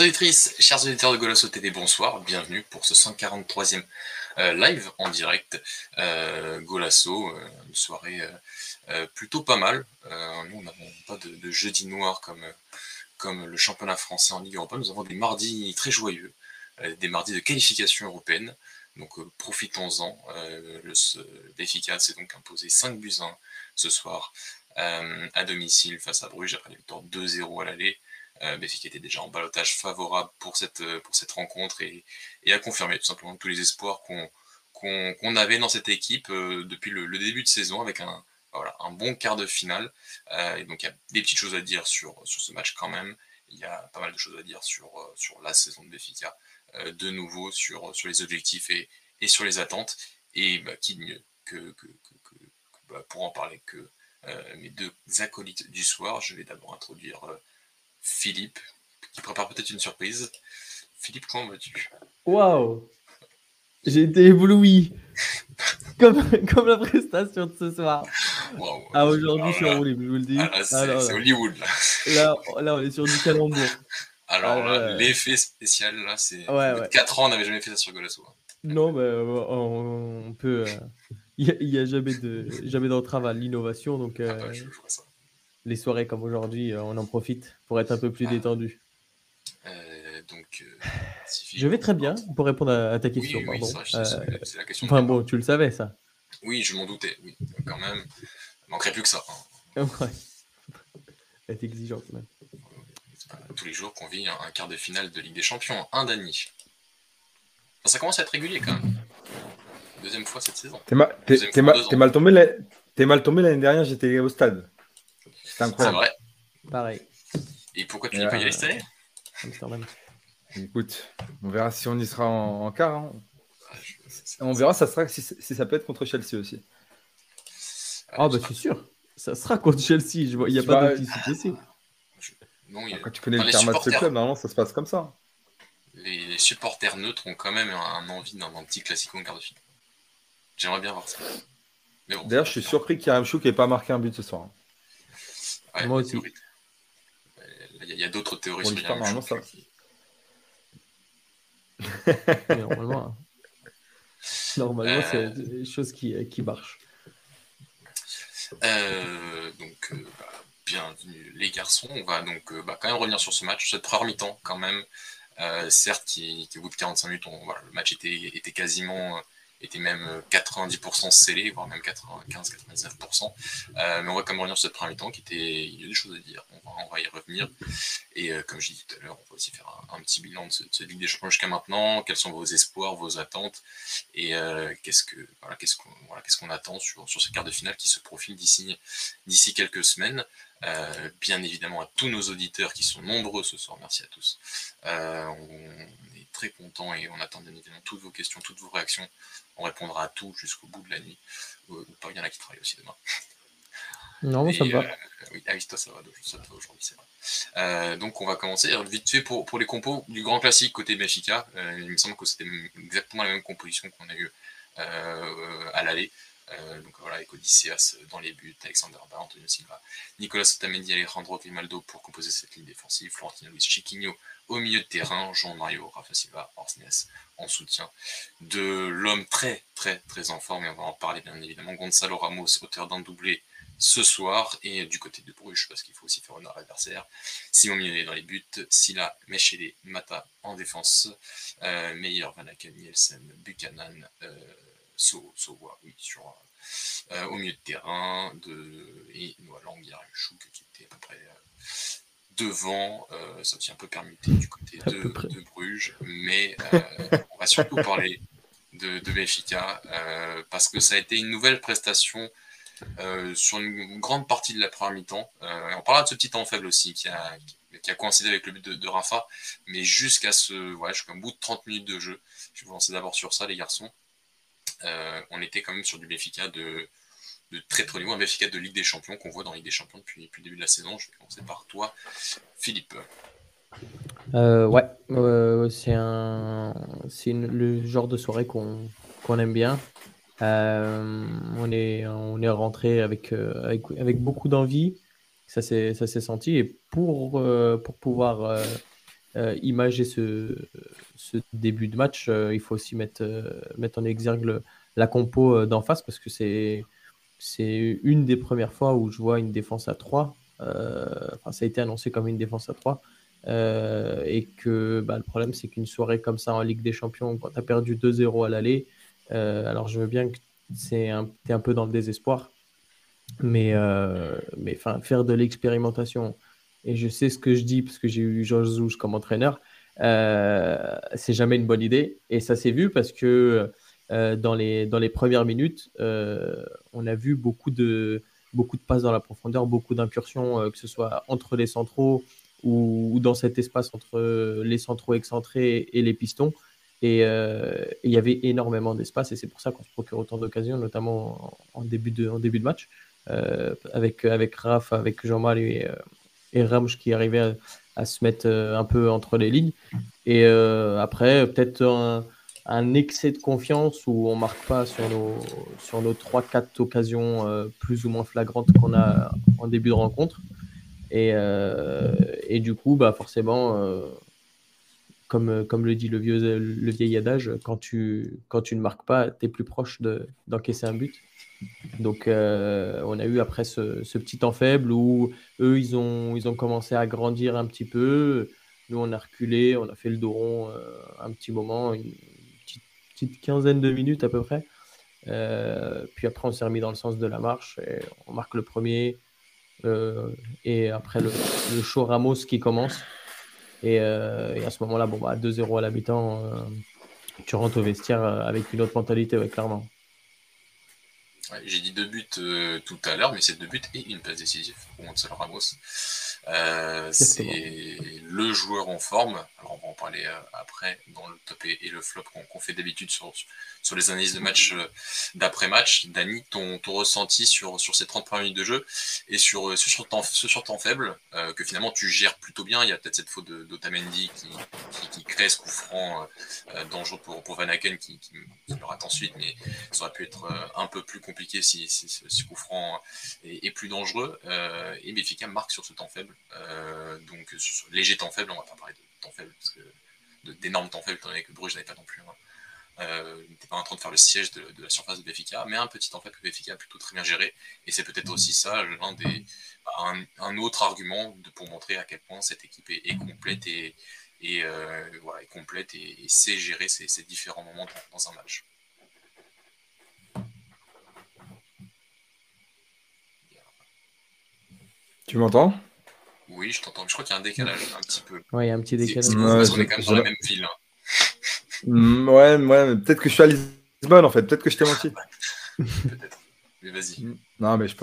auditrices, chers auditeurs de Golasso TD, bonsoir, bienvenue pour ce 143e euh, live en direct. Euh, Golasso, euh, une soirée plutôt pas mal. nous, on n'a pas de, jeudi noir comme, comme le championnat français en Ligue Europa. Nous avons des mardis très joyeux, des mardis de qualification européenne. Donc profitons-en. le Béfica s'est donc imposé 5 buts 1 ce soir à domicile face à Bruges après la victoire 2-0 à l'aller. Euh, qui était déjà en balotage favorable pour cette, euh, pour cette rencontre et, et a confirmé tout simplement tous les espoirs qu'on avait dans cette équipe euh, depuis le, début de saison avec un, voilà, un bon quart de finale. Et donc il y a des petites choses à dire sur, sur ce match quand même. Il y a pas mal de choses à dire sur, sur la saison de Béfica, de nouveau sur, sur les objectifs et, et sur les attentes. Et bah, qui de mieux que, que, bah, pour en parler que mes deux acolytes du soir. Je vais d'abord introduire Philippe, qui prépare peut-être une surprise. Philippe, comment vas-tu? Waouh J'ai été ébloui comme, comme la prestation de ce soir. Ah, aujourd'hui, je suis enroulé, je vous le dis. Ah, ah c'est Hollywood. Là. là. on est sur du calembour. Alors là, l'effet spécial, là, c'est. Ouais, 4 ans, on n'avait jamais fait ça sur Golasso. Hein. Non, mais euh, on, peut. Il euh, n'y a, jamais de jamais d'entrave à l'innovation, donc. Euh, bah, je, vois ça les soirées comme aujourd'hui, euh, on en profite pour être un peu plus ah. détendu. Euh, donc, euh, je vais très bien pour répondre à, ta question. enfin bon, tu le savais ça. Oui, je m'en doutais. Oui, quand même, il manquerait plus que ça. Hein. ouais. Être exigeante même. tous les jours qu'on vit un, quart de finale de Ligue des Champions, un Dany. ça commence à être régulier quand même. Deuxième fois cette saison. T'es mal tombé l'année dernière, j'étais au stade. C'est vrai. Pareil. Et pourquoi tu n'es pas y aller cette année? Écoute, on verra si on y sera en, quart. Hein. Ah, on verra ça sera, si, ça peut être contre Chelsea aussi. Ah, bah c'est sûr. Ça sera contre Chelsea. Il n'y a pas. Non, a... Quand tu connais le terme de ce club, normalement ça se passe comme ça. Les, supporters neutres ont quand même un, envie d'un petit classique en quart de finale. J'aimerais bien voir ça. D'ailleurs, je suis surpris qu'il y ait Chou qui n'ait pas marqué un but ce soir. Moi aussi. Il y a, d'autres théories sur normalement, ça. normalement, hein. normalement c'est des choses qui, qui marchent. Euh, donc, euh, bah, bienvenue les garçons. On va donc euh, bah, quand même revenir sur ce match, cette première mi-temps quand même. certes, qui, qui, au bout de 45 minutes, on, voilà, le match était, était quasiment était même 90% euh, scellé, voire même 95-99%. Euh, mais on va quand même revenir sur cette première mi-temps qui était, il y a des choses à dire, on va, y revenir. Et euh, comme je disais tout à l'heure, on va aussi faire un, petit bilan de, cette Ligue des Champions jusqu'à maintenant, quels sont vos espoirs, vos attentes, et qu'est-ce que voilà, qu'est-ce qu'on attend sur, sur ce quart de finale qui se profile d'ici quelques semaines? bien évidemment à tous nos auditeurs qui sont nombreux ce soir, merci à tous. on très content et on attend bien évidemment toutes vos questions, toutes vos réactions on répondra à tout jusqu'au bout de la nuit. Ou, pas, il y en a qui travaillent aussi demain. Non, ça va. Euh, oui, ah toi, ça va, ça va aujourd'hui, c'est vrai. Euh, donc, on va commencer. vite fait, pour, pour les compos du grand classique côté Benfica, euh, il me semble que c'était exactement la même composition qu'on a eu à l'aller. Donc voilà, avec Odysseas dans les buts, Alexander Bar, Antonio Silva, Nicolas Otamendi, Alejandro Grimaldo pour composer cette ligne défensive, Florentino Luis Chiquinho au milieu de terrain, Jean-Mario Rafa Silva, Orsnes en soutien de l'homme très très très en forme, et on va en parler bien évidemment, Gonzalo Ramos, auteur d'un doublé ce soir, et du côté de Bruges, parce qu'il faut aussi faire honneur à l'adversaire, Simon Mignolet dans les buts, Silla, Mechele, Mata en défense, euh, Meyer, Vanaken, Nielsen, Buchanan, euh, so, oui, sur, euh, au milieu de terrain, de, et Noah Lang, Chouk, qui était à peu près euh, devant, euh, ça un peu permuté du côté de, Bruges, mais euh, on va surtout parler de, de Benfica euh, parce que ça a été une nouvelle prestation sur une grande partie de la première mi-temps. on parlera de ce petit temps faible aussi qui a, qui a coïncidé avec le but de, Rafa, mais jusqu'à ce, ouais, jusqu'à bout de 30 minutes de jeu, je vais vous lancer d'abord sur ça, les garçons. On était quand même sur du Benfica de très très niveau, un Benfica de Ligue des Champions qu'on voit dans Ligue des Champions depuis, le début de la saison. Je vais commencer par toi, Philippe. Euh, ouais, c'est un, le genre de soirée qu'on aime bien. Euh, on est on est rentré avec euh, avec, beaucoup d'envie. Ça s'est ça s'est senti et pour pour pouvoir imager ce, ce, début de match, il faut aussi mettre, mettre en exergue la compo d'en face parce que c'est une des premières fois où je vois une défense à 3. enfin, ça a été annoncé comme une défense à 3. et que bah, le problème, c'est qu'une soirée comme ça en Ligue des Champions, quand tu as perdu 2-0 à l'aller, alors je veux bien que tu es un peu dans le désespoir, euh, mais faire de l'expérimentation, et je sais ce que je dis parce que j'ai eu Georges Zouche comme entraîneur, euh, c'est jamais une bonne idée. Et ça s'est vu parce que euh, dans, les, dans les premières minutes, on a vu beaucoup de, beaucoup de passes dans la profondeur, beaucoup d'incursions, que ce soit entre les centraux ou, dans cet espace entre les centraux excentrés et les pistons. Et il y avait énormément d'espace et c'est pour ça qu'on se procure autant d'occasions, notamment en, début de, en début de match. Euh, avec, avec Raph, avec Jean-Marie et, euh, et Ramj qui arrivaient à, se mettre euh, un peu entre les lignes. Et après, peut-être un, excès de confiance où on marque pas sur nos, sur nos 3-4 occasions plus ou moins flagrantes qu'on a en début de rencontre. Et, et du coup, bah forcément, comme, comme le dit le, vieux, le vieil adage, quand tu, quand tu ne marques pas, tu es plus proche d'encaisser un but. Donc, euh, on a eu après ce, petit temps faible où eux, ils ont, ils ont commencé à grandir un petit peu. Nous, on a reculé, on a fait le dos rond euh, un petit moment, une petite, quinzaine de minutes à peu près. Euh, puis après, on s'est remis dans le sens de la marche et on marque le premier. et après, le, le, show Ramos qui commence. Et, à ce moment-là, bon, bah, 2-0 à l'habitant, tu rentres au vestiaire avec une autre mentalité, clairement. J'ai dit deux buts euh, tout à l'heure, mais c'est deux buts et une passe décisive pour Gonzalo Ramos. Euh, c'est le joueur en forme. Alors on va en parler euh, après dans le top et, le flop qu'on fait d'habitude sur, sur les analyses de match d'après-match. Dani, ton, ton ressenti sur, sur ces 30 premières minutes de jeu et sur ce sur temps, ce sur temps faible que finalement tu gères plutôt bien. Il y a peut-être cette faute d'Otamendi qui, qui, qui, crée ce coup franc dangereux pour, pour Van Aken qui, qui, le rate ensuite, mais ça aurait pu être un peu plus compliqué si, ce coup franc est, plus dangereux. et Béfica marque sur ce temps faible euh, donc, léger temps faible, on va pas parler de temps faible, parce que d'énormes temps faibles, étant donné que Bruges n'avait pas non plus. Hein. Euh, n'était pas en train de faire le siège de, la surface de Béfica, mais un petit temps faible que Béfica a plutôt très bien géré. Et c'est peut-être aussi ça bah, un, autre argument pour montrer à quel point cette équipe est, complète et, et euh, voilà, est complète et, sait gérer ces, différents moments dans un match. Tu m'entends? Oui, je t'entends. Je crois qu'il y a un décalage un petit peu. Oui, il y a un petit décalage. parce qu'on est quand même dans la même ville. Hein. Mm, ouais, ouais peut-être que je suis à Lisbonne en fait. Peut-être que je t'ai menti. peut-être. Mais vas-y. Mm, non, mais je,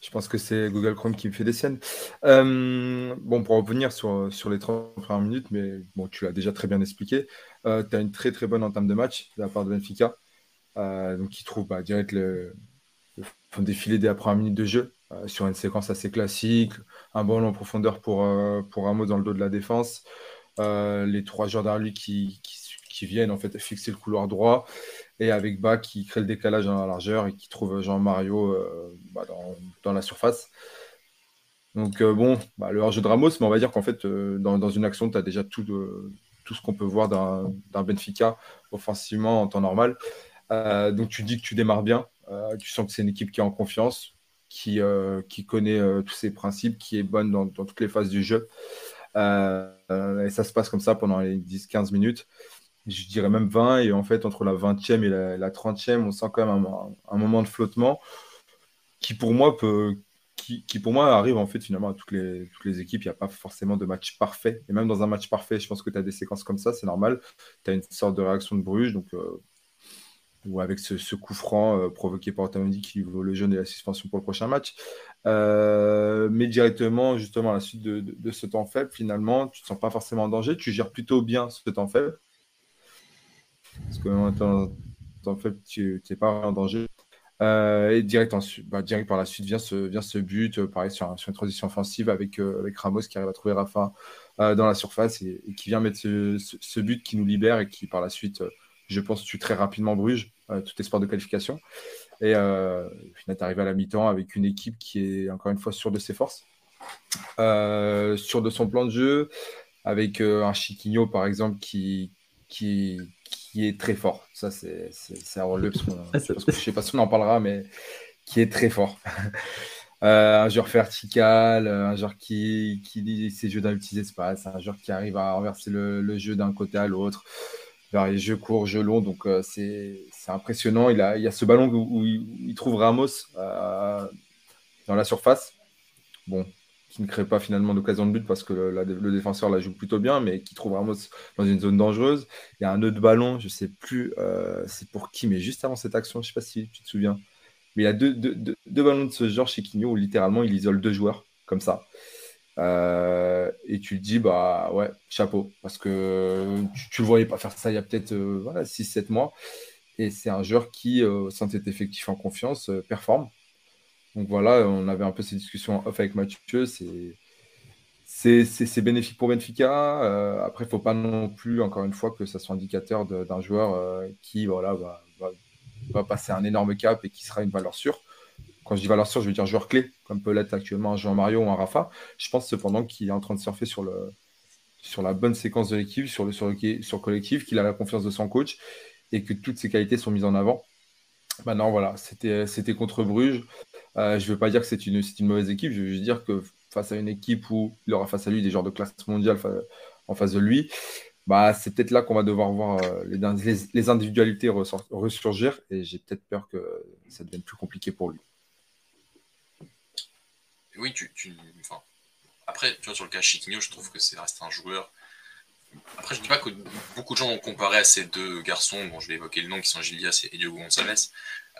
je pense que c'est Google Chrome qui me fait des scènes. Euh, bon, pour revenir sur, sur les 30 premières minutes, mais bon, tu l'as déjà très bien expliqué. Euh, tu as une très très bonne entame de match de la part de Benfica. Euh, donc, qui trouve bah, direct le, le défilé des premières minutes de jeu. Euh, sur une séquence assez classique, un ballon en profondeur pour, euh, pour Ramos dans le dos de la défense, euh, les trois joueurs derrière qui, viennent en fait fixer le couloir droit, et avec Bas qui crée le décalage dans la largeur et qui trouve Jean-Mario bah, dans, la surface. Donc bon, bah, le hors-jeu de Ramos, mais on va dire qu'en fait, dans, une action, tu as déjà tout, tout ce qu'on peut voir d'un Benfica offensivement en temps normal. donc tu dis que tu démarres bien, tu sens que c'est une équipe qui est en confiance, qui, euh, qui connaît euh, tous ses principes, qui est bonne dans, toutes les phases du jeu. Euh, et ça se passe comme ça pendant les 10-15 minutes. Je dirais même 20. Et en fait, entre la 20e et la, 30e, on sent quand même un, moment de flottement qui, pour moi, peut, qui, pour moi arrive en fait finalement à toutes les, équipes. Il n'y a pas forcément de match parfait. Et même dans un match parfait, je pense que tu as des séquences comme ça, c'est normal. Tu as une sorte de réaction de Bruges. Donc, ou avec ce, coup franc euh, provoqué par Otamendi qui vaut le jaune et la suspension pour le prochain match. Euh, mais directement, justement, à la suite de, ce temps faible, finalement, tu ne te sens pas forcément en danger, tu gères plutôt bien ce temps faible. Parce que en temps faible, tu n'es pas en danger. Euh, et direct, bah, direct par la suite vient ce, but, pareil sur, une transition offensive avec, Ramos qui arrive à trouver Rafa dans la surface et, qui vient mettre ce, but qui nous libère et qui par la suite je pense, tue très rapidement Bruges, tout espoir de qualification. Et euh, au final, tu arrives à la mi-temps avec une équipe qui est encore une fois sûre de ses forces, euh, sûre de son plan de jeu, avec un Chiquinho, par exemple, qui, qui, qui est très fort. Ça, c'est à relever parce, que je sais pas si on en parlera, mais qui est très fort. un joueur vertical, un joueur qui, qui lit ses jeux dans les petits espaces, un joueur qui arrive à renverser le, le jeu d'un côté à l'autre les jeux courts, jeux longs. Donc, c'est impressionnant. Il, y a ce ballon où, il, trouve Ramos dans la surface. Bon, qui ne crée pas finalement d'occasion de but parce que le, défenseur la joue plutôt bien, mais qui trouve Ramos dans une zone dangereuse. Il y a un de ballon, je ne sais plus euh, c'est pour qui, mais juste avant cette action, je ne sais pas si tu te souviens. Mais il y a deux, ballons de ce genre chez Quigno où littéralement il isole deux joueurs comme ça. Euh, et tu te dis, bah ouais, chapeau, parce que tu ne le voyais pas faire ça il y a peut-être euh, voilà, 6-7 mois. Et c'est un joueur qui, sans être effectif en confiance, performe. Donc voilà, on avait un peu ces discussions avec Mathieu. C'est bénéfique pour Benfica. Euh, après, il faut pas non plus, encore une fois, que ça soit indicateur d'un joueur euh, qui voilà, va, passer un énorme cap et qui sera une valeur sûre. Quand je dis valeur sûre, je veux dire joueur clé, comme peut l'être actuellement un Jean Mario ou un Rafa. Je pense cependant qu'il est en train de surfer sur, la bonne séquence de l'équipe, sur le, sur, le, sur collectif, qu'il a la confiance de son coach et que toutes ses qualités sont mises en avant. Maintenant, voilà, c'était contre Bruges. Euh, je ne veux pas dire que c'est une, une, mauvaise équipe, je veux juste dire que face à une équipe où il aura face à lui des joueurs de classe mondiale en face de lui, bah, c'est peut-être là qu'on va devoir voir euh, les, individualités ressurgir et j'ai peut-être peur que ça devienne plus compliqué pour lui. Oui, tu, enfin, après, tu vois, sur le cas Chiquinho, je trouve que c'est reste un joueur. Après, je ne dis pas que beaucoup de gens ont comparé à ces deux garçons, bon, je vais évoquer le nom, qui sont Gilias et Diogo Gonçalves.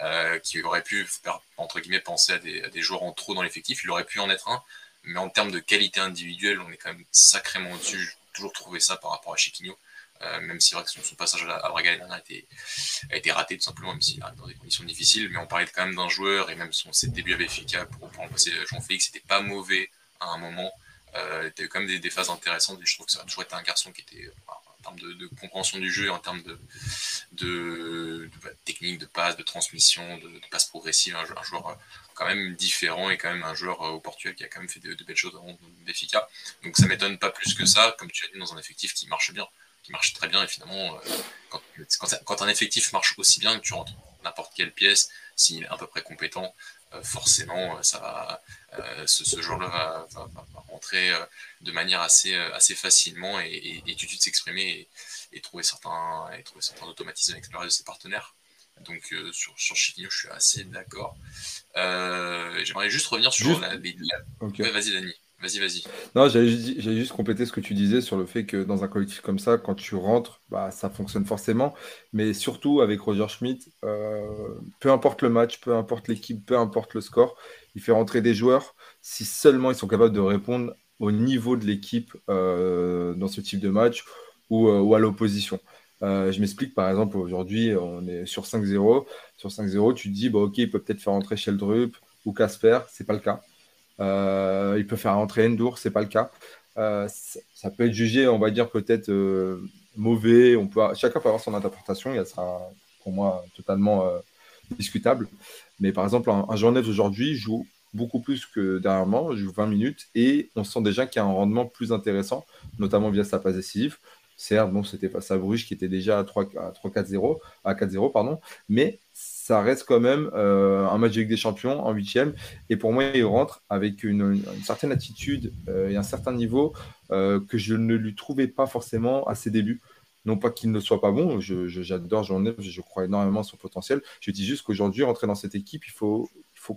Euh, qui aurait pu faire, entre guillemets, penser à des, joueurs en trop dans l'effectif. Il aurait pu en être un, mais en termes de qualité individuelle, on est quand même sacrément au-dessus. J'ai toujours trouvé ça par rapport à Chiquinho. Euh, même si vrai que son, passage à, Braga a été, a été raté tout simplement, même s'il arrive dans des conditions difficiles. Mais on parlait quand même d'un joueur, et même son ses débuts avec FICA pour, pour remplacer Jean-Félix, c'était pas mauvais à un moment. Euh, il y a eu quand même des, phases intéressantes, et je trouve que ça a toujours été un garçon qui était termes de, compréhension du jeu, en termes de, bah, technique, de passe, de transmission, de, passe progressive, un, joueur euh, quand même différent et quand même un joueur euh, au Portugal qui a quand même fait de, belles choses avant d'efficace. Donc ça m'étonne pas plus que ça, comme tu as dit, dans un effectif qui marche bien, qui marche très bien, et finalement, euh, quand, quand, un effectif marche aussi bien que tu rentres n'importe quelle pièce, s'il est à peu près compétent, forcément, ça va, ce, ce joueur-là va, rentrer de manière assez, assez facilement et, et, de suite s'exprimer et, trouver certains, et trouver certains automatismes avec de ses partenaires. Donc sur, sur Chiquinho, je suis assez d'accord. J'aimerais juste revenir sur la. vas-y, Dani. Vas-y, vas-y. Non, j'allais juste, compléter ce que tu disais sur le fait que dans un collectif comme ça, quand tu rentres, bah, ça fonctionne forcément. Mais surtout avec Roger Schmidt, peu importe le match, peu importe l'équipe, peu importe le score, il fait rentrer des joueurs si seulement ils sont capables de répondre au niveau de l'équipe euh, dans ce type de match ou, euh, à l'opposition. Euh, je m'explique, par exemple, aujourd'hui, on est sur 5-0. Sur 5-0, tu te dis, bah, ok, il peut peut-être faire rentrer Sheldrup ou Casper, c'est pas le cas. Il peut faire rentrer Endur, c'est pas le cas. Ça, peut être jugé, on va dire, peut-être mauvais. On peut, chacun peut avoir son interprétation, elle sera pour moi totalement discutable. Mais par exemple, un, un journée d'aujourd'hui joue beaucoup plus que dernièrement, je joue 20 minutes et on sent déjà qu'il y a un rendement plus intéressant, notamment via sa passe décisive. Certes, bon, c'était face à Bruges qui était déjà à 3-4-0, à 4-0, pardon, mais ça reste quand même euh, un match de Ligue des Champions en huitième. Et pour moi, il rentre avec une, certaine attitude euh, et un certain niveau euh, que je ne lui trouvais pas forcément à ses débuts. Non pas qu'il ne soit pas bon, j'adore Jean je, je crois énormément à son potentiel. Je dis juste qu'aujourd'hui, rentrer dans cette équipe, il faut,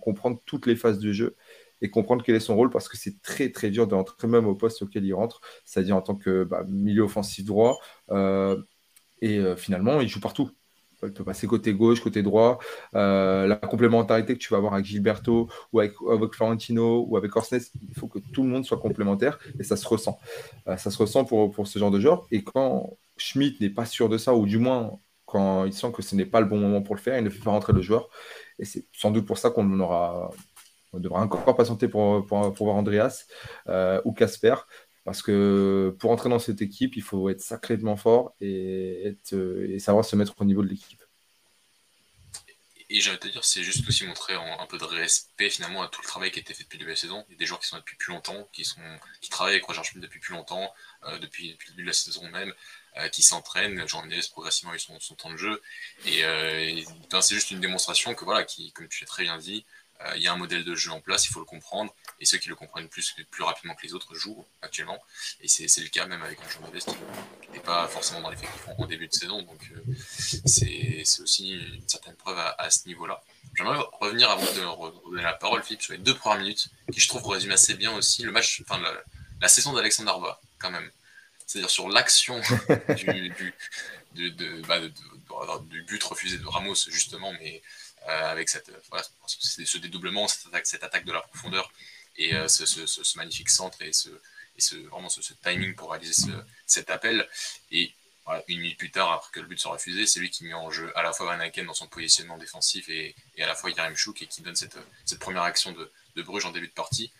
comprendre toutes les phases du jeu et comprendre quel est son rôle parce que c'est très très dur d'entrer même au poste auquel il rentre, c'est-à-dire en tant que bah, milieu offensif droit. Et finalement, il joue partout. Il peut passer côté gauche, côté droit. Euh, la complémentarité que tu vas avoir avec Gilberto ou avec, Florentino ou avec Orsnes, il faut que tout le monde soit complémentaire et ça se ressent. ça se ressent pour, pour ce genre de genre. Et quand Schmidt n'est pas sûr de ça, ou du moins quand il sent que ce n'est pas le bon moment pour le faire, il ne fait pas rentrer le joueur. Et c'est sans doute pour ça qu'on devra encore patienter pour, pour, voir Andreas euh, ou Casper. Parce que pour entrer dans cette équipe, il faut être sacrément fort et, et savoir se mettre au niveau de l'équipe. et j'allais te dire, c'est juste aussi montrer un peu de respect finalement à tout le travail qui a été fait depuis le début de la saison. Il y a des joueurs qui sont là depuis plus longtemps, qui, qui travaillent avec Roger Schmidt depuis plus longtemps, euh, depuis, le début de la saison même, euh, qui s'entraînent. Jean Menez progressivement eu son, son, temps de jeu. Et, euh, ben, c'est juste une démonstration que, voilà, comme tu l'as très bien dit, euh, il y a un modèle de jeu en place, il faut le comprendre. Et ceux qui le comprennent plus, plus rapidement que les autres jouent actuellement. Et c'est le cas même avec un joueur modeste qui n'est pas forcément dans l'effectif en, début de saison. Donc euh, c'est aussi une certaine preuve à, ce niveau-là. J'aimerais revenir avant de redonner la parole, Philippe, sur les deux premières minutes, qui je trouve résument assez bien aussi le match, enfin la, saison d'Alexandre Arba, quand même. C'est-à-dire sur l'action du, bah, du but refusé de Ramos, justement, mais euh, avec cette, voilà, ce dédoublement, cette attaque, de la profondeur et euh, ce, magnifique centre et ce, vraiment ce, timing pour réaliser cet appel. Et une minute plus tard, après que le but soit refusé, c'est lui qui met en jeu à la fois Van Aken dans son positionnement défensif et, à la fois Yarem Chouk et qui donne cette, première action de, Bruges en début de partie.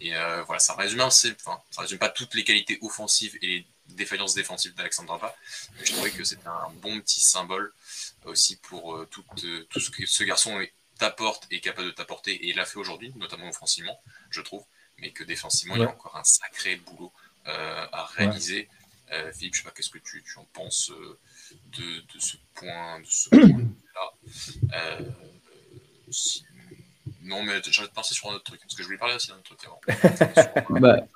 Et euh, voilà, ça résume, enfin, ça résume pas toutes les qualités offensives et les défaillances défensives d'Alexandre Papa, mais je trouvais que c'était un bon petit symbole aussi pour euh, tout, euh, tout ce que ce garçon t'apporte et est capable de t'apporter, et il l'a fait aujourd'hui, notamment offensivement, je trouve, mais que défensivement, il y a encore un sacré boulot euh, à réaliser. Philippe, je sais pas qu'est-ce que tu, tu en penses de, de, ce point, de ce point-là. Non, mais j'ai envie de penser sur un autre truc, parce que je voulais parler aussi d'un autre truc avant. bah,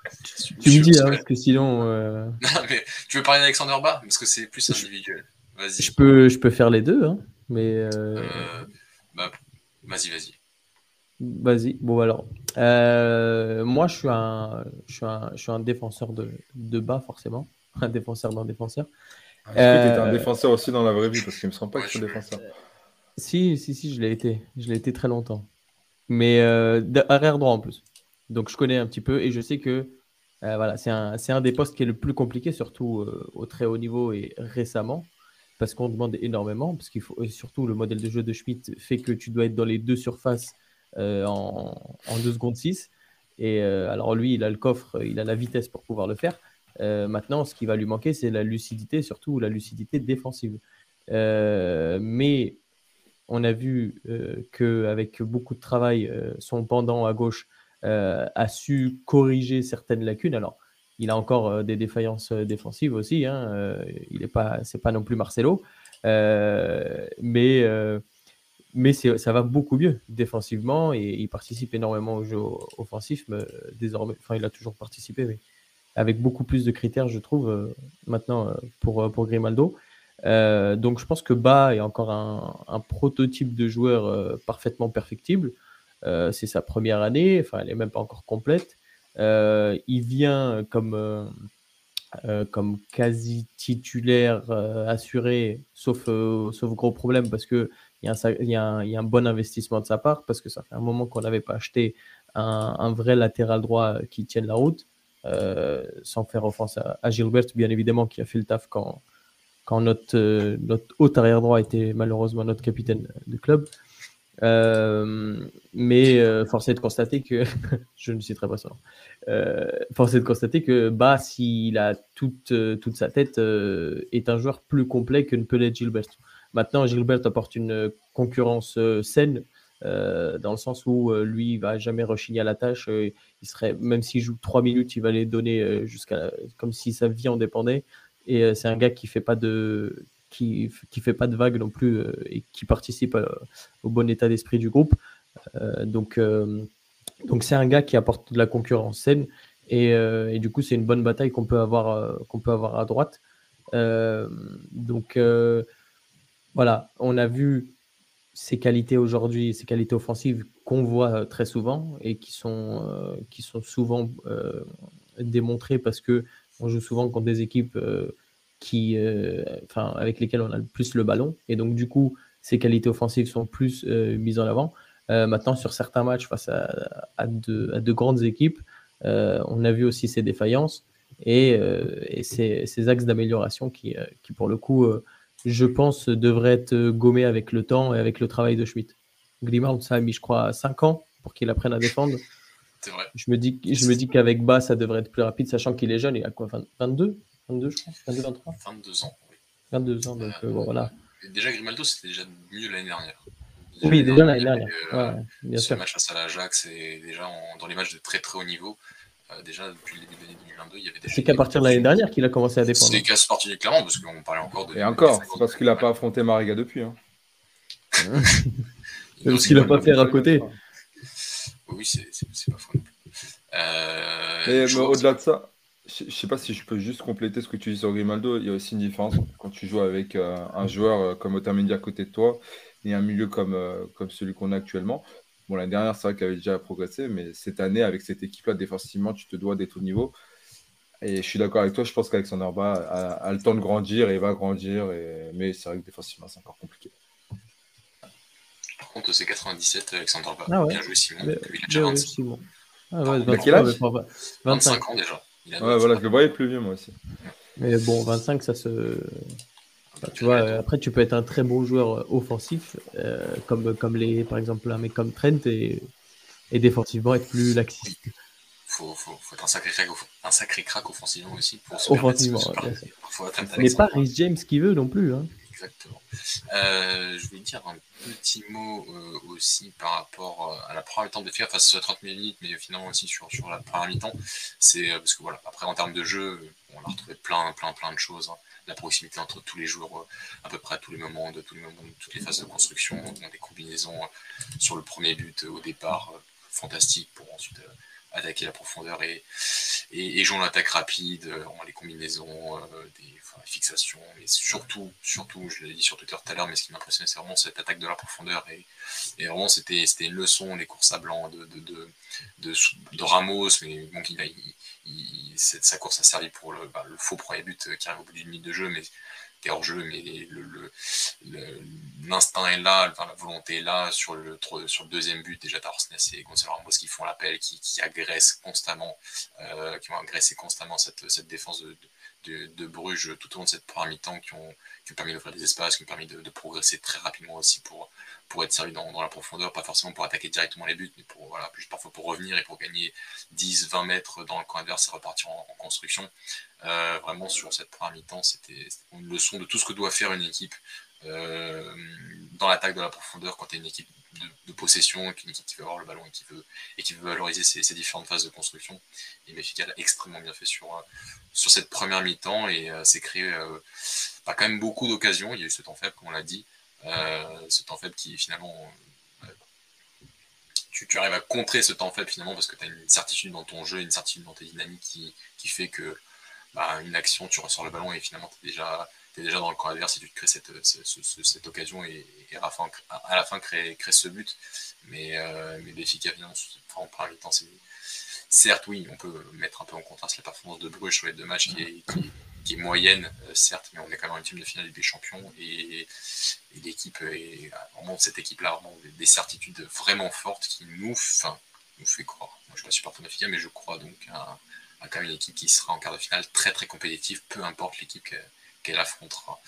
tu, me dis, hein, parce que sinon. non, mais tu veux parler d'Alexander Bas Parce que c'est plus individuel. Je peux, je peux faire les deux, hein, mais. Euh, euh, bah, vas-y, vas-y. Vas-y. Bon, alors. Euh, moi, je suis, un, je, suis un, je suis un défenseur de, de bas, forcément. Un défenseur d'un défenseur. Est-ce que tu étais un défenseur aussi dans la vraie vie Parce qu'il me semble pas que je suis défenseur. Si, si, si, je l'ai été. Je l'ai été très longtemps. Mais arrière droit en plus. Donc, je connais un petit peu et je sais que voilà, c'est un, un, des postes qui est le plus compliqué, surtout au très haut niveau et récemment parce qu'on demande énormément, parce qu'il faut, et surtout le modèle de jeu de Schmidt fait que tu dois être dans les deux surfaces euh, en, en 2 secondes 6. Et euh, alors lui, il a le coffre, il a la vitesse pour pouvoir le faire. Euh, maintenant, ce qui va lui manquer, c'est la lucidité, surtout la lucidité défensive. mais on a vu qu'avec beaucoup de travail, son pendant à gauche a su corriger certaines lacunes. Alors, il a encore euh, des défaillances euh, défensives aussi. Hein. Euh, il n'est pas, c'est pas non plus Marcelo, mais mais ça va beaucoup mieux défensivement et il participe énormément au jeu offensif mais désormais. Enfin, il a toujours participé, mais avec beaucoup plus de critères, je trouve, maintenant pour, pour Grimaldo. donc, je pense que Ba est encore un, un prototype de joueur parfaitement perfectible. c'est sa première année, enfin, elle n'est même pas encore complète. Euh, il vient comme, euh, euh, comme quasi titulaire assuré, sauf, sauf gros problème parce que il y, a un, y, bon investissement de sa part parce que ça fait un moment qu'on n'avait pas acheté un, un, vrai latéral droit qui tienne la route, sans faire offense à, Gilbert, bien évidemment, qui a fait le taf quand, quand notre, notre haut arrière droit était malheureusement notre capitaine de club. Euh, mais euh, force est de constater que, je ne citerai pas ça, euh, force est de constater que Bas, s'il a toute, toute sa tête, est un joueur plus complet que ne peut l'être Gilbert. Maintenant, Gilbert apporte une concurrence saine, dans le sens où lui, il va jamais rechigner à la tâche. il serait, même s'il joue 3 minutes, il va les donner jusqu'à comme si sa vie en dépendait. Et c'est un gars qui fait pas de qui qui fait pas de vagues non plus euh, et qui participe euh, au bon état d'esprit du groupe. Euh, donc donc c'est un gars qui apporte de la concurrence saine et, et du coup c'est une bonne bataille qu'on peut avoir qu'on peut avoir à droite. donc voilà, on a vu ses qualités aujourd'hui, ses qualités offensives qu'on voit très souvent et qui sont, qui sont souvent démontrées parce que on joue souvent contre des équipes qui, euh, enfin, avec lesquels on a le plus le ballon. Et donc, du coup, ses qualités offensives sont plus euh, mises en avant. Euh, maintenant, sur certains matchs face à, à, de, à de, grandes équipes, on a vu aussi ses défaillances et, et ces, axes d'amélioration qui, qui, pour le coup, je pense, devraient être gommés avec le temps et avec le travail de Schmidt. Grimald, ça a mis, je crois, 5 ans pour qu'il apprenne à défendre. Vrai. Je me dis, je me dis qu'avec Bas, ça devrait être plus rapide, sachant qu'il est jeune, il a quoi, 22 22, je crois 22, 23 22 ans, oui. 22 ans, donc euh, bon, voilà. Déjà, Grimaldo, c'était déjà mieux l'année dernière. Oui, déjà l'année dernière. Ouais, ce match face à l'Ajax et déjà dans les matchs de très très haut niveau. déjà depuis le début de l'année 2022, il y avait C'est qu'à partir de l'année dernière qu'il a commencé à défendre. C'est qu'à ce parti clairement, parce qu'on parlait encore de. Et encore, c'est parce qu'il n'a pas affronté Mariga depuis. Hein. parce qu'il n'a pas fait à côté. Oui, c'est pas faux. Euh, mais au-delà de ça, je ne sais pas si je peux juste compléter ce que tu dis sur Grimaldo. Il y a aussi une différence quand tu joues avec euh, un joueur euh, comme Otamendi à côté de toi et un milieu comme, comme celui qu'on a actuellement. Bon, l'année dernière, c'est vrai qu'il avait déjà progressé, mais cette année, avec cette équipe-là, défensivement, tu te dois d'être au niveau. Et je suis d'accord avec toi, je pense qu'Alexander Bas a, le temps de grandir et va grandir. Et... Mais c'est vrai que défensivement, c'est encore compliqué. Par contre, c'est 97, Alexander Bas. Ah Bien joué, Simon. il a déjà 26. Ah ouais, 25. ans déjà. Ouais, voilà, je le voyais plus vieux moi aussi. Mais bon, 25, ça se. tu vois, après, tu peux être un très bon joueur euh, offensif, euh, comme, comme les, par exemple, un mec comme Trent, et, et défensivement être plus laxiste. Il faut, faut, faut, être un sacré crack, un sacré crack offensivement aussi. Pour offensivement, Mais pas Rhys James qui veut non plus. Hein. Exactement. Euh, je voulais dire un petit mot euh, aussi par rapport euh, à la première mi-temps de faire face à 30 minutes, mais finalement aussi sur, sur la première mi-temps. C'est parce que voilà, après en termes de jeu, on a retrouvé plein, plein, plein de choses. Hein. La proximité entre tous les joueurs, à peu près à tous les moments, de tous les moments, toutes les phases de construction, des combinaisons sur le premier but au départ, fantastique pour ensuite attaquer la profondeur et, et, et l'attaque rapide, en les combinaisons, des fixation, mais surtout, surtout, je l'ai dit sur Twitter tout à l'heure, mais ce qui m'impressionnait, c'est vraiment cette attaque de la profondeur. Et, vraiment, c'était une leçon, les courses à blanc de, de, de, Ramos, mais bon, il, sa course a servi pour le, bah, faux premier but qui arrive au bout d'une minute de jeu, mais t'es hors jeu, mais l'instinct le, est là, la volonté est là. Sur le, sur le deuxième but, déjà, t'as et Gonzalo Ramos qui font l'appel, qui, qui agressent constamment, euh, qui vont agresser constamment cette, cette défense de, de, Bruges tout au long de cette première mi-temps qui ont, qui ont permis d'offrir des espaces, qui ont permis de, progresser très rapidement aussi pour, pour être servi dans, la profondeur, pas forcément pour attaquer directement les buts, mais pour, parfois pour revenir et pour gagner 10-20 mètres dans le camp adverse et repartir en, construction. Euh, vraiment, sur cette première mi-temps, c'était une leçon de tout ce que doit faire une équipe euh, dans l'attaque de la profondeur quand tu es une équipe de, possession, une équipe qui veut avoir le ballon et qui veut, et qui veut valoriser ces, différentes phases de construction. Et Benfica l'a extrêmement bien fait sur, euh, cette première mi-temps et euh, s'est créé quand même beaucoup d'occasions. Il y a eu ce temps faible, comme on l'a dit. Ce temps faible qui finalement. Tu, tu, arrives à contrer ce temps faible finalement parce que tu as une certitude dans ton jeu, une certitude dans tes dynamiques qui, qui fait que bah, une action, tu ressors le ballon et finalement tu es déjà es déjà dans le camp adverse et tu te crées cette, cette, occasion et, à, la fin, à la fin créer, ce but. Mais, euh, mais finalement, en première temps certes, oui, on peut mettre un peu en contraste la performance de Bruges sur les deux matchs qui est, est moyenne, euh, certes, mais on est quand même une team de finale des champions et, l'équipe est vraiment cette équipe-là, vraiment des, certitudes vraiment fortes qui nous, enfin, nous fait croire. Moi, je ne suis pas supporter de mais je crois donc à, à, quand même une équipe qui sera en quart de finale très très compétitive, peu importe l'équipe qu'elle affrontera.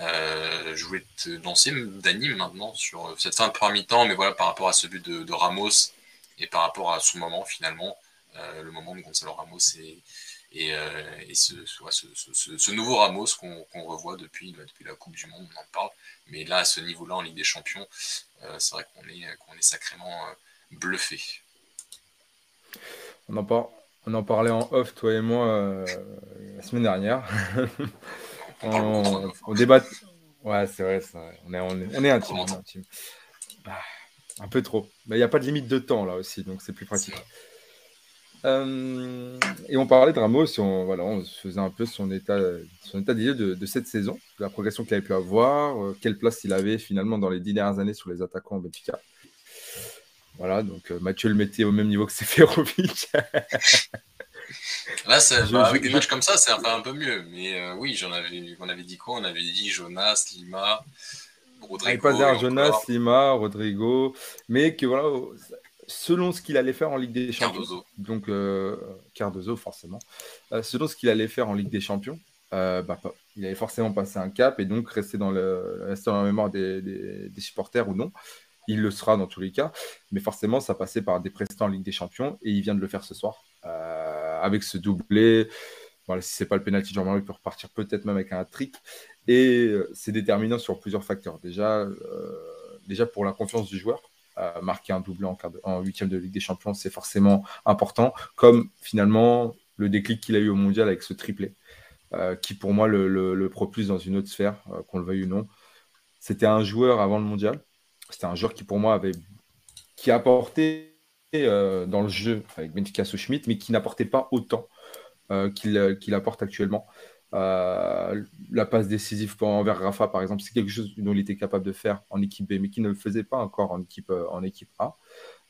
Euh, je voulais te lancer, Dani, maintenant, sur cette fin de premier mi-temps, mais voilà, par rapport à ce but de, Ramos et par rapport à son moment, finalement, euh, le moment de Gonzalo Ramos et, et, euh, ce, nouveau Ramos qu'on revoit depuis, depuis la Coupe du Monde, on en parle, mais là, à ce niveau-là, en Ligue des Champions, c'est vrai qu'on est, qu'on est sacrément bluffé. On en, on en parlait en off, toi et moi, la semaine dernière. on, débat. Ouais, c'est vrai, On, est, on, est, intime. Ah, un peu trop. Mais il n'y a pas de limite de temps là aussi, donc c'est plus pratique. Euh, et on parlait de Ramos, on, voilà, on faisait un peu son état, son état d'idée de, cette saison, de la progression qu'il avait pu avoir, euh, quelle place il avait finalement dans les dix dernières années sur les attaquants en Benfica. Voilà, donc euh, Mathieu le mettait au même niveau que Seferovic. Là, bah, avec des matchs comme ça, c'est un peu mieux. Mais oui, j'en avais, on avait dit quoi? On avait dit Jonas, Lima, Rodrigo. pas dire Jonas, Lima, Rodrigo, mais que voilà, selon ce qu'il allait faire en Ligue des Champions. Cardozo. Donc, euh, Cardozo, forcément. Euh, selon ce qu'il allait faire en Ligue des Champions, bah, il allait forcément passer un cap et donc rester dans, le, rester dans la mémoire des, des supporters ou non. Il le sera dans tous les cas, mais forcément, ça passait par des prestants en Ligue des Champions et il vient de le faire ce soir. Euh, avec ce doublé. Voilà, si c'est pas le penalty, Jean-Marie peut repartir peut-être même avec un trick. Et euh, c'est déterminant sur plusieurs facteurs. Déjà, euh, déjà pour la confiance du joueur. Marquer un doublé en, huitième de Ligue des Champions, c'est forcément important. Comme finalement le déclic qu'il a eu au mondial avec ce triplé, qui pour moi le, propulse dans une autre sphère, qu'on le veuille ou non. C'était un joueur avant le mondial. C'était un joueur qui pour moi avait qui a apporté dans le jeu avec Benfica Schmidt, mais qui n'apportait pas autant qu'il apporte actuellement. Euh, la passe décisive envers Rafa, par exemple, c'est quelque chose dont il était capable de faire en équipe B, mais qui ne le faisait pas encore en équipe, euh, en équipe A.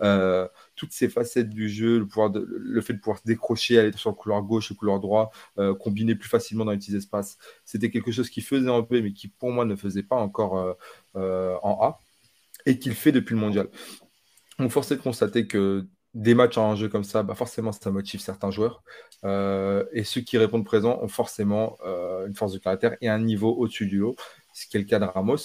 Euh, toutes ces facettes du jeu, le, pouvoir le fait de pouvoir se décrocher, aller sur le couloir gauche, le couloir droit, combiner plus facilement dans les petits espaces, c'était quelque chose qui faisait en B, mais qui pour moi ne faisait pas encore en A, et qu'il fait depuis le mondial. Donc, force est de constater que des matchs en jeu comme ça, bah forcément, ça motive certains joueurs. Euh, et ceux qui répondent présent ont forcément euh, une force de caractère et un niveau au-dessus du lot, ce qui est le cas de Ramos.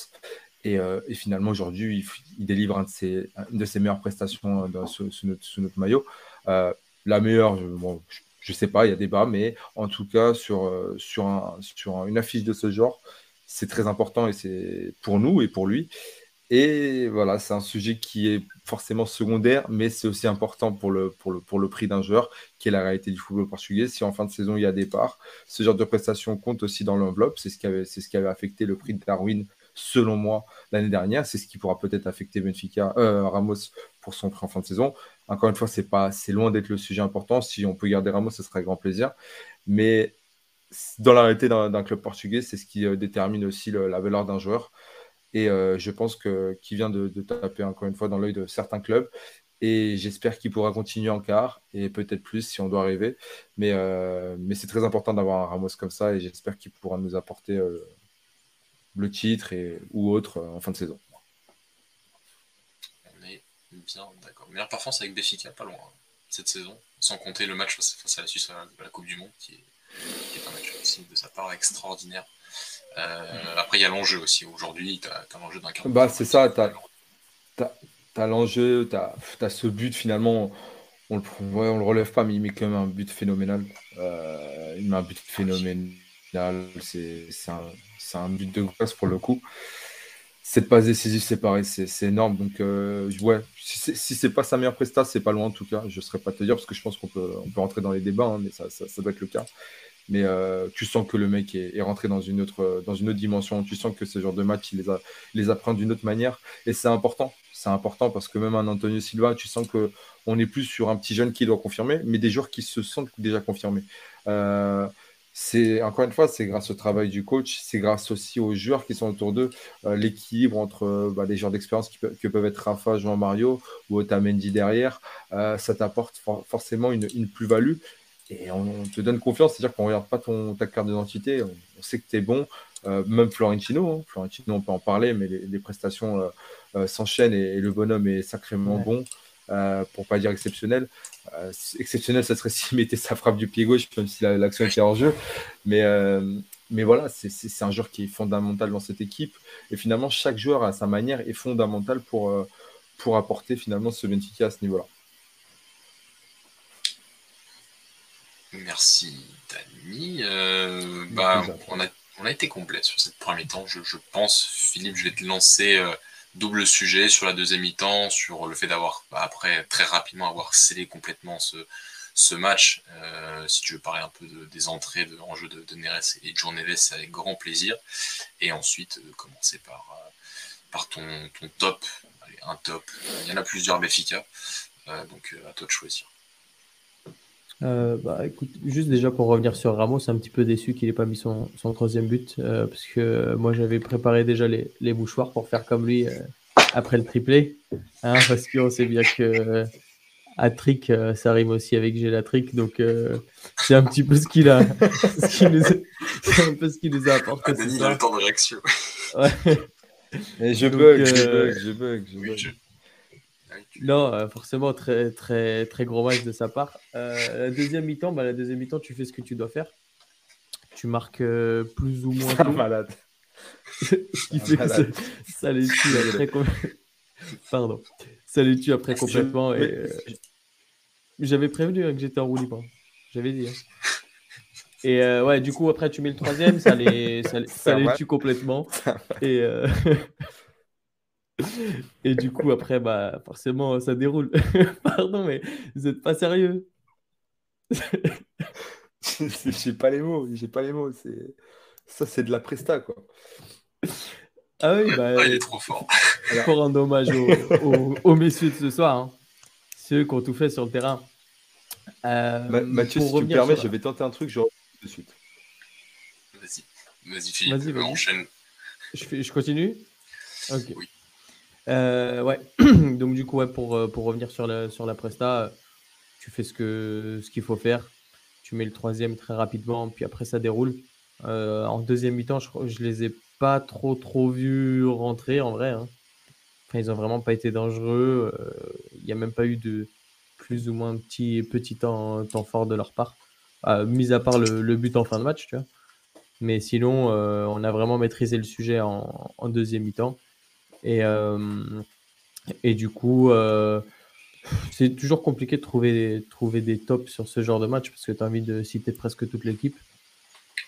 Et, euh, finalement, aujourd'hui, il, délivre une de ses meilleures prestations sous, notre, maillot. la meilleure, je ne sais pas, il y a débat, mais en tout cas, sur une affiche de ce genre, c'est très important et c'est pour nous et pour lui. Et voilà, c'est un sujet qui est forcément secondaire, mais c'est aussi important pour le, pour le, pour le prix d'un joueur, qui est la réalité du football portugais. Si en fin de saison il y a départ, ce genre de prestation compte aussi dans l'enveloppe. C'est ce, qui avait, ce qui avait affecté le prix de Darwin, selon moi, l'année dernière. C'est ce qui pourra peut-être affecter Benfica, euh, Ramos pour son prix en fin de saison. Encore une fois, c'est, loin d'être le sujet important. Si on peut garder Ramos, ce serait grand plaisir. Mais dans la réalité d'un, club portugais, c'est ce qui euh, détermine aussi la valeur d'un joueur. Et euh, je pense que qui vient de, taper encore une fois dans l'œil de certains clubs. Et j'espère qu'il pourra continuer en quart et peut-être plus si on doit arriver. Mais, euh, mais c'est très important d'avoir un Ramos comme ça et j'espère qu'il pourra nous apporter euh, le titre et, ou autre en fin de saison. On est bien d'accord. Meilleure performance avec Béfica, pas loin hein, cette saison, sans compter le match face à la Suisse à la Coupe du Monde qui est, qui est un match aussi de sa part extraordinaire. Euh, après, il y a l'enjeu aussi. Aujourd'hui, tu as, l'enjeu d'un Bah, c'est ça, tu as, l'enjeu, tu as, ce but finalement. On le, on le relève pas, mais il met quand même un but phénoménal. Euh, il met un but phénoménal. C'est un, un, but de grâce pour le coup. Cette passe décisive, c'est pareil, c'est énorme. Donc, euh, ouais, si c'est pas sa meilleure presta, c'est pas loin en tout cas. Je ne saurais pas te dire parce que je pense qu'on peut, on peut rentrer dans les débats, hein, mais ça, ça, ça, doit être le cas mais euh, tu sens que le mec est, rentré dans une, autre, dans une autre dimension. Tu sens que ce genre de match, il les, a, les apprend d'une autre manière. Et c'est important. C'est important parce que même un Antonio Silva, tu sens qu'on est plus sur un petit jeune qui doit confirmer, mais des joueurs qui se sentent déjà confirmés. Euh, c'est encore une fois, c'est grâce au travail du coach, c'est grâce aussi aux joueurs qui sont autour d'eux, euh, l'équilibre entre bah, les joueurs d'expérience qui que peuvent être Rafa, Jean Mario ou Otamendi derrière, ça t'apporte forcément une plus-value et on, te donne confiance, c'est-à-dire qu'on ne regarde pas ton, ta carte d'identité, on, sait que tu es bon. Euh, même Florentino, hein. Florentino, on peut en parler, mais les, prestations euh, euh, s'enchaînent et, le bonhomme est sacrément bon, pour pas dire exceptionnel. exceptionnel, ça serait s'il mettait sa frappe du pied gauche, même si l'action était hors jeu. Mais, mais voilà, c'est un joueur qui est fondamental dans cette équipe. Et finalement, chaque joueur à sa manière est fondamental pour, pour apporter finalement ce Benfica à ce niveau-là. Merci Dani. Euh, bah, on, a, on a été complet sur cette première mi-temps. Je, pense, Philippe, je vais te lancer euh, double sujet sur la deuxième mi-temps, sur le fait d'avoir, bah, après, très rapidement, avoir scellé complètement ce, ce match. Euh, si tu veux parler un peu des entrées de, en jeu de, de Neres et de John c'est avec grand plaisir. Et ensuite, commencer par, par ton, ton top. Allez, un top. Il y en a plusieurs Béfica. donc, à toi de choisir. Euh, bah, écoute, juste déjà pour revenir sur Ramos, un petit peu déçu qu'il n'ait pas mis son, son troisième but, euh, parce que moi j'avais préparé déjà les, les, mouchoirs pour faire comme lui euh, après le triplé, hein, parce qu'on sait bien que Atrick, ça rime aussi avec Gélatrick, donc c'est un petit peu ce qu'il a, ce nous, a, un peu ce qu'il nous a apporté. Ah, Denis, le temps de réaction. Ouais. Et je, bug, je bug, je bug, je bug. Non, euh, forcément, très, très, très gros match de sa part. Euh, la deuxième mi-temps, bah, la deuxième mi-temps, tu fais ce que tu dois faire. Tu marques euh, plus ou moins. Tôt. malade. ce qui fait que ça, les tue après. Pardon. Ça les tue après complètement. Et, J'avais prévenu hein, que j'étais en roue libre. J'avais dit. Hein. Et ouais, du coup, après, tu mets le troisième, ça les, ça, ça les tue complètement. Et. Et du coup, après, bah, forcément, ça déroule. Pardon, mais vous n'êtes pas sérieux. j'ai pas les mots, j'ai pas les mots. C'est ça, c'est de la presta, quoi. Ah oui, bah, ah, il est trop fort. Pour rendre hommage aux, messieurs de ce soir, hein. ceux qui ont tout fait sur le terrain. Euh, Mathieu, si tu me permets, je vais tenter un truc, je reviens de suite. Vas-y, vas-y Philippe, vas-y, enchaîne. Je, je continue? Oui. Euh, ouais, donc du coup, ouais, pour, euh, pour revenir sur la, sur la Presta, tu fais ce qu'il ce qu'il faut faire. Tu mets le troisième très rapidement, puis après ça déroule. Euh, en deuxième mi-temps, je, je les ai pas trop trop vus rentrer en vrai. Hein. Ils ont vraiment pas été dangereux. Il n'y a même pas eu de plus ou moins petit, petit temps, fort de leur part. mis à part le, but en fin de match, tu vois. Mais sinon, on a vraiment maîtrisé le sujet en deuxième mi-temps. Et, euh, et du coup, euh, c'est toujours compliqué de trouver, trouver des tops sur ce genre de match parce que tu as envie de citer presque toute l'équipe.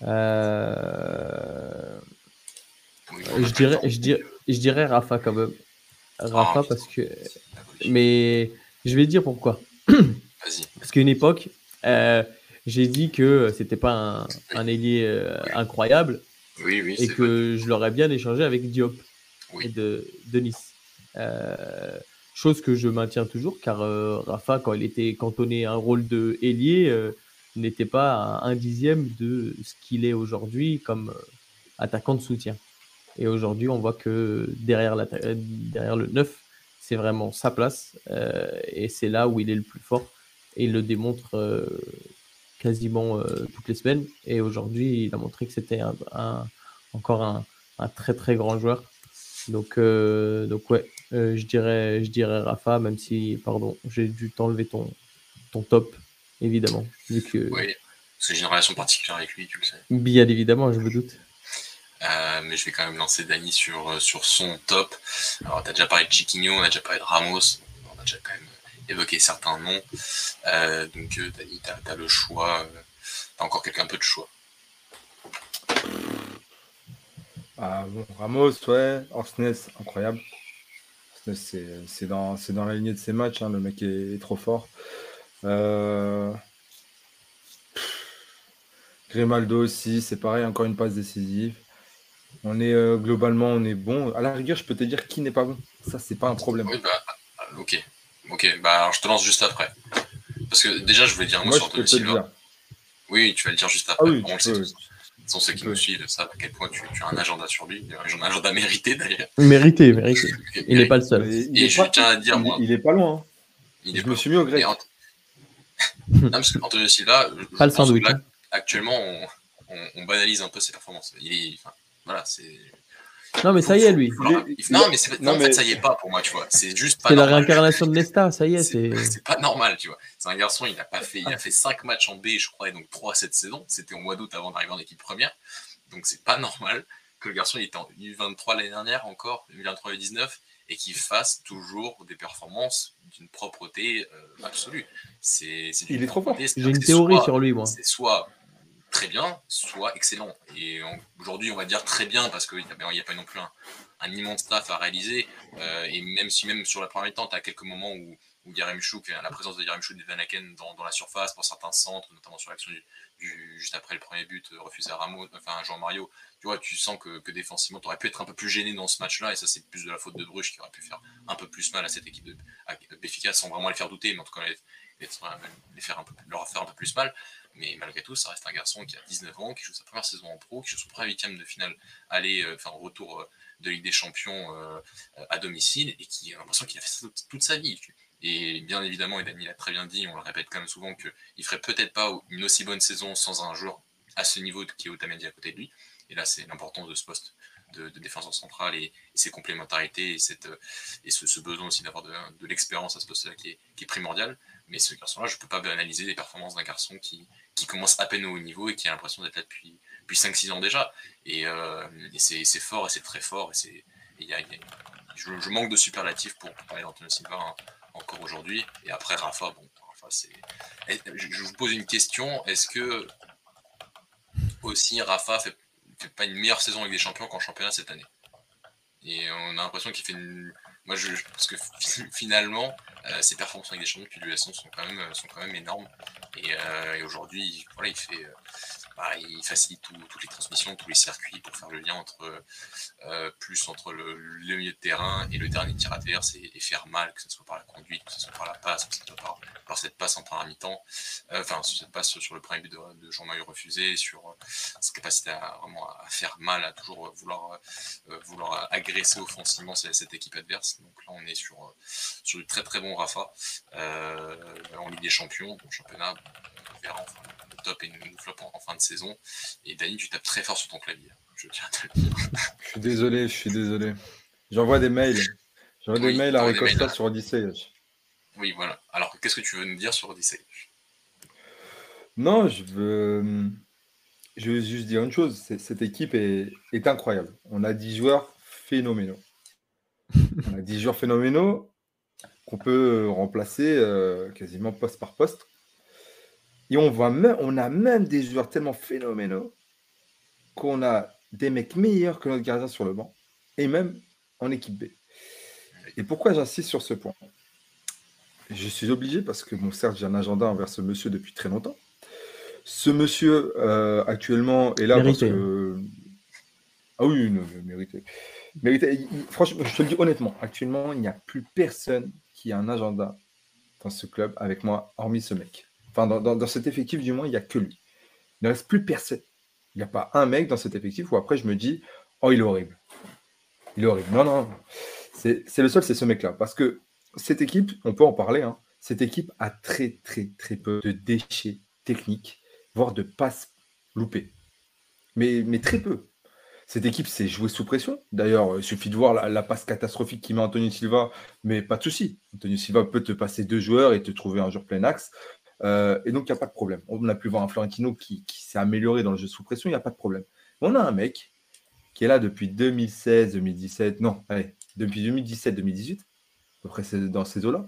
Euh, je, dirais, je, dirais, je dirais Rafa quand même. Rafa parce que. Mais je vais dire pourquoi. Parce qu'à une époque, j'ai dit que c'était pas un, un ailier incroyable. Oui, oui, et que je l'aurais bien échangé avec Diop et de, Nice. Euh, chose que je maintiens toujours, car euh, Rafa, quand il était cantonné à un rôle de ailier, euh, n'était pas à un dixième de ce qu'il est aujourd'hui comme attaquant de soutien. Et aujourd'hui, on voit que derrière, le 9, c'est vraiment sa place. et c'est là où il est le plus fort. Et il le démontre quasiment toutes les semaines. Et aujourd'hui, il a montré que c'était encore un, très très grand joueur. Donc, euh, donc ouais, euh, je, dirais, je dirais Rafa, même si, pardon, j'ai dû t'enlever ton, ton top, évidemment. Vu que... Oui, c'est une relation particulière avec lui, tu le sais. Bien évidemment, je me doute. Euh, mais je vais quand même lancer Dani sur, sur son top. Alors, tu as déjà parlé de Chiquinho, on a déjà parlé de Ramos, on a déjà quand même évoqué certains noms. donc, Dani, tu as, le choix. tu as encore quelqu'un un peu de choix. Ah, bon, Ramos, ouais. Orsnes, incroyable. c'est dans, dans la lignée de ses matchs. Hein, le mec est, trop fort. Euh... Grimaldo aussi, c'est pareil, encore une passe décisive. On est euh, globalement, on est bon. À la rigueur, je peux te dire qui n'est pas bon. Ça, c'est pas un problème. Oui, bah, ok. Ok, bah alors je te lance juste après. Parce que déjà, je voulais dire un mot sur Silva. Oui, tu vas le dire juste après. Ah oui, sont ceux qui nous suivent savent à quel point tu, as un agenda sur lui, un agenda mérité d'ailleurs. Mérité, mérité. Il n'est pas le seul. Et, je tiens à dire, moi. Il est pas loin. Hein. Il je me suis mis au grec. non, parce qu'Antonio Silva, pas le sandwich. Là, actuellement, on, on, banalise un peu ses performances. Il est, enfin, voilà, c'est. Non, mais ça y est, lui. Non, mais, c'est... non, en fait, ça y est pas pour moi, tu vois. C'est juste pas. C'est la réincarnation de Nesta, ça y est. C'est, pas normal, tu vois. C'est un garçon, il a pas fait, il a fait 5 matchs en B, je crois, et donc 3 cette saison. C'était au mois d'août avant d'arriver en équipe première. Donc c'est pas normal que le garçon il était en U23 l'année dernière encore, U23 U19, et qu'il fasse toujours des performances d'une propreté euh, absolue. C'est, il est trop fort. J'ai une théorie sur lui, moi. C'est soit très bien, soit excellent. Et aujourd'hui, on va dire très bien parce qu'il n'y a, pas non plus un, immense staff à réaliser. Euh, et même si même sur la première temps, tu as quelques moments où, où Chouk, la présence de Yarem Chouk et de Van Aken dans, la surface pour certains centres, notamment sur l'action juste après le premier but euh, refusé à Ramos, enfin Jean Mario, tu vois, tu sens que, défensivement, tu aurais pu être un peu plus gêné dans ce match-là. Et ça, c'est plus de la faute de Bruges qui aurait pu faire un peu plus mal à cette équipe de, sans vraiment les faire douter, mais en tout cas les, les, faire un peu, leur faire un peu plus mal. Mais malgré tout, ça reste un garçon qui a 19 ans, qui joue sa première saison en pro, qui joue son premier huitième de finale aller, euh, enfin, retour euh, de Ligue des Champions euh, à domicile et qui a l'impression qu'il a fait ça toute sa vie. Et bien évidemment, et Dani l'a très bien dit, on le répète quand même souvent, qu'il ferait peut-être pas une aussi bonne saison sans un joueur à ce niveau qui est Otamendi à côté de lui. Et là, c'est l'importance de ce poste de, de défenseur central et, ses complémentarités et, cette, et ce, besoin aussi d'avoir de, l'expérience à ce poste-là qui est, qui est primordial. Mais ce garçon-là, je ne peux pas analyser les performances d'un garçon qui, qui commence à peine au haut niveau et qui a l'impression d'être là depuis, depuis 5-6 ans déjà. Et, euh, et c'est fort et c'est très fort. Et, c'est, y a, je, manque de superlatifs pour, parler d'Antonio Silva hein, encore aujourd'hui. Et après, Rafa, bon, Rafa, c'est. Je, vous pose une question est-ce que aussi Rafa fait, pas une meilleure saison avec des champions qu'en championnat cette année Et on a l'impression qu'il fait une Moi, je, parce que finalement, euh, ses performances avec des champions depuis l'US11 sont quand même sont quand même énormes. Et, euh, aujourd'hui, voilà, il fait bah, il facilite toutes les transmissions, tous les circuits pour faire le lien entre euh, plus entre le, milieu de terrain et le dernier tir adverse et, faire mal, que ce soit par la conduite, que ce soit par la passe, que ce soit par, cette passe en première mi-temps, euh, enfin cette passe sur le premier but de, Jean-Marie refusé, sur euh, sa capacité à vraiment à faire mal, à toujours vouloir, vouloir agresser offensivement cette, équipe adverse. Donc là on est sur, sur du très très bon Rafa en Ligue des Champions, bon championnat, on verra enfin top et une flop en, fin de saison. Et Dani, tu tapes très fort sur ton clavier. Je tiens à te le dire. Je suis désolé, je suis désolé. J'envoie des mails. J'envoie des mails à Recosta sur Odyssey. Oui, voilà. Alors, qu'est-ce que tu veux nous dire sur Odyssey? Non, je veux. Je veux juste dire une chose. Cette équipe est, est incroyable. On a 10 joueurs phénoménaux. On a 10 joueurs phénoménaux qu'on peut remplacer euh, quasiment poste par poste. Et on, voit même, on a même des joueurs tellement phénoménaux qu'on a des mecs meilleurs que notre gardien sur le banc, et même en équipe B. Et pourquoi j'insiste sur ce point? Je suis obligé parce que, bon, certes, j'ai un agenda envers ce monsieur depuis très longtemps. Ce monsieur, euh, actuellement, est là parce que. Ah oui, non, mérité. mérité. Franchement, je te le dis honnêtement, actuellement, il n'y a plus personne qui a un agenda dans ce club avec moi, hormis ce mec. Enfin, dans, cet effectif, du moins, il n'y a que lui. Il ne reste plus personne. Il n'y a pas un mec dans cet effectif où après je me dis, oh, il est horrible. Il est horrible. Non, non, c'est le seul, c'est ce mec-là. Parce que cette équipe, on peut en parler, hein, cette équipe a très, très, très peu de déchets techniques, voire de passes loupées. Mais, mais très peu. Cette équipe s'est jouée sous pression. D'ailleurs, il suffit de voir la, passe catastrophique qui met Antonio Silva, mais pas de souci. Antonio Silva peut te passer deux joueurs et te trouver un jour plein axe. Euh, et donc, il n'y a pas de problème. On a pu voir un Florentino qui, s'est amélioré dans le jeu sous pression, il n'y a pas de problème. On a un mec qui est là depuis 2016, 2017, non, allez, depuis 2017, 2018, à peu près dans ces eaux-là,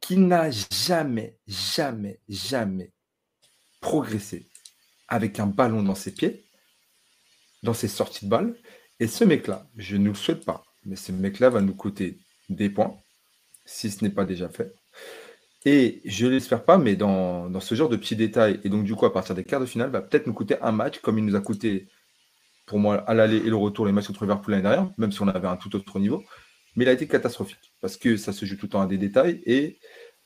qui n'a jamais, jamais, jamais progressé avec un ballon dans ses pieds, dans ses sorties de balle. Et ce mec-là, je ne le souhaite pas, mais ce mec-là va nous coûter des points, si ce n'est pas déjà fait. Et je ne l'espère pas, mais dans, ce genre de petits détails, et donc du coup, à partir des quarts de finale, va peut-être nous coûter un match, comme il nous a coûté, pour moi, à l'aller et le retour, les matchs contre Liverpool l'année dernière, même si on avait un tout autre niveau. Mais il a été catastrophique, parce que ça se joue tout le temps à des détails. Et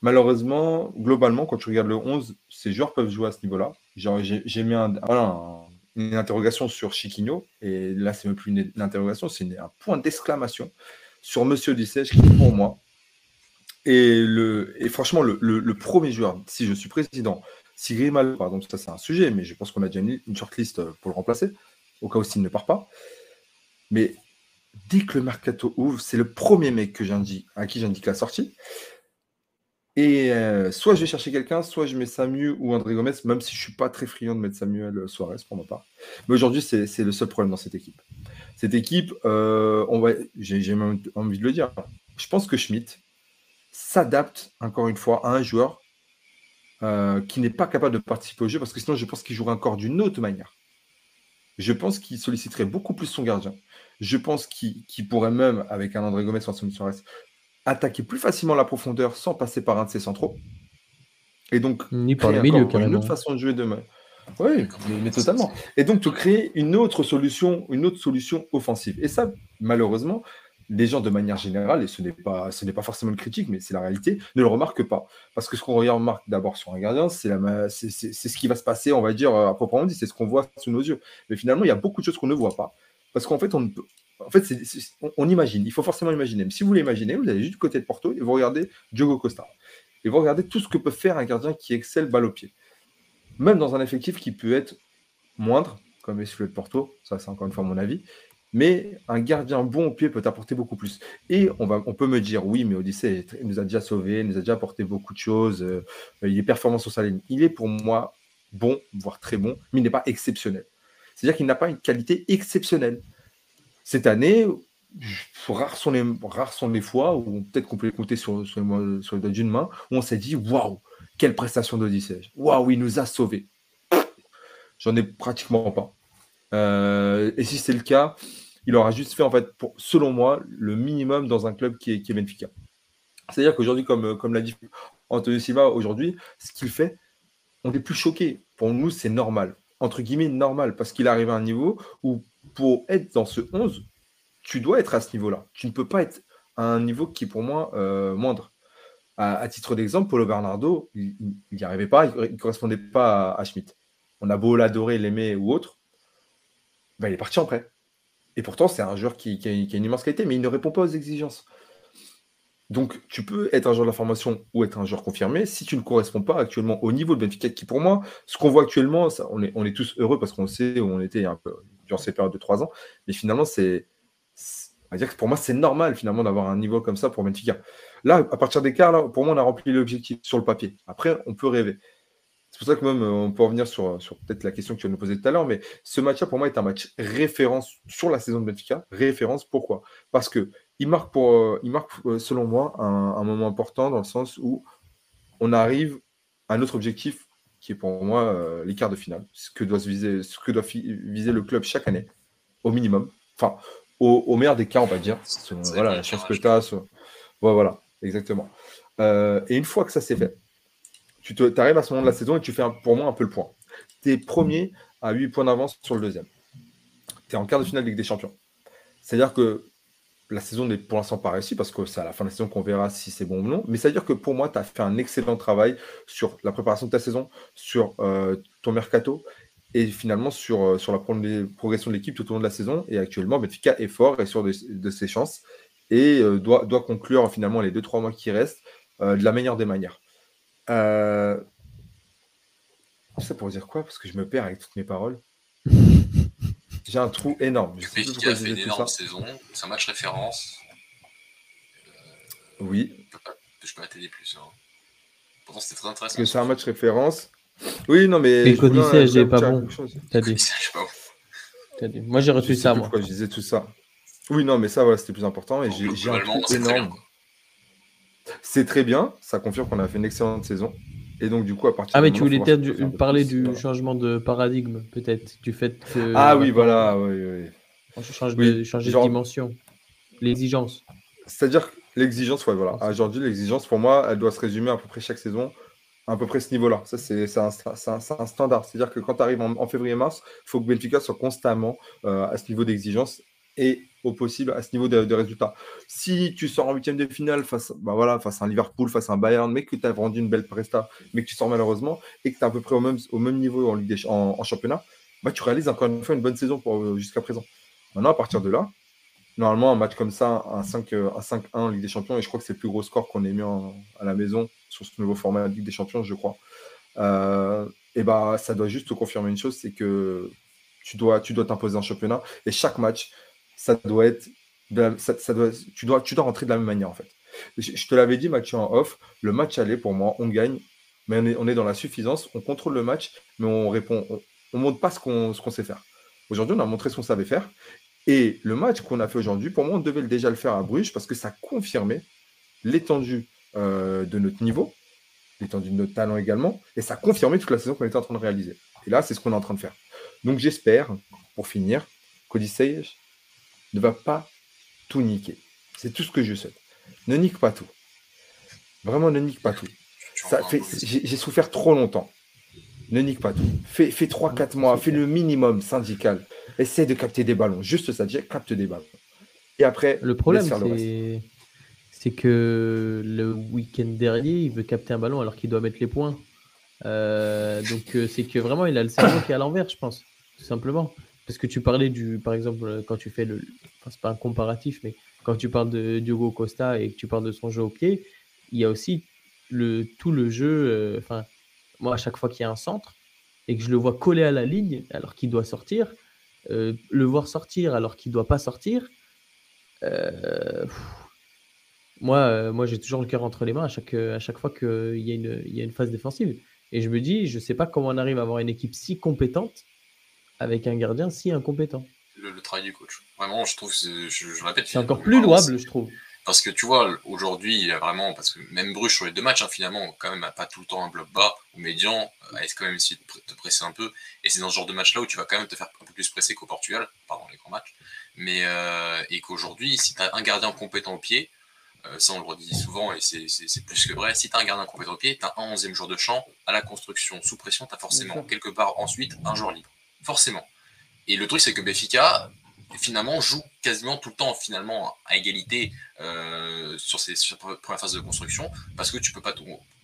malheureusement, globalement, quand tu regardes le 11, ces joueurs peuvent jouer à ce niveau-là. J'ai mis une interrogation sur Chiquinho, et là, c'est même plus une, interrogation, c'est un point d'exclamation sur Monsieur Dissège, qui, pour moi, et, le, et franchement, le, premier joueur, si je suis président, si Grimal, par exemple, ça c'est un sujet, mais je pense qu'on a déjà une, shortlist pour le remplacer, au cas où s'il ne part pas. Mais dès que le mercato ouvre, c'est le premier mec que à qui j'indique la sortie. Et euh, soit je vais chercher quelqu'un, soit je mets Samuel ou André Gomez, même si je ne suis pas très friand de mettre Samuel Suarez pour ma part. Mais aujourd'hui, c'est le seul problème dans cette équipe. Cette équipe, euh, j'ai même envie de le dire. Je pense que Schmidt, s'adapte, encore une fois, à un joueur euh, qui n'est pas capable de participer au jeu, parce que sinon, je pense qu'il jouerait encore d'une autre manière. Je pense qu'il solliciterait beaucoup plus son gardien. Je pense qu'il pourrait même, avec un André Gomez un Suarez, attaquer plus facilement la profondeur sans passer par un de ses centraux. Et donc, ni par le milieu, une autre façon de jouer demain. Oui, mais, totalement. Et donc, tu crées une autre solution, une autre solution offensive. Et ça, malheureusement, les gens de manière générale, et ce n'est pas, ce n'est pas forcément une critique, mais c'est la réalité, ne le remarquent pas. Parce que ce qu'on remarque d'abord sur un gardien, c'est, c'est, ce qui va se passer, on va dire, à proprement dit, c'est ce qu'on voit sous nos yeux. Mais finalement, il y a beaucoup de choses qu'on ne voit pas. Parce qu'en fait, on, en fait on, imagine, il faut forcément imaginer. Mais si vous voulez imaginer, vous allez juste du côté de Porto et vous regardez Diogo Costa. Et vous regardez tout ce que peut faire un gardien qui excelle balle au pied. Même dans un effectif qui peut être moindre, comme est celui de Porto, ça c'est encore une fois mon avis, mais un gardien bon au pied peut apporter beaucoup plus. Et on, va, on peut me dire, oui, mais Odyssey nous a déjà sauvé, nous a déjà apporté beaucoup de choses, euh, il est performant sur sa ligne. Il est pour moi bon, voire très bon, mais il n'est pas exceptionnel. C'est-à-dire qu'il n'a pas une qualité exceptionnelle. Cette année, rares sont les, rares sont les fois, ou peut-être qu'on peut les compter sur, sur, les doigts d'une main, où on s'est dit, waouh, quelle prestation d'Odyssée. Waouh, il nous a sauvés. J'en ai pratiquement pas. Euh, et si c'est le cas, il aura juste fait, en fait, selon moi, le minimum dans un club qui est, qui est Benfica. C'est-à-dire qu'aujourd'hui, comme, comme l'a dit Antonio Silva, aujourd'hui, ce qu'il fait, on n'est plus choqué. Pour nous, c'est normal. Entre guillemets, normal. Parce qu'il arrive à un niveau où, pour être dans ce 11, tu dois être à ce niveau-là. Tu ne peux pas être à un niveau qui est pour moi euh, moindre. À, titre d'exemple, Paulo Bernardo, il n'y arrivait pas, il ne correspondait pas à, Schmidt. On a beau l'adorer, l'aimer ou autre, ben, il est parti en prêt. Et pourtant, c'est un joueur qui, a, une immense qualité, mais il ne répond pas aux exigences. Donc, tu peux être un joueur de la formation ou être un joueur confirmé si tu ne corresponds pas actuellement au niveau de Benfica, qui pour moi, ce qu'on voit actuellement, on, est, tous heureux parce qu'on sait où on était durant ces périodes de trois ans, mais finalement, c'est dire que pour moi, c'est normal finalement d'avoir un niveau comme ça pour Benfica. Là, à partir des quarts, pour moi, on a rempli l'objectif sur le papier. Après, on peut rêver. C'est pour ça que même euh, on peut revenir sur, sur peut-être la question que tu vas nous poser tout à l'heure, mais ce match-là, pour moi, est un match référence sur la saison de Benfica. Référence, pourquoi? Parce que il marque, pour, euh, il marque euh, selon moi, un, moment important dans le sens où on arrive à notre objectif qui est pour moi les quarts de finale, ce que doit, viser, ce que doit viser le club chaque année, au minimum. Enfin, au, meilleur des cas, on va dire. voilà, la chance que tu as. voilà, exactement. Euh, et une fois que ça s'est fait, tu te, arrives à ce moment de la saison et tu fais pour moi un peu le point. Tu es premier à 8 points d'avance sur le deuxième. Tu es en quart de finale de Ligue des Champions. C'est-à-dire que la saison n'est pour l'instant pas réussie parce que c'est à la fin de la saison qu'on verra si c'est bon ou non. Mais c'est-à-dire que pour moi, tu as fait un excellent travail sur la préparation de ta saison, sur euh, ton mercato et finalement sur, euh, sur la progression de l'équipe tout au long de la saison. Et actuellement, Benfica est fort et sûr de, ses chances et euh, doit, doit conclure finalement les 2-3 mois qui restent euh, de la meilleure des manières. Euh... Ça pour dire quoi? Parce que je me perds avec toutes mes paroles. J'ai un trou énorme. Benfica a fait une énorme saison. C'est un match référence. oui. Je peux pas, t'aider plus. Hein. Pourtant, c'était très intéressant. Que c'est un match référence. Oui, non, mais. Et Codicée, j'ai pas bon. T'as dit. dit. Moi, j'ai reçu ça, moi. Pourquoi je disais tout ça Oui, non, mais ça, voilà, c'était plus important. Et j'ai un trou énorme. C'est très bien. Ça confirme qu'on a fait une excellente saison. Et donc, du coup, à partir Ah, mais tu voulais parler du changement de paradigme, peut-être, du fait que. Ah, oui, voilà, oui, oui. On change de, changer de dimension. L'exigence. C'est-à-dire l'exigence, ouais, voilà. Aujourd'hui, l'exigence, pour moi, elle doit se résumer à peu près chaque saison à peu près ce niveau-là. Ça, c'est un, un, standard. C'est-à-dire que quand tu arrives en, février-mars, il faut que Benfica soit constamment euh, à ce niveau d'exigence et possible à ce niveau de, résultats. Si tu sors en huitième de finale face, bah voilà, face à un Liverpool, face à un Bayern, mais que tu as vendu une belle presta, mais que tu sors malheureusement et que tu es à peu près au même, au même niveau en, Ligue en, championnat, bah, tu réalises encore une fois une bonne saison euh, jusqu'à présent. Maintenant, à partir de là, normalement, un match comme ça, un 5-1 en Ligue des Champions, et je crois que c'est le plus gros score qu'on ait mis à la maison sur ce nouveau format de Ligue des Champions, je crois. Euh, et bah, ça doit juste te confirmer une chose, c'est que tu dois, tu dois t'imposer un championnat, et chaque match, ça doit être, ça, doit, tu dois, tu dois rentrer de la même manière en fait. Je, te l'avais dit, Mathieu en off, le match aller pour moi, on gagne, mais on est, on est dans la suffisance, on contrôle le match, mais on répond, on, montre pas ce qu'on, ce qu'on sait faire. Aujourd'hui, on a montré ce qu'on savait faire, et le match qu'on a fait aujourd'hui, pour moi, on devait déjà le faire à Bruges parce que ça confirmait l'étendue euh, de notre niveau, l'étendue de notre talent également, et ça confirmait toute la saison qu'on était en train de réaliser. Et là, c'est ce qu'on est en train de faire. Donc j'espère, pour finir, qu'Odyssey ne va pas tout niquer. C'est tout ce que je souhaite. Ne nique pas tout. Vraiment, ne nique pas tout. J'ai souffert trop longtemps. Ne nique pas tout. Fais, fais 3-4 mois, fais le minimum syndical. Essaie de capter des ballons. Juste ça, déjà, capte des ballons. Et après, le problème, c'est que le week-end dernier, il veut capter un ballon alors qu'il doit mettre les points. Euh, donc, euh, c'est que vraiment, il a le cerveau qui est à l'envers, je pense, tout simplement. Parce que tu parlais du, par exemple, quand tu fais le, enfin, c'est pas un comparatif, mais quand tu parles de Diogo Costa et que tu parles de son jeu au pied, il y a aussi le, tout le jeu. Euh, enfin, moi, à chaque fois qu'il y a un centre et que je le vois coller à la ligne alors qu'il doit sortir, euh, le voir sortir alors qu'il doit pas sortir, euh, moi, euh, moi j'ai toujours le cœur entre les mains à chaque, à chaque fois qu'il y, a une, y a une phase défensive. Et je me dis, je sais pas comment on arrive à avoir une équipe si compétente avec un gardien si incompétent. Le, travail du coach. Vraiment, je trouve, je, je répète. C'est encore plus louable, je trouve. Parce que tu vois, aujourd'hui, il y a vraiment, parce que même Bruges sur les deux matchs, hein, finalement, quand même, pas tout le temps un bloc bas ou médian, euh, est quand même essayer de te presser un peu. Et c'est dans ce genre de match-là où tu vas quand même te faire un peu plus presser qu'au Portugal, pardon, les grands matchs. Mais, et qu'aujourd'hui, si tu as un gardien compétent au pied, ça on le redit souvent et c'est plus que vrai, si tu as un gardien compétent au pied, tu as un 11e jour de champ, à la construction, sous pression, tu as forcément quelque part ensuite un joueur libre. Forcément. Et le truc, c'est que Béfica, finalement, joue quasiment tout le temps finalement à égalité euh, sur ces sur première phase de construction, parce que tu peux pas,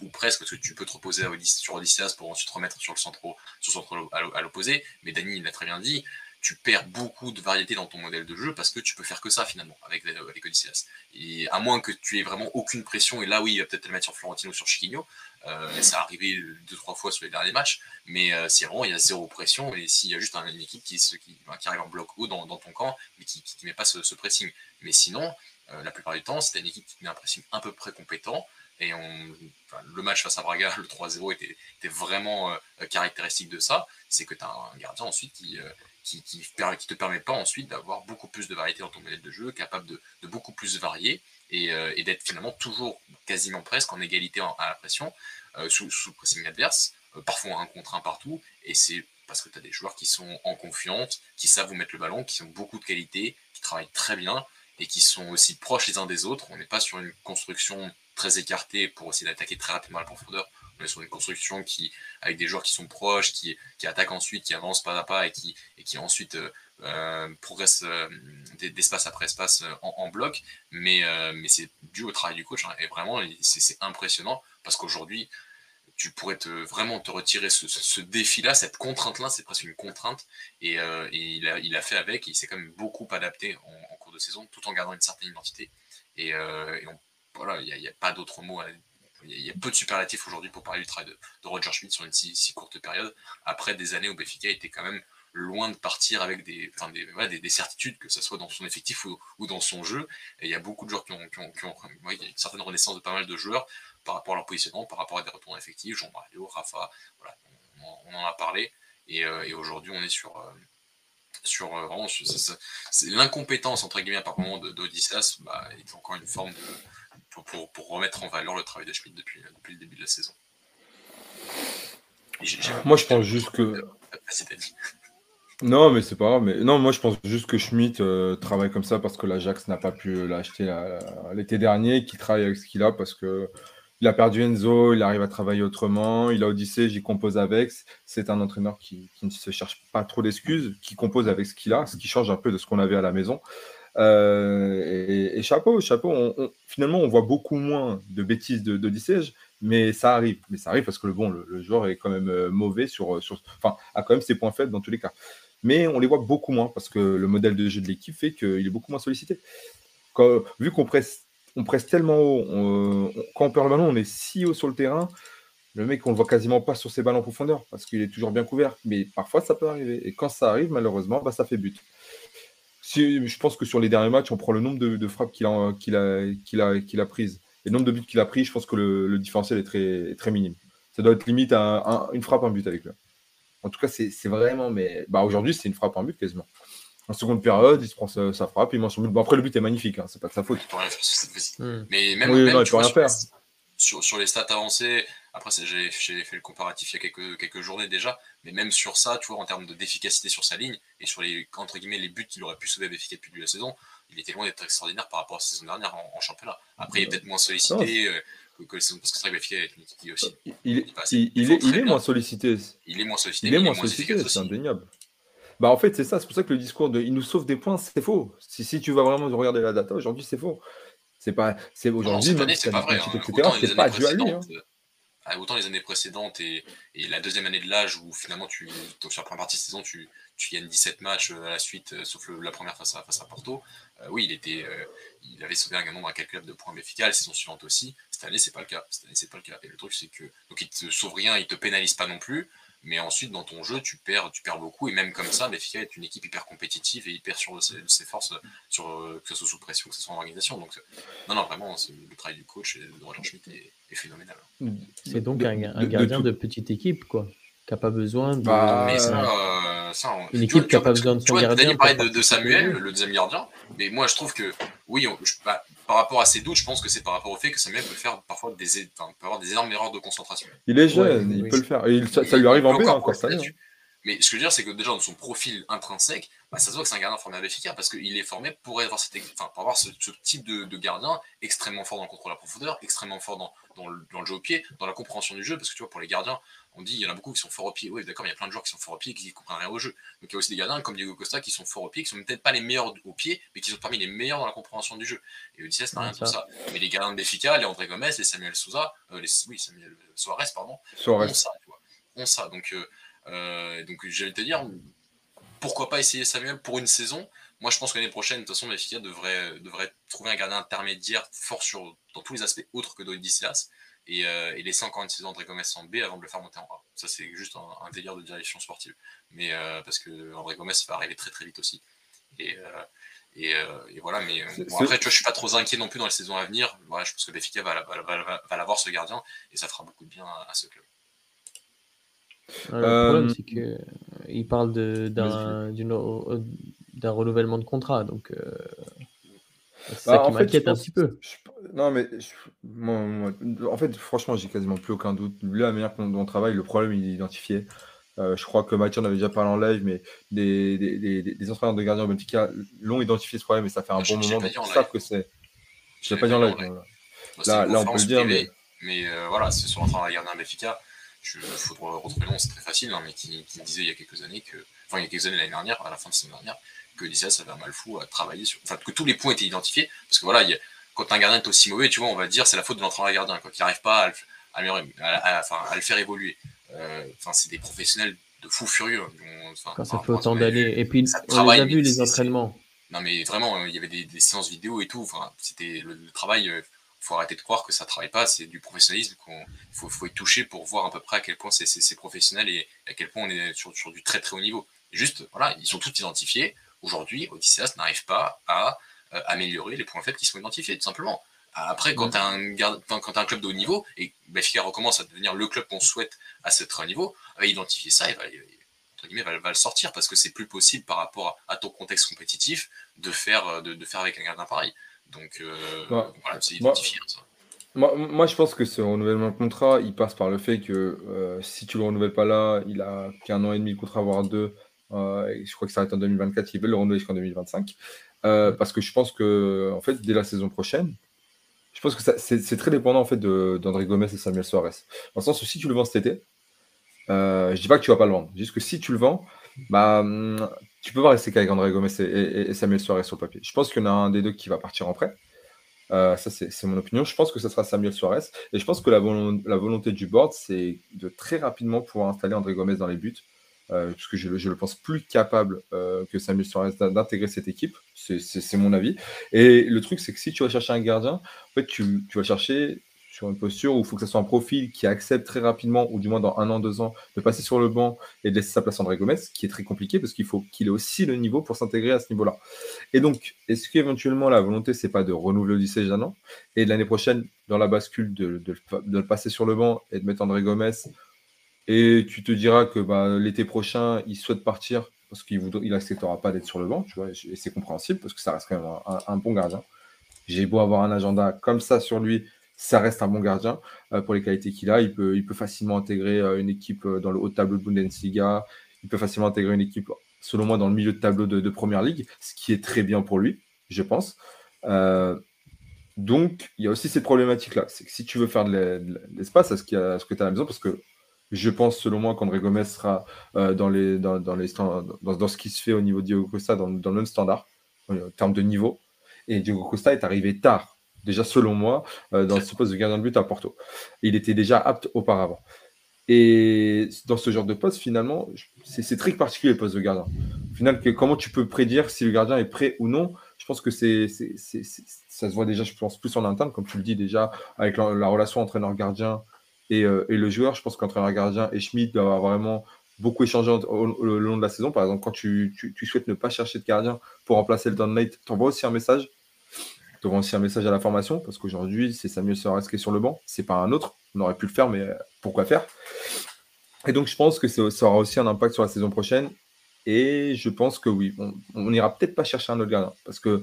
ou presque, parce que tu peux te reposer sur Odysseas pour ensuite remettre sur le centre, sur centre à l'opposé. Mais Dany l'a très bien dit, tu perds beaucoup de variété dans ton modèle de jeu parce que tu peux faire que ça finalement avec, avec Odysseas. Et à moins que tu aies vraiment aucune pression, et là oui, il va peut-être te le mettre sur Florentino ou sur Chiquinho, euh, ça a arrivé deux, trois fois sur les derniers matchs, mais euh, c'est vraiment, il y a zéro pression, et s'il y a juste une équipe qui, qui, arrive en bloc haut dans, ton camp, mais qui ne met pas ce, pressing. Mais sinon, euh, la plupart du temps, c'était une équipe qui met un pressing à peu près compétent, et le match face à Braga, le 3-0, était, vraiment caractéristique de ça, c'est que tu as un gardien ensuite qui qui, qui, qui, te permet pas ensuite d'avoir beaucoup plus de variété dans ton modèle de jeu, capable de, de beaucoup plus varier et, euh, et d'être finalement toujours quasiment presque en égalité à la pression euh, sous, pressing adverse, euh, parfois un contre un partout, et c'est parce que tu as des joueurs qui sont en confiance, qui savent vous mettre le ballon, qui ont beaucoup de qualité, qui travaillent très bien et qui sont aussi proches les uns des autres. On n'est pas sur une construction très écartée pour essayer d'attaquer très rapidement à la profondeur on est sur une construction qui, avec des joueurs qui sont proches, qui, attaquent ensuite, qui avancent pas à pas et qui ensuite euh, progressent euh, d'espace après espace euh, en, bloc. Mais, mais c'est dû au travail du coach. Hein, et vraiment, c'est impressionnant parce qu'aujourd'hui, tu pourrais te, vraiment te retirer ce, ce, défi-là, cette contrainte-là, c'est presque une contrainte. Et, et il, a, il, a, fait avec, il s'est quand même beaucoup adapté en, cours de saison, tout en gardant une certaine identité. Et, et voilà, il n'y a, pas d'autre mot il y a peu de superlatifs aujourd'hui pour parler du travail de, Roger Schmidt sur une si, courte période, après des années où Béfica était quand même loin de partir avec des, enfin des, des, certitudes, que ce soit dans son effectif ou, dans son jeu. Et il y a beaucoup de joueurs qui ont, qui ont, qui ont il y a une certaine renaissance de pas mal de joueurs par rapport à leur positionnement, par rapport à des retours effectifs, Jean-Mario, Rafa, voilà, on, en a parlé. Et, euh, et aujourd'hui, on est sur, euh, sur euh, vraiment l'incompétence entre guillemets par moment d'Odysseas bah, est encore une forme de, pour, pour, remettre en valeur le travail de Schmidt depuis, depuis le début de la saison. moi, je pense juste que. Non, mais c'est pas grave. Mais... Non, moi, je pense juste que Schmidt euh, travaille comme ça parce que l'Ajax n'a pas pu l'acheter l'été dernier, qu'il travaille avec ce qu'il a parce que il a perdu Enzo, il arrive à travailler autrement, il a Odyssée, j'y compose avec. C'est un entraîneur qui, ne se cherche pas trop d'excuses, qui compose avec ce qu'il a, ce qui change un peu de ce qu'on avait à la maison. Euh, et, chapeau, chapeau. Finalement, on voit beaucoup moins de bêtises d'Odyssée, mais ça arrive. Mais ça arrive parce que le, bon, le, joueur est quand même euh, mauvais sur, sur, enfin, a quand même ses points faibles dans tous les cas. Mais on les voit beaucoup moins parce que le modèle de jeu de l'équipe fait qu'il est beaucoup moins sollicité. Vu qu'on presse, tellement haut, quand on perd le ballon, on est si haut sur le terrain. Le mec, on le voit quasiment pas sur ses balles en profondeur parce qu'il est toujours bien couvert. Mais parfois, ça peut arriver. Et quand ça arrive, malheureusement, bah, ça fait but je pense que sur les derniers matchs, on prend le nombre de, frappes qu'il a, a, a, a prises et le nombre de buts qu'il a pris, je pense que le, différentiel est très, très minime. Ça doit être limite à une frappe, un but avec lui. En tout cas, c'est, vraiment. Mais bah, aujourd'hui, c'est une frappe, un but quasiment. En seconde période, il se prend sa, frappe, il mange son but. Bon, après, le but est magnifique, hein, c'est pas de sa faute. Hmm. Mais même, oui, non, il peut rien faire. Sur, sur, les stats avancées, après, j'ai fait le comparatif il y a quelques, quelques journées déjà, mais même sur ça, tu vois, en termes d'efficacité sur sa ligne et sur les, entre guillemets, les buts qu'il aurait pu sauver avec depuis de la saison, il était loin d'être extraordinaire par rapport à la saison dernière en, championnat. Après, il est peut-être moins sollicité euh, que, la saison, parce que c'est vrai que est une équipe qui aussi. Il, est, il, est, il est moins sollicité. Il est moins sollicité. Il est moins sollicité, c'est indéniable. Bah en fait, c'est ça, c'est pour ça que le discours de il nous sauve des points, c'est faux. Si, si tu vas vraiment regarder la data, aujourd'hui, c'est faux. C'est pas, c'est aujourd'hui, c'est pas vrai. Hein. C'est pas dû à lui. Hein. Autant les années précédentes et, la deuxième année de l'âge où finalement tu sur la première partie de saison tu, tu gagnes 17 matchs euh, à la suite euh, sauf la première face à, face à Porto. Euh, oui il était il avait sauvé un grand nombre incalculable de points efficaces la saison suivante aussi. Cette année c'est pas le cas. Cette année c'est pas le cas. Et le truc c'est que donc il te sauve rien il te pénalise pas non plus. Mais ensuite dans ton jeu tu perds tu perds beaucoup. Et même comme ça Benfica est une équipe hyper compétitive et hyper sûre de ses, forces sur que ce soit sous pression que ce soit en organisation. Donc non non vraiment le travail du coach et de Roger Schmidt est, phénoménal. C'est donc un, gardien de, petite équipe quoi qui n'a pas besoin de bah, une équipe qui n'a pas besoin de son gardien parlait de, de, Samuel le deuxième gardien mais moi je trouve que oui bah, par rapport à ses doutes, je pense que c'est par rapport au fait que Samuel peut faire parfois des, enfin, peut avoir des énormes erreurs de concentration. Il est jeune, il peut le faire. Et ça, lui arrive en B encore Mais ce que je veux dire, c'est que déjà, dans son profil intrinsèque, bah, ça se voit que c'est un gardien formé à Béfica parce qu'il est formé pour avoir, cette, enfin, pour avoir ce, type de, gardien extrêmement fort dans le contrôle à profondeur, extrêmement fort dans, dans, le, dans, le, jeu au pied, dans la compréhension du jeu, parce que tu vois, pour les gardiens, on dit il y en a beaucoup qui sont forts au pied. Oui, d'accord, il y a plein de joueurs qui sont forts au pied et qui ne comprennent rien au jeu. Donc il y a aussi des gardiens comme Diego Costa qui sont forts au pied, qui sont peut-être pas les meilleurs au pied, mais qui sont parmi les meilleurs dans la compréhension du jeu. Et Odysseus n'a rien de tout ça. Mais les gardiens de Béfica, les André Gomez, les Samuel Souza, euh, les, oui, Samuel Suarez, pardon, Suarez. ont ça. Tu vois, ont ça. Donc, euh, euh, donc j'allais te dire, pourquoi pas essayer Samuel pour une saison Moi, je pense que l'année prochaine, de toute façon, Béfica devrait, devrait trouver un gardien intermédiaire fort sur, dans tous les aspects autres que et, euh, et, laisser encore une saison André Gomez en B avant de le faire monter en A. Ça, c'est juste un, délire de direction sportive. Mais euh, parce que André Gomez va arriver très très vite aussi. Et, euh, et, et voilà, mais bon, après, tu vois, je suis pas trop inquiet non plus dans les saisons à venir. Voilà, je pense que Béfica va, va, va, va l'avoir ce gardien et ça fera beaucoup de bien à, à ce club. Le problème, c'est qu'il parle d'un renouvellement de contrat. Donc, c'est ça bah, qui m'inquiète un petit peu. non, mais en fait, franchement, j'ai quasiment plus aucun doute. Lui, la manière dont on travaille, le problème, il est identifié. Euh, je crois que Mathieu en avait déjà parlé en live, mais des, des, des, entraîneurs de gardiens au Benfica l'ont identifié ce problème et ça fait un bon moment. Donc, ils savent que c'est. Je l'ai pas dit en live. Là, là, on peut le dire. Mais, mais euh, voilà, c'est sur l'entraîneur de gardiens Benfica. Il faudra retrouver le nom, c'est très facile, hein, mais qui, qui, disait il y a quelques années que. Enfin, il y a quelques années l'année dernière, à la fin de cette dernière, que Odysseas avait un mal fou à travailler sur. Enfin, que tous les points étaient identifiés. Parce que voilà, quand un gardien est aussi mauvais, tu vois, on va dire c'est la faute de l'entraîneur gardien, quoi, qui n'arrive pas à le, à, enfin, à le faire évoluer. Euh, enfin, c'est des professionnels de fous furieux. Enfin, quand ça fait autant d'années. Et puis, on a vu les entraînements. Non, mais vraiment, il y avait des, séances vidéo et tout. Enfin, c'était le, travail. Il euh, faut arrêter de croire que ça travaille pas. C'est du professionnalisme. Il faut, faut, être touché pour voir à peu près à quel point c'est professionnel et à quel point on est sur, sur du très très haut niveau. Juste, voilà, ils sont tous identifiés. Aujourd'hui, Odysseas n'arrive pas à euh, améliorer les points faibles qui sont identifiés, tout simplement. Après, quand tu as, un club de haut niveau, et Benfica recommence à devenir le club qu'on souhaite à ce très haut niveau, va identifier ça et va, va, le sortir parce que c'est plus possible par rapport à, ton contexte compétitif de faire, euh, de, faire avec un gardien pareil. Donc, euh, voilà, c'est identifié. ça. Moi, moi, je pense que ce renouvellement de contrat, il passe par le fait que si tu le renouvelles pas là, il a qu'un an et demi de contrat, voire deux, euh, je crois que ça arrête en 2024. Ils veulent le renouveler jusqu'en 2025. Euh, parce que je pense que, en fait, dès la saison prochaine, je pense que c'est très dépendant en fait d'André Gomez et Samuel Suarez. Dans le sens où si tu le vends cet été, euh, je dis pas que tu vas pas le vendre, juste que si tu le vends, bah, tu peux pas rester qu'avec André Gomez et, Samuel Suarez sur le papier. Je pense qu'il y en a un des deux qui va partir en prêt. ça, c'est mon opinion. Je pense que ce sera Samuel Suarez. Et je pense que la, la volonté du board, c'est de très rapidement pouvoir installer André Gomez dans les buts euh, parce que je, le pense plus capable euh, que Samuel Suarez d'intégrer cette équipe. C'est mon avis. Et le truc, c'est que si tu vas chercher un gardien, en fait, tu, vas chercher sur une posture où il faut que ce soit un profil qui accepte très rapidement, ou du moins dans un an, deux ans, de passer sur le banc et de laisser sa place à André Gomez, ce qui est très compliqué parce qu'il faut qu'il ait aussi le niveau pour s'intégrer à ce niveau-là. Et donc, est-ce qu'éventuellement la volonté, c'est pas de renouveler Odyssey d'un an et l'année prochaine, dans la bascule, de, de, le passer sur le banc et de mettre André Gomez et tu te diras que bah, l'été prochain, il souhaite partir parce qu'il n'acceptera pas d'être sur le banc, tu vois, et c'est compréhensible parce que ça reste quand même un, bon gardien. J'ai beau avoir un agenda comme ça sur lui, ça reste un bon gardien euh, pour les qualités qu'il a. Il peut, il peut facilement intégrer euh, une équipe euh, dans le haut tableau de Bundesliga. Il peut facilement intégrer une équipe, selon moi, dans le milieu de tableau de, de Première Ligue, ce qui est très bien pour lui, je pense. donc, il y a aussi cette problématique-là. C'est que si tu veux faire de l'espace à ce, que tu as à la maison, parce que je pense, selon moi, qu'André Gomez sera dans, dans, dans, ce qui se fait au niveau de Diogo Costa, dans, le même standard, en termes de niveau. Et Diogo Costa est arrivé tard, déjà selon moi, euh, dans ce poste de gardien de but à Porto. Il était déjà apte auparavant. Et dans ce genre de poste, finalement, c'est très particulier le poste de gardien. Au final, comment tu peux prédire si le gardien est prêt ou non? Je pense que c'est, ça se voit déjà, je pense, plus en interne, comme tu le dis déjà, avec la, la relation entraîneur-gardien euh, et, le joueur, je pense qu'entraîneur gardien et Schmidt doivent vraiment beaucoup échangé au, long de la saison. Par exemple, quand tu, souhaites ne pas chercher de gardien pour remplacer le downlight, tu envoies aussi un message. Tu envoies aussi un message à la formation parce qu'aujourd'hui, c'est Samuel Soares qui est sur le banc. C'est pas un autre. On aurait pu le faire, mais euh, pourquoi faire? Et donc, je pense que ça aura aussi un impact sur la saison prochaine. Et je pense que oui, on n'ira peut-être pas chercher un autre gardien parce que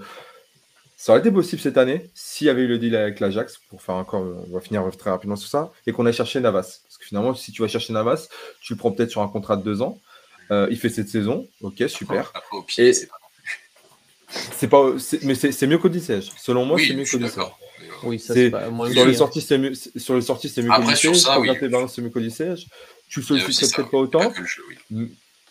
ça aurait été possible cette année s'il y avait eu le deal avec l'Ajax, pour faire encore, on va finir très rapidement sur ça, et qu'on a cherché Navas. Parce que finalement, si tu vas chercher Navas, tu le prends peut-être sur un contrat de deux ans. Euh, il fait cette saison, ok, super. Après, au pied, Et- c'est pas. C'est pas, mais c'est c'est mieux. Selon moi, Oui, c'est mieux je suis qu'Odissège. d'accord. Mais, euh, Oui, ça C'est- pas. Sur les hein. sorties, c'est mieux. Sur les sorties, c'est mieux sur oui. c'est mieux. Tu le ça, peut-être pas autant.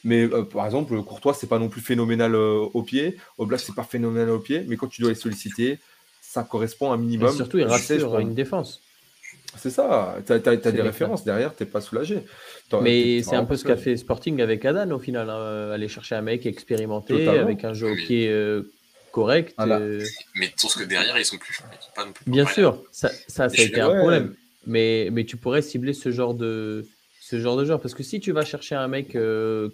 Mais euh, par exemple, Courtois, c'est pas non plus phénoménal euh, au pied. Oblak, c'est pas phénoménal au pied. Mais quand tu dois les solliciter, ça correspond à un minimum. surtout, il rassure une défense. C'est ça. Tu as, des références derrière, t'es pas soulagé. Mais c'est un peu ce qu'a fait Sporting avec Adan au final. hein. Aller chercher un mec expérimenté, Totalement. avec un jeu au pied euh, correct. Ah là. euh, Mais sauf que derrière, ils sont plus. ils sont pas non plus Bien sûr, ça, ça, a été un problème. Mais, mais tu pourrais cibler ce genre de, ce genre de joueur. Parce que si tu vas chercher un mec euh,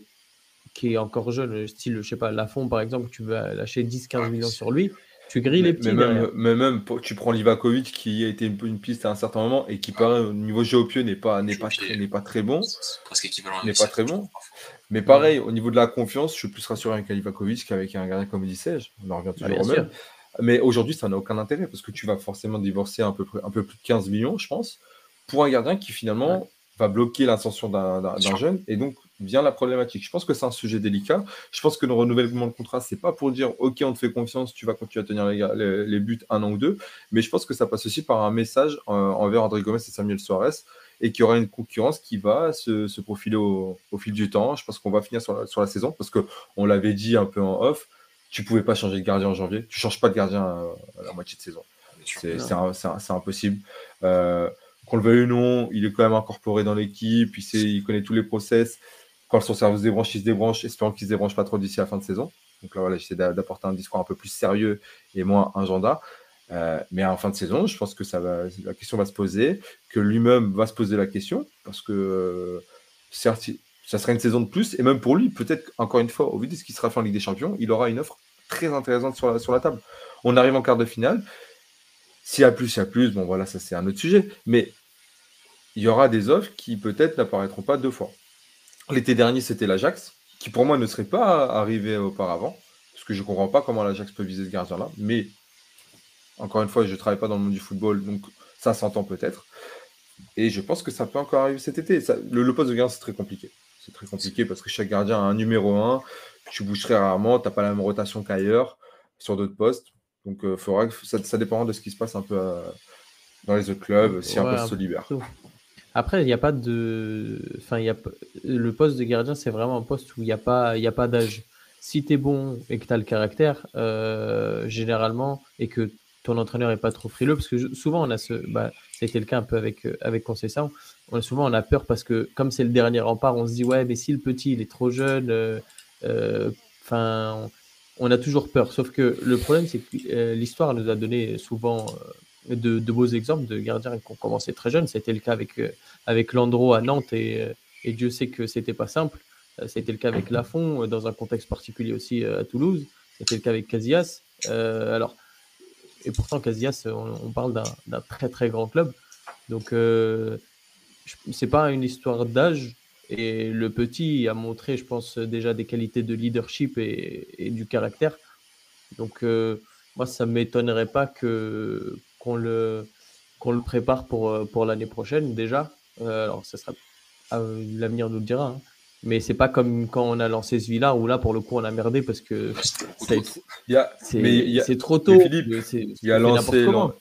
qui est encore jeune, style, je sais pas, Lafont par exemple, tu vas lâcher 10-15 Ouais, millions sur lui, tu grilles les Mais, petits. mais même, mais même, pour- tu prends Livakovic qui a été une, une piste à un certain moment et qui, paraît, au niveau pied, n'est pas, n'est pas, pied. très, n'est pas très bon. C'est presque équivalent à n'est pas très bon. Mais pareil, au niveau de la confiance, je suis plus rassuré avec Livakovic qu'avec un gardien comme Odissège. On en revient Ah, toujours au sûr. même. Mais aujourd'hui, ça n'a aucun intérêt parce que tu vas forcément divorcer un peu, près- un peu plus de 15 millions, je pense, pour un gardien qui finalement va bloquer l'ascension d'un jeune. Et donc, vient la problématique. Je pense que c'est un sujet délicat. Je pense que le renouvellement de contrat, c'est pas pour dire OK, on te fait confiance, tu vas continuer à tenir les, ga- les- les buts un an ou deux. Mais je pense que ça passe aussi par un message euh, envers André Gomez et Samuel Suarez et qu'il y aura une concurrence qui va se, se profiler au, au fil du temps. Je pense qu'on va finir sur la, sur la saison parce que on l'avait dit un peu en off. Tu pouvais pas changer de gardien en janvier. Tu changes pas de gardien euh, à la moitié de saison. C'est impossible. Euh, qu'on le veuille ou non, il est quand même incorporé dans l'équipe, il, il connaît tous les process. Quand son cerveau se débranche, il se débranche, espérant qu'il se débranche pas trop d'ici la fin de saison. Donc là, voilà, j'essaie d'a- d'apporter un discours un peu plus sérieux et moins agenda. Euh, mais en fin de saison, je pense que ça va, la question va se poser, que lui-même va se poser la question, parce que euh, certes, ça sera une saison de plus, et même pour lui, peut-être, encore une fois, au vu de ce qui sera fait en Ligue des Champions, il aura une offre très intéressante sur la, sur la table. On arrive en quart de finale. S'il y a plus, il y a plus. Bon, voilà, ça c'est un autre sujet. Mais il y aura des offres qui peut-être n'apparaîtront pas deux fois. L'été dernier, c'était l'Ajax, qui pour moi ne serait pas arrivé auparavant, parce que je ne comprends pas comment l'Ajax peut viser ce gardien-là. Mais encore une fois, je ne travaille pas dans le monde du football, donc ça s'entend peut-être. Et je pense que ça peut encore arriver cet été. Ça- le, le poste de gardien, c'est très compliqué. C'est très compliqué parce que chaque gardien a un numéro 1, tu bouges très rarement, tu n'as pas la même rotation qu'ailleurs sur d'autres postes. Donc, euh, faudra que- ça, ça dépendra de ce qui se passe un peu euh, dans les autres clubs, si un poste se libère. Tout. Après, il n'y a pas de. Enfin, y a... Le poste de gardien, c'est vraiment un poste où il n'y a pas, pas d'âge. Si tu es bon et que tu as le caractère, euh, généralement, et que ton entraîneur n'est pas trop frileux, parce que souvent, on a ce. Bah, C'était le cas un peu avec, euh, avec Conceição. On a, souvent, on a peur parce que, comme c'est le dernier rempart, on se dit, ouais, mais si le petit, il est trop jeune, euh, euh, on, on a toujours peur. Sauf que le problème, c'est que l'histoire nous a donné souvent de, beaux exemples de gardiens qui ont commencé très jeunes. C'était le cas avec, euh, avec Landreau à Nantes et, euh, et Dieu sait que c'était pas simple. Euh, C'était le cas avec Lafont dans un contexte particulier aussi à Toulouse. C'était le cas avec Casillas. Alors, et pourtant, Casillas, on, parle d'un très très grand club. Donc, euh, c'est pas une histoire d'âge. Et le petit a montré, je pense, déjà des qualités de leadership et, et du caractère. Donc, moi, ça ne m'étonnerait pas que, qu'on, le, qu'on le prépare pour, euh, pour l'année prochaine déjà. Euh, alors, ça sera, euh, l'avenir nous le dira. hein. Mais c'est pas comme quand on a lancé ce villa où là, pour le coup, on a merdé parce que c'est, trop tôt. Philippe, il y a lancé. n'importe comment. l'an-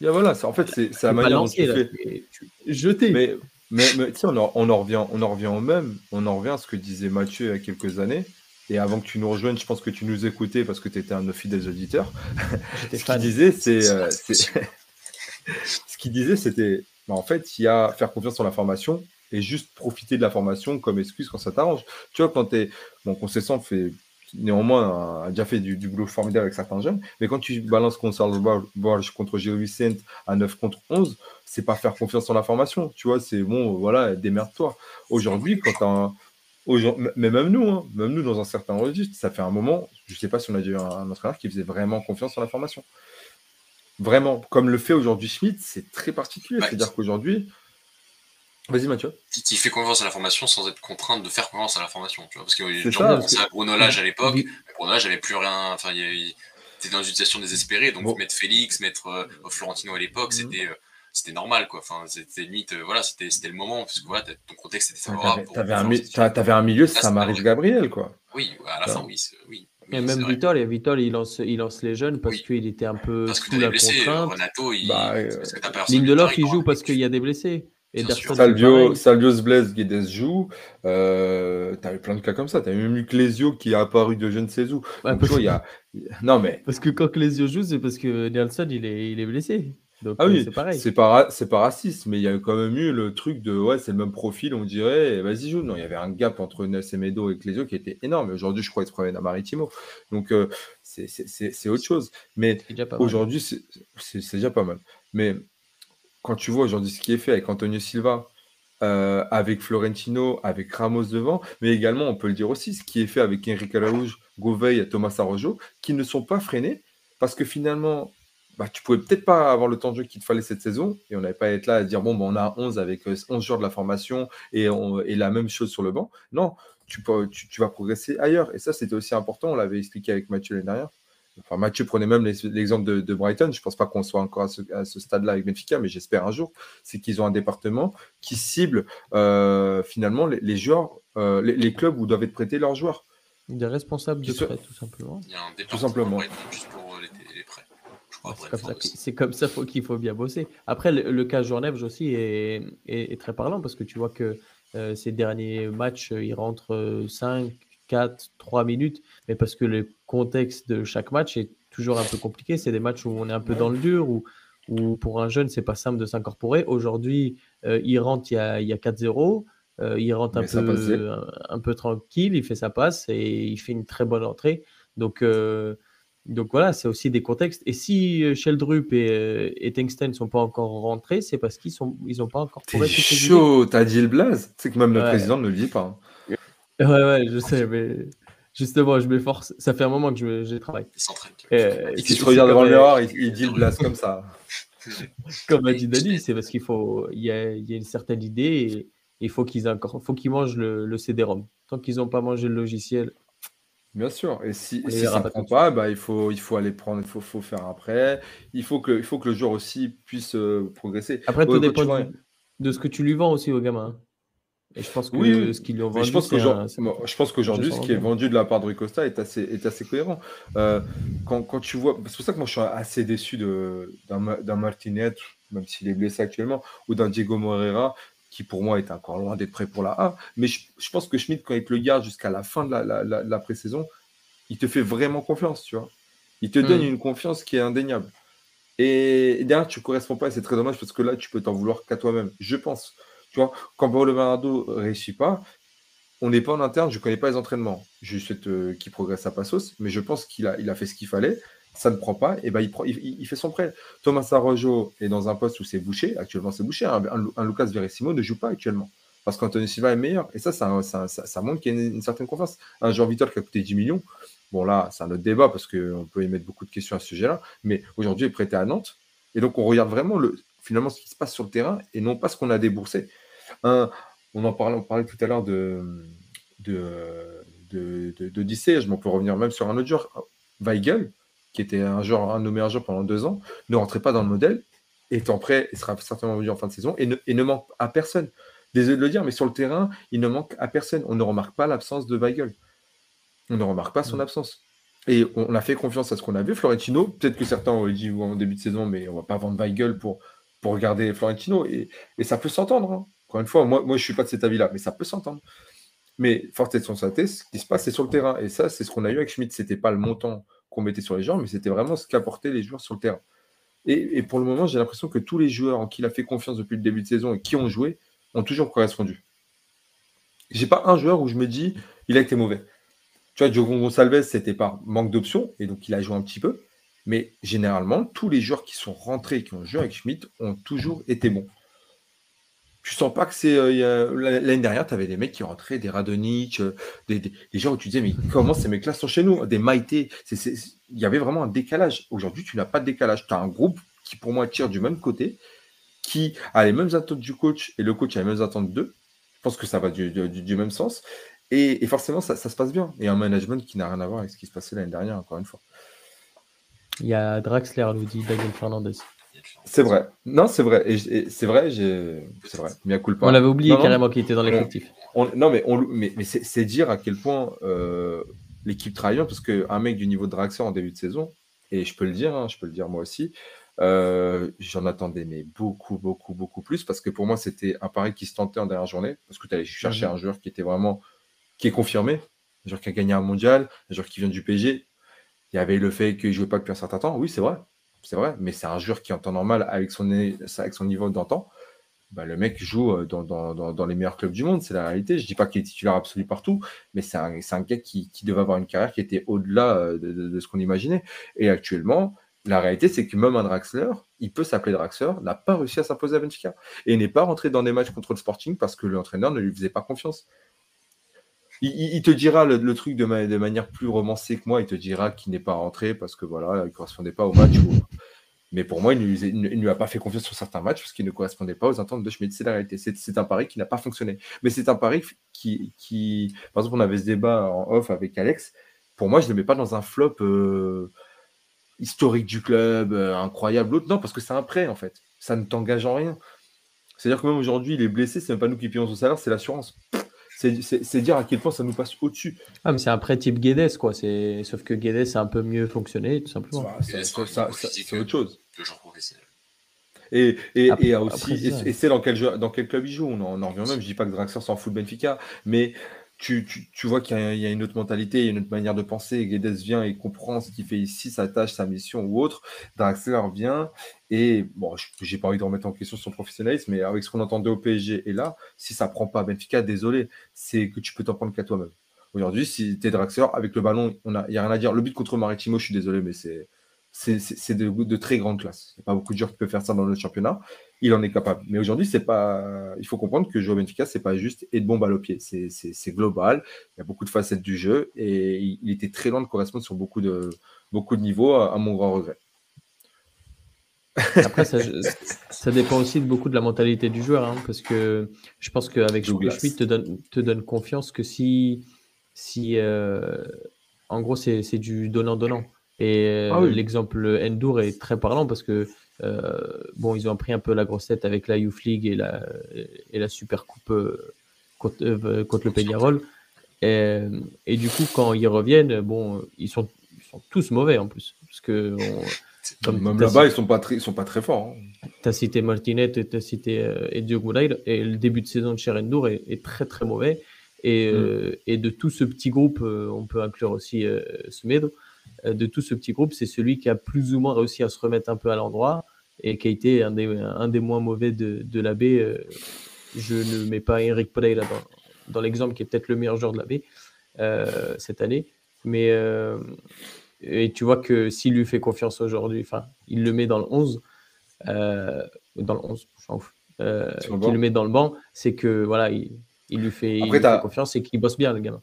Il y a, voilà, en fait, c'est pas manière dont tu là, fais. jeté. Mais, mais, mais on, en- on, en revient, on en revient au même. On en revient à ce que disait Mathieu il y a quelques années. Et avant que tu nous rejoignes, je pense que tu nous écoutais parce que tu étais un de nos fidèles auditeurs. Ce qu'il disait, c'est. Euh, ce qu'il disait, c'était. bah, en fait, il y a faire confiance en la formation et juste profiter de la formation comme excuse quand ça t'arrange. Tu vois, quand tu es. Bon, Concession fait. Néanmoins, a déjà fait du, du boulot formidable avec certains jeunes, mais quand tu balances Borges contre Gilles Vicente à 9 contre 11, c'est pas faire confiance en la formation. Tu vois, c'est bon, voilà, démerde-toi. Aujourd'hui, quand un- Aujourd'hui- mais même nous, hein, même nous dans un certain registre, ça fait un moment, je sais pas si on a eu un, entraîneur qui faisait vraiment confiance en la formation. Vraiment, comme le fait aujourd'hui Schmidt, c'est très particulier. C'est-à-dire qu'aujourd'hui. Vas-y Mathieu. Qui, fait confiance à la formation sans être contrainte de faire confiance à la formation. Tu vois, parce que C'est gens ça, à Bruno Lage à l'époque, Oui. Bruno Lage avait plus rien. Enfin, il, il était dans une situation désespérée. Donc Bon. mettre Félix, mettre euh, Florentino à l'époque, Mhm. c'était. euh, c'était normal, quoi. Enfin, c'était limite, euh, voilà, c'était le moment, parce que voilà, ton contexte était favorable. T'avais un, un, milieu, ça m'arrive Gabriel, quoi. Oui, à la fin, oui. oui. Et même Vitol, et Vitol, il lance, il lance les jeunes parce qu'il était un peu parce que sous la blessé, contrainte. Renato, il... bah, euh, Lindelof, il joue parce qu'il y a des blessés. Et Salvio, Salvio Blaise, Guedes joue. Euh, T'avais plein de cas comme ça. T'avais même eu Clésio qui a apparu de je ne sais où. il y a... Non, mais... Parce que quand Clésio joue, c'est parce que Nelson, il est, il est blessé ah euh, oui, c'est pareil. C'est pas, c'est pas raciste, mais il y a quand même eu le truc de ouais, c'est le même profil, on dirait, vas-y joue. Non, il y avait un gap entre Ness et Medo et Clésio qui était énorme. Aujourd'hui, je crois qu'il se promène à Maritimo. Donc, euh, c'est autre chose. Mais aujourd'hui, c'est déjà pas mal. Mais quand tu vois aujourd'hui ce qui est fait avec Antonio Silva, euh, avec Florentino, avec Ramos devant, mais également, on peut le dire aussi, ce qui est fait avec Enrique Araújo, Gouveia et Thomas Arrojo, qui ne sont pas freinés parce que finalement, bah, tu pouvais peut-être pas avoir le temps de jeu qu'il te fallait cette saison et on n'avait pas être là à dire bon, bah, on a 11 avec 11 euh, joueurs de la formation et, et, la même chose sur le banc. Non, tu, peux, tu, vas progresser ailleurs. Et ça, c'était aussi important. On l'avait expliqué avec Mathieu l'année dernière. Enfin, Mathieu prenait même l'exemple de, Brighton. Je ne pense pas qu'on soit encore à ce, stade-là avec Benfica, mais j'espère un jour. C'est qu'ils ont un département qui cible euh, finalement les, joueurs, euh, les, clubs où doivent être prêtés leurs joueurs. Des responsables de prêt, tout simplement. Il y a un tout simplement. Juste pour c'est comme ça, qu'il faut bien bosser. Après, le, cas Journève aussi est, est, très parlant parce que tu vois que euh, ces derniers matchs, ils rentrent 5, 4, 3 minutes, mais parce que le contexte de chaque match est toujours un peu compliqué. C'est des matchs où on est un peu dans le dur, où, où pour un jeune, c'est pas simple de s'incorporer. Aujourd'hui, euh, il rentre, il y a, a 4-0. Euh, il rentre un peu, un, peu tranquille, il fait sa passe et il fait une très bonne entrée. Donc, donc voilà, c'est aussi des contextes. Et si euh, Sheldrup et, euh, et Tengsten ne sont pas encore rentrés, c'est parce qu'ils n'ont ils ont pas encore trouvé C'est chaud, t'as dit le blaze C'est que même le président ne le dit pas. Hein. Ouais, ouais, je sais, mais justement, je m'efforce. Ça fait un moment que je, je travaille. Et, si tu regardes devant le miroir, il, dit le blaze comme ça. comme a dit Dani, c'est parce qu'il faut, il y a, il y a une certaine idée et il faut qu'ils faut qu'ils mangent le, le CD-ROM. Tant qu'ils n'ont pas mangé le logiciel, Bien sûr. Et si, ça ne prend pas, bah, il, faut, il faut aller prendre, il faut, faut faire après. Il faut, que, il faut que le joueur aussi puisse euh, progresser. Après, tout dépend de ce que tu lui vends aussi au gamin. Et je pense que oui, ce qu'ils lui ont vendu, je pense qu'aujourd'hui, ce qui est vendu de la part de Ricosta est assez, est assez cohérent. Euh, quand, quand, tu vois, c'est pour ça que moi je suis assez déçu d'un Martinet, même s'il est blessé actuellement, ou d'un Diego Moreira, qui pour moi est encore loin d'être prêt pour la A. Mais je, pense que Schmidt, quand il te le garde jusqu'à la fin de la, la, pré-saison, il te fait vraiment confiance, tu vois. Il te donne mm. une confiance qui est indéniable. Et, derrière, tu ne corresponds pas, et c'est très dommage parce que là, tu peux t'en vouloir qu'à toi-même. Je pense. Tu vois, quand Paolo Bernardo ne réussit pas, on n'est pas en interne, je ne connais pas les entraînements. Je souhaite euh, qu'il progresse à Passos, mais je pense qu'il a, il a fait ce qu'il fallait ça ne prend pas, et ben il, il, fait son prêt. Thomas Arrojo est dans un poste où c'est bouché, actuellement c'est bouché, un, Lucas Verissimo ne joue pas actuellement, parce qu'Anthony Silva est meilleur, et ça, ça, ça, montre qu'il y a une, certaine confiance. Un Jean Vitor qui a coûté 10 millions, bon là, c'est un autre débat, parce qu'on peut y mettre beaucoup de questions à ce sujet-là, mais aujourd'hui il est prêté à Nantes, et donc on regarde vraiment le, finalement ce qui se passe sur le terrain, et non pas ce qu'on a déboursé. on en parlait, on parlait tout à l'heure de, de, de, de, je m'en peux revenir même sur un autre joueur, Weigel, qui était un, joueur, un de nos meilleurs joueurs pendant deux ans, ne rentrait pas dans le modèle, étant prêt, il sera certainement venu en fin de saison, et ne, manque à personne. Désolé de le dire, mais sur le terrain, il ne manque à personne. On ne remarque pas l'absence de Weigel. On ne remarque pas son mm. absence. Et on a fait confiance à ce qu'on a vu. Florentino, peut-être que certains ont dit en début de saison, mais on ne va pas vendre Weigel pour, pour regarder Florentino. Et, ça peut s'entendre. Hein. Encore une fois, moi, moi je ne suis pas de cet avis-là, mais ça peut s'entendre. Mais force est de constater, ce qui se passe, c'est sur le terrain. Et ça, c'est ce qu'on a eu avec Schmidt. Ce n'était pas le montant qu'on mettait sur les joueurs, mais c'était vraiment ce qu'apportaient les joueurs sur le terrain. Et, pour le moment, j'ai l'impression que tous les joueurs en qui il a fait confiance depuis le début de saison et qui ont joué ont toujours correspondu. J'ai pas un joueur où je me dis il a été mauvais. Tu vois, Diogo Gonçalves, c'était par manque d'options, et donc il a joué un petit peu. Mais généralement, tous les joueurs qui sont rentrés, qui ont joué avec Schmidt, ont toujours été bons tu sens pas que c'est. Euh, l'année dernière, tu avais des mecs qui rentraient, des Radonic, euh, des, gens où tu disais, mais comment ces mecs-là sont chez nous? Des Maïté. Il y avait vraiment un décalage. Aujourd'hui, tu n'as pas de décalage. Tu as un groupe qui, pour moi, tire du même côté, qui a les mêmes attentes du coach et le coach a les mêmes attentes d'eux. Je pense que ça va du, du, même sens. Et, forcément, ça, ça, se passe bien. Et un management qui n'a rien à voir avec ce qui se passait l'année dernière, encore une fois. Il y a Draxler, nous dit Daniel Fernandez. C'est vrai. Non, c'est vrai. Et, c'est vrai, c'est vrai. Mais à On l'avait oublié carrément qu'il était dans l'effectif. non, mais, on... mais, mais c'est dire à quel point euh, l'équipe travaille parce qu'un mec du niveau de Draxler en début de saison, et je peux le dire, hein, je peux le dire moi aussi, euh, j'en attendais mais beaucoup, beaucoup, beaucoup plus parce que pour moi, c'était un pari qui se tentait en dernière journée parce que tu allais chercher mhm. un joueur qui était vraiment qui est confirmé, un joueur qui a gagné un mondial, un joueur qui vient du PG. Il y avait le fait qu'il ne jouait pas depuis un certain temps. Oui, c'est vrai, c'est vrai, mais c'est un joueur qui en temps normal, avec son, niveau d'antan, bah, le mec joue euh, dans, les meilleurs clubs du monde, c'est la réalité. Je dis pas qu'il est titulaire absolu partout, mais c'est un, un, gars qui, qui, devait avoir une carrière qui était au-delà euh, de, de, ce qu'on imaginait. Et actuellement, la réalité, c'est que même un Draxler, il peut s'appeler Draxler, n'a pas réussi à s'imposer à Benfica et n'est pas rentré dans des matchs contre le Sporting parce que l'entraîneur ne lui faisait pas confiance. Il, te dira le, truc de, manière plus romancée que moi, il te dira qu'il n'est pas rentré parce que voilà, il ne correspondait pas au match. Mais pour moi, il ne, lui a pas fait confiance sur certains matchs parce qu'il ne correspondait pas aux attentes de Schmidt. C'est la réalité. C'est un pari qui n'a pas fonctionné. Mais c'est un pari qui, qui, Par exemple, on avait ce débat en off avec Alex. Pour moi, je ne le mets pas dans un flop. Euh, historique du club, euh, incroyable. L'autre, non, parce que c'est un prêt, en fait. Ça ne t'engage en rien. C'est-à-dire que même aujourd'hui, il est blessé, c'est même pas nous qui payons son salaire, c'est l'assurance. C'est dire à quel point ça nous passe au-dessus. Ah, mais c'est un prêt type Guedes, quoi. Sauf que Guedes a un peu mieux fonctionné, tout simplement. c'est autre chose. Et, et, et, aussi, et, c'est dans quel, dans quel club il joue? On en, revient même. Je dis pas que Draxler s'en fout de Benfica, mais tu, vois qu'il y, a une autre mentalité, une autre manière de penser. Guedes vient et comprend ce qu'il fait ici, sa tâche, sa mission ou autre. Draxler vient et bon, j'ai pas envie de remettre en question son professionnalisme, mais avec ce qu'on entendait au PSG et là, si ça prend pas Benfica, désolé, c'est que tu peux t'en prendre qu'à toi-même. Aujourd'hui, si tu es Draxler, avec le ballon, il n'y a, rien à dire. Le but contre Maritimo, je suis désolé, mais c'est de, de, très grande classe. Il n'y a pas beaucoup de joueurs qui peuvent faire ça dans notre championnat. Il en est capable. Mais aujourd'hui, c'est pas. Il faut comprendre que jouer au Benfica, c'est pas juste et de bombe à pied. C'est global. Il y a beaucoup de facettes du jeu et il était très loin de correspondre sur beaucoup de, beaucoup de niveaux, à, mon grand regret. Après, ça, ça, dépend aussi de beaucoup de la mentalité du joueur, hein, parce que je pense qu'avec Schmidt te donne, te donne confiance que si, si euh, en gros, c'est du donnant-donnant. Et euh, ah l'exemple Endur est très parlant parce que bon, ils ont pris un peu la grossette avec la Youth League et la, et la Super Coupe euh, contre, contre, le Peñarol. Et, et, du coup, quand ils reviennent, bon, ils sont, ils sont tous mauvais en plus. Parce que même là-bas, ils sont pas très, ils sont pas très forts. Hein. Tu as cité Martinet, tu as cité euh, Edio et le début de saison de Cherendour est, est très très mauvais. Et, mm. et, de tout ce petit groupe, on peut inclure aussi euh. Euh, de tout ce petit groupe, c'est celui qui a plus ou moins réussi à se remettre un peu à l'endroit et qui a été un des, un des moins mauvais de, de la baie. Euh, je ne mets pas Eric Pereira dans, dans l'exemple qui est peut-être le meilleur joueur de la baie euh, cette année. Mais et tu vois que s'il lui fait confiance aujourd'hui, enfin, il le met dans le 11, dans le 11, euh, qu'il le met dans le banc, c'est que voilà, il, il lui fait, il lui fait confiance et qu'il bosse bien, le gamin.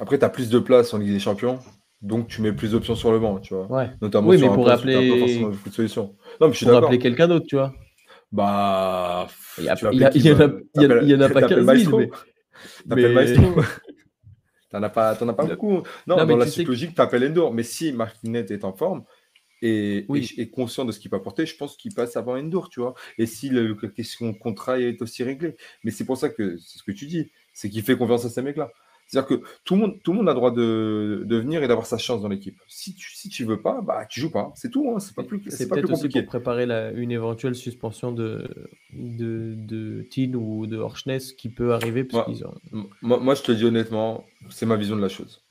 Après, tu as plus de place en Ligue des Champions. Donc tu mets plus d'options sur le banc, tu vois. Ouais. Notamment oui, mais pour rappeler... pas beaucoup de solutions. Non, mais je suis pour rappeler quelqu'un d'autre, tu vois. Bah. Il y, a, il y, il y, en a, il y en a pas 15 000. Mais... T'appelles Maestro. T'en as pas, as pas beaucoup. Non, non dans la suite logique, t'appelles Endor. Mais si Martinet est en forme et, oui. est conscient de ce qu'il peut apporter, je pense qu'il passe avant Endor, tu vois. Et si la question contrat est aussi réglée. Mais c'est pour ça que c'est ce que tu dis, c'est qu'il fait confiance à ces mecs-là. C'est-à-dire que tout le monde, tout le monde a le droit de, de venir et d'avoir sa chance dans l'équipe. Si tu, si tu veux pas, bah tu joues pas. C'est tout. Hein. C'est pas plus, c'est peut-être aussi pour préparer la, une éventuelle suspension de de, de ou de Horschness qui peut arriver. Moi, ont... moi, moi, je te dis honnêtement, c'est ma vision de la chose.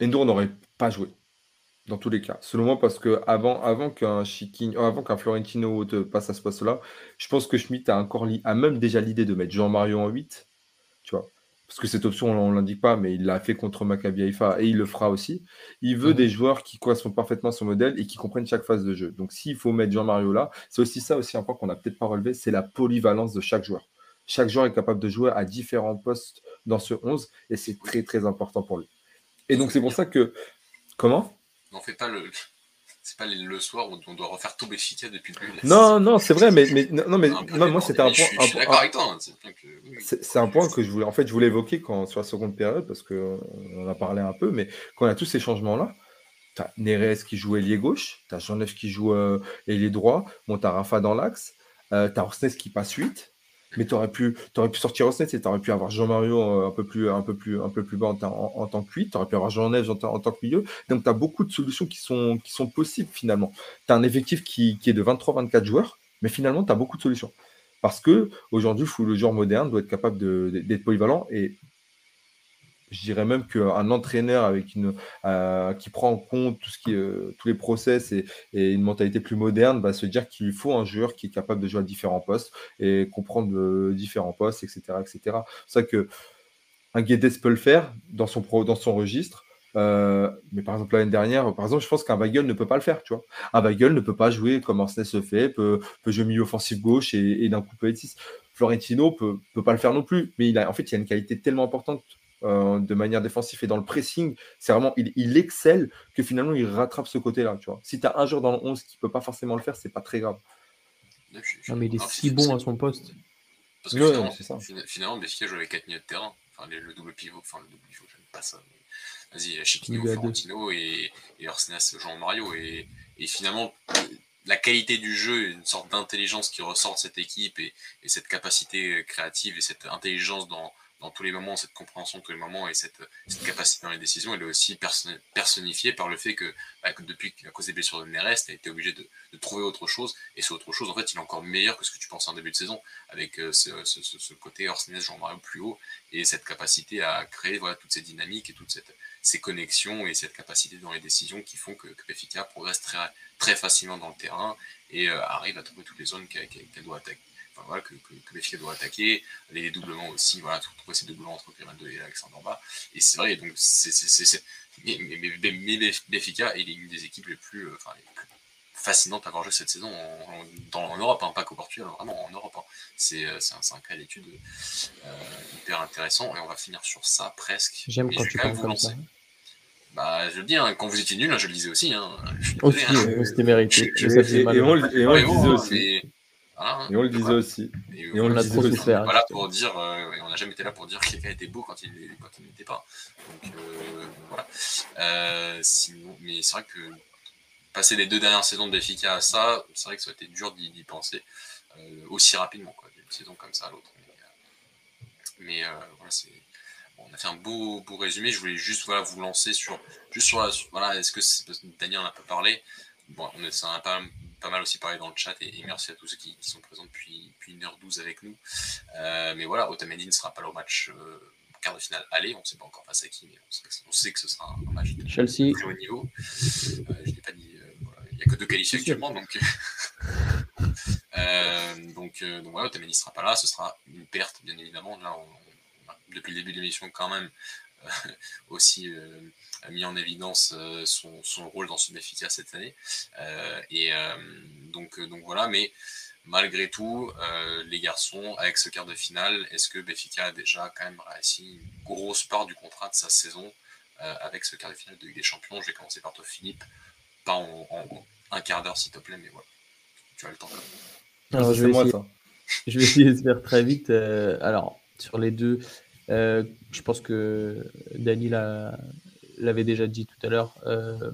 Endur n'aurait pas joué dans tous les cas. Selon moi, parce que avant, avant qu'un avant qu'un Florentino passe à ce poste-là, je pense que Schmidt a encore a même déjà l'idée de mettre Jean-Mario en 8. Tu vois parce que cette option, on ne l'indique pas, mais il l'a fait contre Maccabi Haifa et il le fera aussi. Il veut mhm. des joueurs qui correspondent parfaitement à son modèle et qui comprennent chaque phase de jeu. Donc, s'il faut mettre Jean-Mario là, c'est aussi ça aussi un point qu'on n'a peut-être pas relevé, c'est la polyvalence de chaque joueur. Chaque joueur est capable de jouer à différents postes dans ce 11 et c'est très très important pour lui. Et donc, c'est pour ça que. Comment? N'en fais pas le, c'est pas le soir où on doit refaire tout Béchica depuis le début. Non, non, c'est vrai, mais, mais non, mais moi c'était un point. Je, suis d'accord avec toi. Hein, c'est un point que je voulais, en fait, je voulais évoquer quand sur la seconde période parce que on en a parlé un peu, mais quand y a tous ces changements là, tu as Neres qui joue ailier gauche, tu as Jean-Neuf qui joue euh, ailier droit, bon, tu as Rafa dans l'axe, euh, tu as Orsnes qui passe 8, mais tu aurais pu, pu sortir Orsnes et tu aurais pu avoir Jean-Mario euh, un, peu plus, un, peu plus, un peu plus bas en, en, tant que 8, tu aurais pu avoir Jean-Neuf en, en, tant que milieu. Donc, tu as beaucoup de solutions qui sont, qui sont possibles finalement. Tu as un effectif qui, qui est de 23-24 joueurs, mais finalement, tu as beaucoup de solutions. Parce que aujourd'hui, le joueur moderne doit être capable d'être polyvalent et je dirais même qu'un entraîneur avec une, euh, qui prend en compte tout ce qui, euh, tous les process et, une mentalité plus moderne va se dire qu'il lui faut un joueur qui est capable de jouer à différents postes et comprendre euh, différents postes, etc. etc. C'est ça que un Guedes peut le faire dans son, dans son registre. mais par exemple, l'année dernière, par exemple, je pense qu'un Weigel ne peut pas le faire, tu vois. Un Weigel ne peut pas jouer comme Arsene se fait, peut, peut jouer milieu offensif gauche et, d'un coup peut être 6. Florentino peut, peut pas le faire non plus, mais il a, en fait, il a une qualité tellement importante euh, de manière défensive et dans le pressing, c'est vraiment, il, excelle que finalement il rattrape ce côté-là. Tu vois. Si tu as un joueur dans le 11 qui peut pas forcément le faire, c'est pas très grave. Non, mais il est si bon à son poste. Parce que finalement, ça. finalement, joue avec 4 milieux de terrain. Enfin, le double pivot, enfin, le double pivot, j'aime pas ça. Vas-y, Chiquinho, Florentino et, et Orsnes, Jean-Mario. Et, et, finalement, la qualité du jeu, une sorte d'intelligence qui ressort de cette équipe et, et, cette capacité créative et cette intelligence dans, dans tous les moments, cette compréhension tous les moments et cette, capacité dans les décisions, elle est aussi personnifiée par le fait que, bah, que depuis à cause des blessures de Neres, tu as été obligé de, trouver autre chose. Et ce autre chose, en fait, il est encore meilleur que ce que tu pensais en début de saison, avec euh, ce, ce, ce, côté Orsnes, Jean-Mario plus haut, et cette capacité à créer toutes ces dynamiques et toutes ces connexions et cette capacité dans les décisions qui font que, que progresse très, très facilement dans le terrain et euh, arrive à trouver toutes les zones qu'elle doit attaquer voilà, que, que, que doit attaquer, les doublements aussi, voilà, trouver ces doublements entre Grimaldo et Alexandre Bas. Et c'est vrai, donc c'est. Mais, mais, mais, mais Benfica est une des équipes les plus, euh, enfin, les plus fascinantes à avoir joué cette saison en, dans, en Europe, hein, pas qu'au Portugal, vraiment en Europe. Hein. C'est un, un, cas d'étude euh, hyper intéressant et on va finir sur ça presque. J'aime quand tu parles comme ça. Bah, je le dis, hein, quand vous étiez nul, hein, je le disais aussi. Hein. Aussi, hein. c'était mérité. Je, je, et, et, on, et on le disait aussi. Hein, et on le disait aussi. Et, on, l'a trop souffert. Voilà pour dire, euh, on n'a jamais été là pour dire que gars étaient beaux quand ils n'étaient pas. Donc euh, voilà. Euh, sinon, mais c'est vrai que passer les deux dernières saisons de Béfica à ça, c'est vrai que ça a été dur d'y penser aussi rapidement, quoi, d'une saison comme ça à l'autre. Mais, voilà, c'est. on a fait un beau, beau résumé. Je voulais juste voilà, vous lancer sur. Juste sur la. Voilà, est-ce que Daniel en a pas parlé Bon, on ça en a pas pas mal aussi parlé dans le chat et, merci à tous ceux qui, sont présents depuis, depuis 1h12 avec nous. Euh, mais voilà, Otamendi ne sera pas là au match euh, quart de finale aller, on ne sait pas encore face à qui, mais on sait, que, ce sera un, match de Chelsea. très haut niveau. Euh, je n'ai pas dit, il n'y a que deux qualifiés actuellement, donc, donc, donc voilà, Otamendi ne sera pas là, ce sera une perte bien évidemment. Là, depuis le début de l'émission quand même aussi mis en évidence euh, son, son, rôle dans ce Benfica cette année. Euh, et euh, donc, donc voilà, mais malgré tout, les garçons, avec ce quart de finale, est-ce que Benfica a déjà quand même réussi une grosse part du contrat de sa saison avec ce quart de finale de Ligue des Champions? Je vais commencer par toi, Philippe. Pas en, un quart d'heure, s'il te plaît, mais voilà. Tu as le temps. Alors, je, vais essayer, je vais essayer de faire très vite. alors, sur les deux, je pense que Dani l'a l'avait déjà dit tout à l'heure, euh,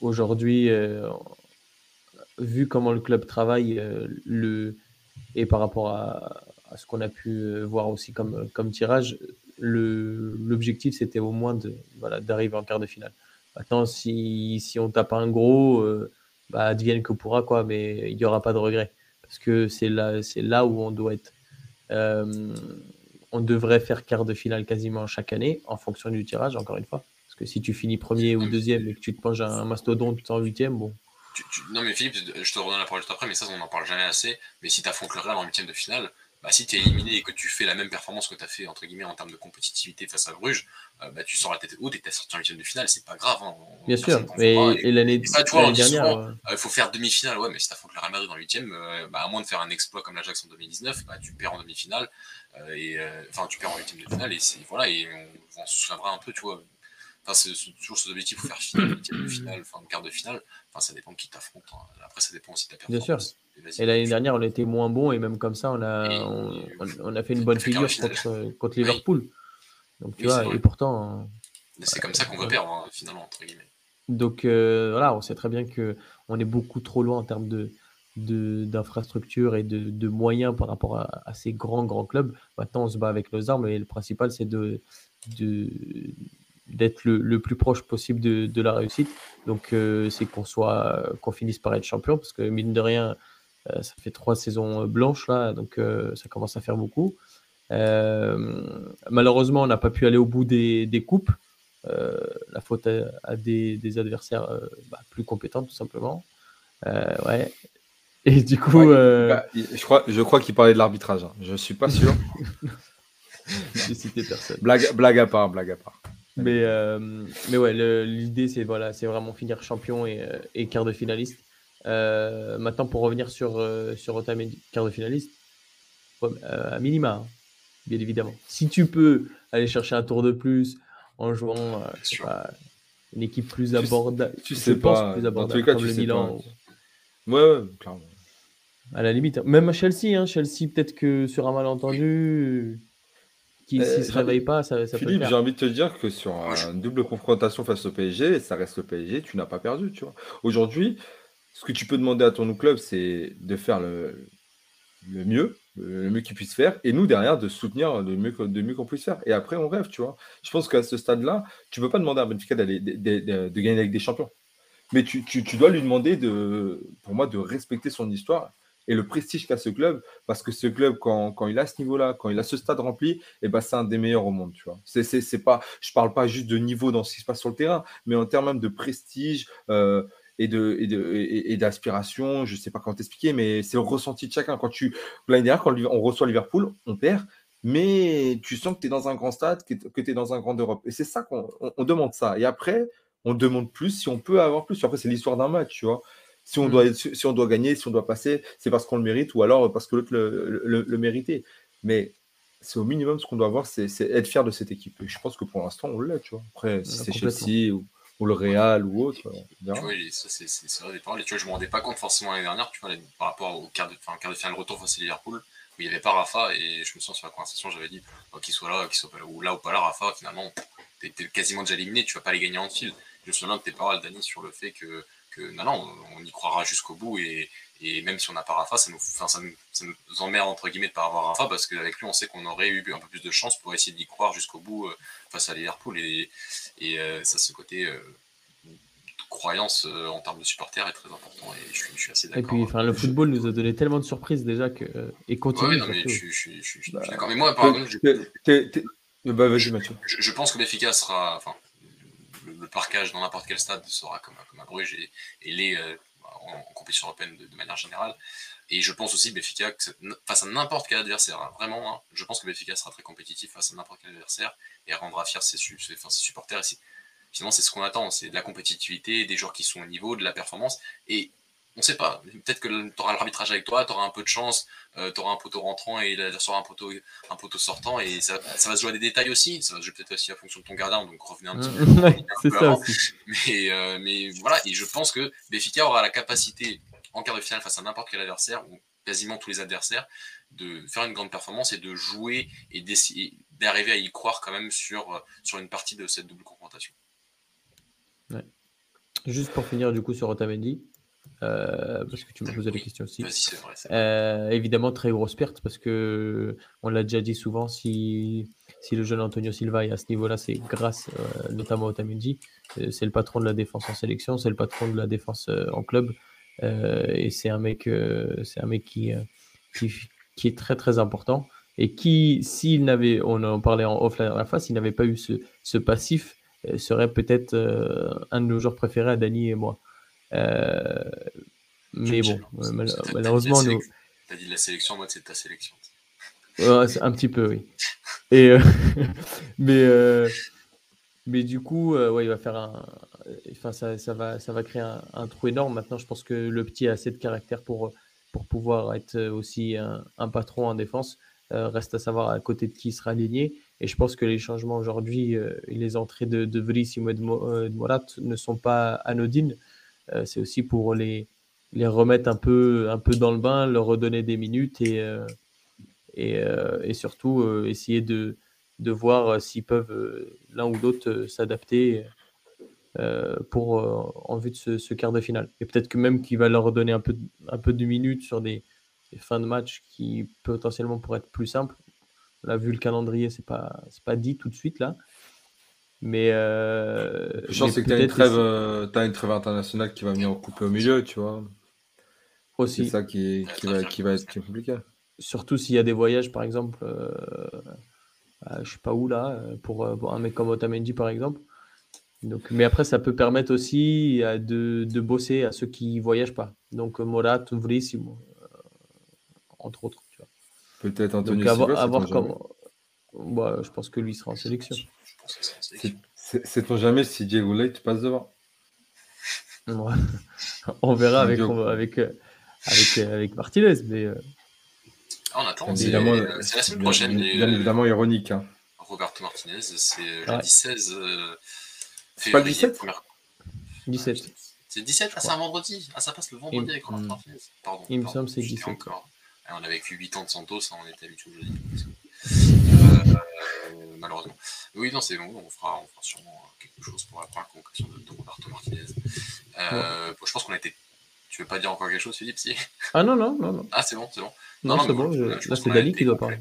aujourd'hui, euh, vu comment le club travaille euh, le, et par rapport à, ce qu'on a pu voir aussi comme, tirage, l'objectif c'était au moins d'arriver en quart de finale. Maintenant, si, on tape un gros, bah, advienne que pourra, quoi, mais il n'y aura pas de regret. Parce que c'est là où on doit être. On devrait faire quart de finale quasiment chaque année en fonction du tirage, encore une fois que si tu finis premier ou deuxième et que tu te penches un mastodonte en huitième, bon. non, mais Philippe, je te redonne la parole juste après, mais ça, on n'en parle jamais assez. Mais si tu affrontes le Real en huitième de finale, bah, si tu es éliminé et que tu fais la même performance que tu as fait entre guillemets en termes de compétitivité face à Bruges, euh, bah, tu sors la tête haute et tu es sorti en huitième de finale, c'est pas grave. Hein. Bien sûr, mais et, l'année dernière. Euh, il faut faire demi-finale, ouais, mais si tu affrontes le Real Madrid en huitième, euh, bah, à moins de faire un exploit comme l'Ajax en 2019, bah, tu perds en demi-finale, et enfin tu perds en huitième de finale, et, voilà, et on, on se souviendra un peu, tu vois c'est toujours ce objectif pour faire finale, finale, enfin quart de finale. Enfin, ça dépend de qui t'affronte. Hein. Après, ça dépend aussi de ta performance. Bien sûr. Et, l'année dernière, on était moins bon et même comme ça, on a, on, a fait une bonne figure contre, contre, Liverpool. Donc tu vois, et pourtant. C'est comme ça qu'on veut perdre, hein, finalement, entre guillemets. Donc voilà, on sait très bien que on est beaucoup trop loin en termes de d'infrastructures et de, moyens par rapport à, ces grands grands clubs. Maintenant, on se bat avec nos armes et le principal, c'est de d'être le, plus proche possible de, la réussite. Donc, c'est qu'on soit qu'on finisse par être champion parce que mine de rien, ça fait trois saisons blanches là, donc ça commence à faire beaucoup. malheureusement, on n'a pas pu aller au bout des, coupes. la faute à, des, adversaires bah, plus compétents, tout simplement. ouais. Et du coup. Euh, bah, je crois, je crois qu'il parlait de l'arbitrage. Hein. Je suis pas sûr. J'ai cité personne. Blague, blague à part, blague à part. Mais, euh, mais ouais, l'idée, c'est voilà, vraiment finir champion et, euh, et quart de finaliste. maintenant, pour revenir sur, sur Otamendi, quart de finaliste, à minima, hein, bien évidemment. Si tu peux aller chercher un tour de plus en jouant une équipe plus abordable, tu, sais pas, plus abordable, comme le Milan. Ouais, ouais, clairement. À la limite. Même à Chelsea, hein, Chelsea, peut-être que sur un malentendu, qui ne euh, se réveille pas, ça, ça Philippe, j'ai envie de te dire que sur une double confrontation face au PSG, ça reste le PSG, tu n'as pas perdu, tu vois. Aujourd'hui, ce que tu peux demander à ton club, c'est de faire le, le mieux, le mieux qu'il puisse faire, et nous derrière de soutenir le mieux, de mieux qu'on puisse faire. Et après, on rêve, tu vois. Je pense qu'à ce stade-là, tu ne peux pas demander à Benfica d'aller de, de, de, gagner avec des champions. Mais tu, tu, tu, dois lui demander, de, pour moi, de respecter son histoire et le prestige qu'a ce club, parce que ce club, quand, quand il a ce niveau-là, quand il a ce stade rempli, et eh ben, c'est un des meilleurs au monde. Tu vois. C'est, c'est, c'est pas, je ne parle pas juste de niveau dans ce qui se passe sur le terrain, mais en termes même de prestige euh, et, de, et, de, et, d'aspiration, je ne sais pas comment t'expliquer, mais c'est le ressenti de chacun. Quand tu, l'année dernière, quand on reçoit Liverpool, on perd, mais tu sens que tu es dans un grand stade, que tu es dans un grand Europe. Et c'est ça qu'on on demande ça. Et après, on demande plus si on peut avoir plus. Après, c'est l'histoire d'un match, tu vois. Si on, mm. doit, si on doit gagner, si on doit passer, c'est parce qu'on le mérite ou alors parce que l'autre le, le, méritait. Mais c'est au minimum ce qu'on doit avoir, c'est être fier de cette équipe. Et je pense que pour l'instant, on l'est, tu vois. Après, si c'est Chelsea ou, ou, le Real ou autre. Oui, c'est vrai des paroles. Et tu vois, je ne me rendais pas compte forcément l'année dernière, tu vois, par rapport au quart de, quart de finale retour face à Liverpool, où il n'y avait pas Rafa. Et je me sens sur la conversation, j'avais dit, qu'il soit là, qu'il soit pas là, ou là ou pas là, Rafa, finalement, tu es, quasiment déjà éliminé, tu vas pas les gagner en fil je me souviens de tes paroles, Dani, sur le fait que, que non, non, on y croira jusqu'au bout et, et, même si on n'a pas Rafa, ça nous, enfin, ça, nous, ça nous, emmerde entre guillemets de pas avoir Rafa parce qu'avec lui, on sait qu'on aurait eu un peu plus de chance pour essayer d'y croire jusqu'au bout euh, face à Liverpool et, et euh, ça, ce côté euh, croyance en termes de supporters est très important et je suis, je suis assez d'accord. Et puis, enfin, le football nous a donné tellement de surprises déjà que et continue. Ouais, non, mais je, je, je, suis d'accord. Mais moi, par exemple, je, bah, Mathieu. Je, pense que l'efficace sera, enfin, le parquage dans n'importe quel stade sera comme, comme à Bruges et, les euh, en, compétition européenne de, manière générale. Et je pense aussi Béfica, face à n'importe quel adversaire, hein, vraiment, hein, je pense que Béfica sera très compétitif face à n'importe quel adversaire et rendra fier ses supporters. Et finalement, c'est ce qu'on attend, c'est de la compétitivité, des joueurs qui sont au niveau, de la performance. Et on sait pas. Peut-être que tu auras l'arbitrage avec toi, tu auras un peu de chance, euh, tu auras un poteau rentrant et l'adversaire un poteau, un poteau sortant. Et ça, va se jouer à des détails aussi. Ça va se jouer peut-être aussi à fonction de ton gardien. Donc revenez un petit peu, avant. Mais, euh, mais voilà, et je pense que Béfica aura la capacité en quart de finale face à n'importe quel adversaire, ou quasiment tous les adversaires, de faire une grande performance et de jouer et d'arriver à y croire quand même sur, sur une partie de cette double confrontation. Juste pour finir du coup sur Otamendi, euh, parce que tu m'as posé la question aussi. Euh, évidemment, très grosse perte parce que on l'a déjà dit souvent, si, si le jeune Antonio Silva est à ce niveau-là, c'est grâce euh, notamment au Tamundi. c'est le patron de la défense en sélection, c'est le patron de la défense en club. et c'est un mec, c'est un mec qui, qui, qui, est très très important. Et qui, s'il n'avait, on en parlait en off la dernière fois, s'il n'avait pas eu ce, ce passif, serait peut-être un de nos joueurs préférés à Dani et moi. Euh, mais bon, malheureusement, nous. T'as dit la sélection, moi c'est ta sélection. un petit peu, oui. Et, euh, mais, euh, mais du coup, ouais, il va faire un. Enfin, ça, ça, va, ça va créer un, trou énorme. Maintenant, je pense que le petit a assez de caractère pour, pour pouvoir être aussi un, patron en défense. reste à savoir à côté de qui il sera aligné. Et je pense que les changements aujourd'hui et les entrées de, de Vris et de Morat ne sont pas anodines. Euh, c'est aussi pour les, remettre un peu, dans le bain, leur redonner des minutes et, euh, euh, surtout essayer de, voir s'ils peuvent l'un ou l'autre s'adapter pour, en vue de ce, quart de finale. Et peut-être que même qu'il va leur donner un peu, de minutes sur des, fins de match qui potentiellement pourraient être plus simples. On vu le calendrier, c'est pas, pas dit tout de suite là. Mais. Euh, je pense que tu as, une trêve, as une trêve internationale qui va venir couper au milieu, tu vois. Aussi. C'est ça qui, qui, va, qui va être compliqué. Surtout s'il y a des voyages, par exemple, euh, je sais pas où là, euh, pour, un mec comme Otamendi, par exemple. Donc, mais après, ça peut permettre aussi de, de bosser à ceux qui voyagent pas. Donc, Morat, Vries, entre autres. Peut-être Anthony Donc, avoir, avoir bah, je pense que lui sera en sélection. C'est ton jamais si Diego Light passe devant? On verra avec, avec, euh, avec, euh, avec, Martinez. Mais, euh, ah, on attend, c'est la semaine prochaine. Bien, évidemment ironique. Hein. Roberto Martinez, c'est le 16 C'est pas le 17 17. C'est 17 Ah, c'est un vendredi Ah, ça passe le vendredi avec Roberto Martinez. Pardon. Il me semble c'est 17. Ah, on a vécu 8 ans de Santos, on était habitué au malheureusement. Oui, non, c'est bon, on fera, on fera sûrement quelque chose pour la première convocation de, de Roberto Martinez. Euh, Je pense qu'on a été. Tu veux pas dire encore quelque chose, Philippe si... Ah non, non, non, non. Ah, c'est bon, c'est bon. Non, non, c'est bon, je... là c'est Dali qui doit parler.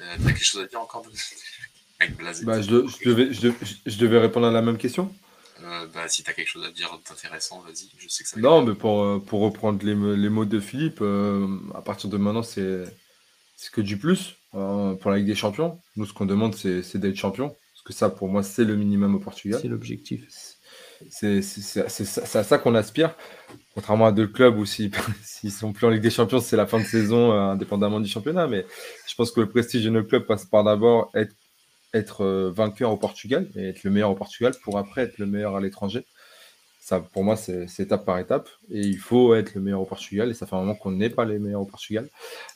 Euh, T'as quelque chose à dire encore Avec Blasé bah, je, je, devais, je, je, devais répondre à la même question euh, bah, si tu as quelque chose à dire d'intéressant, vas-y. Je sais que ça Non, mais pour, pour reprendre les, les mots de Philippe, euh, à partir de maintenant, c'est que du plus. Euh, pour la Ligue des Champions. Nous, ce qu'on demande, c'est d'être champion. Parce que ça, pour moi, c'est le minimum au Portugal. C'est l'objectif. C'est à ça qu'on aspire. Contrairement à d'autres clubs où s'ils ne sont plus en Ligue des Champions, c'est la fin de saison, euh, indépendamment du championnat. Mais je pense que le prestige de nos clubs passe par d'abord être, être euh, vainqueur au Portugal et être le meilleur au Portugal pour après être le meilleur à l'étranger pour moi, c'est étape par étape. Et il faut être le meilleur au Portugal. Et ça fait un moment qu'on n'est pas les meilleurs au Portugal.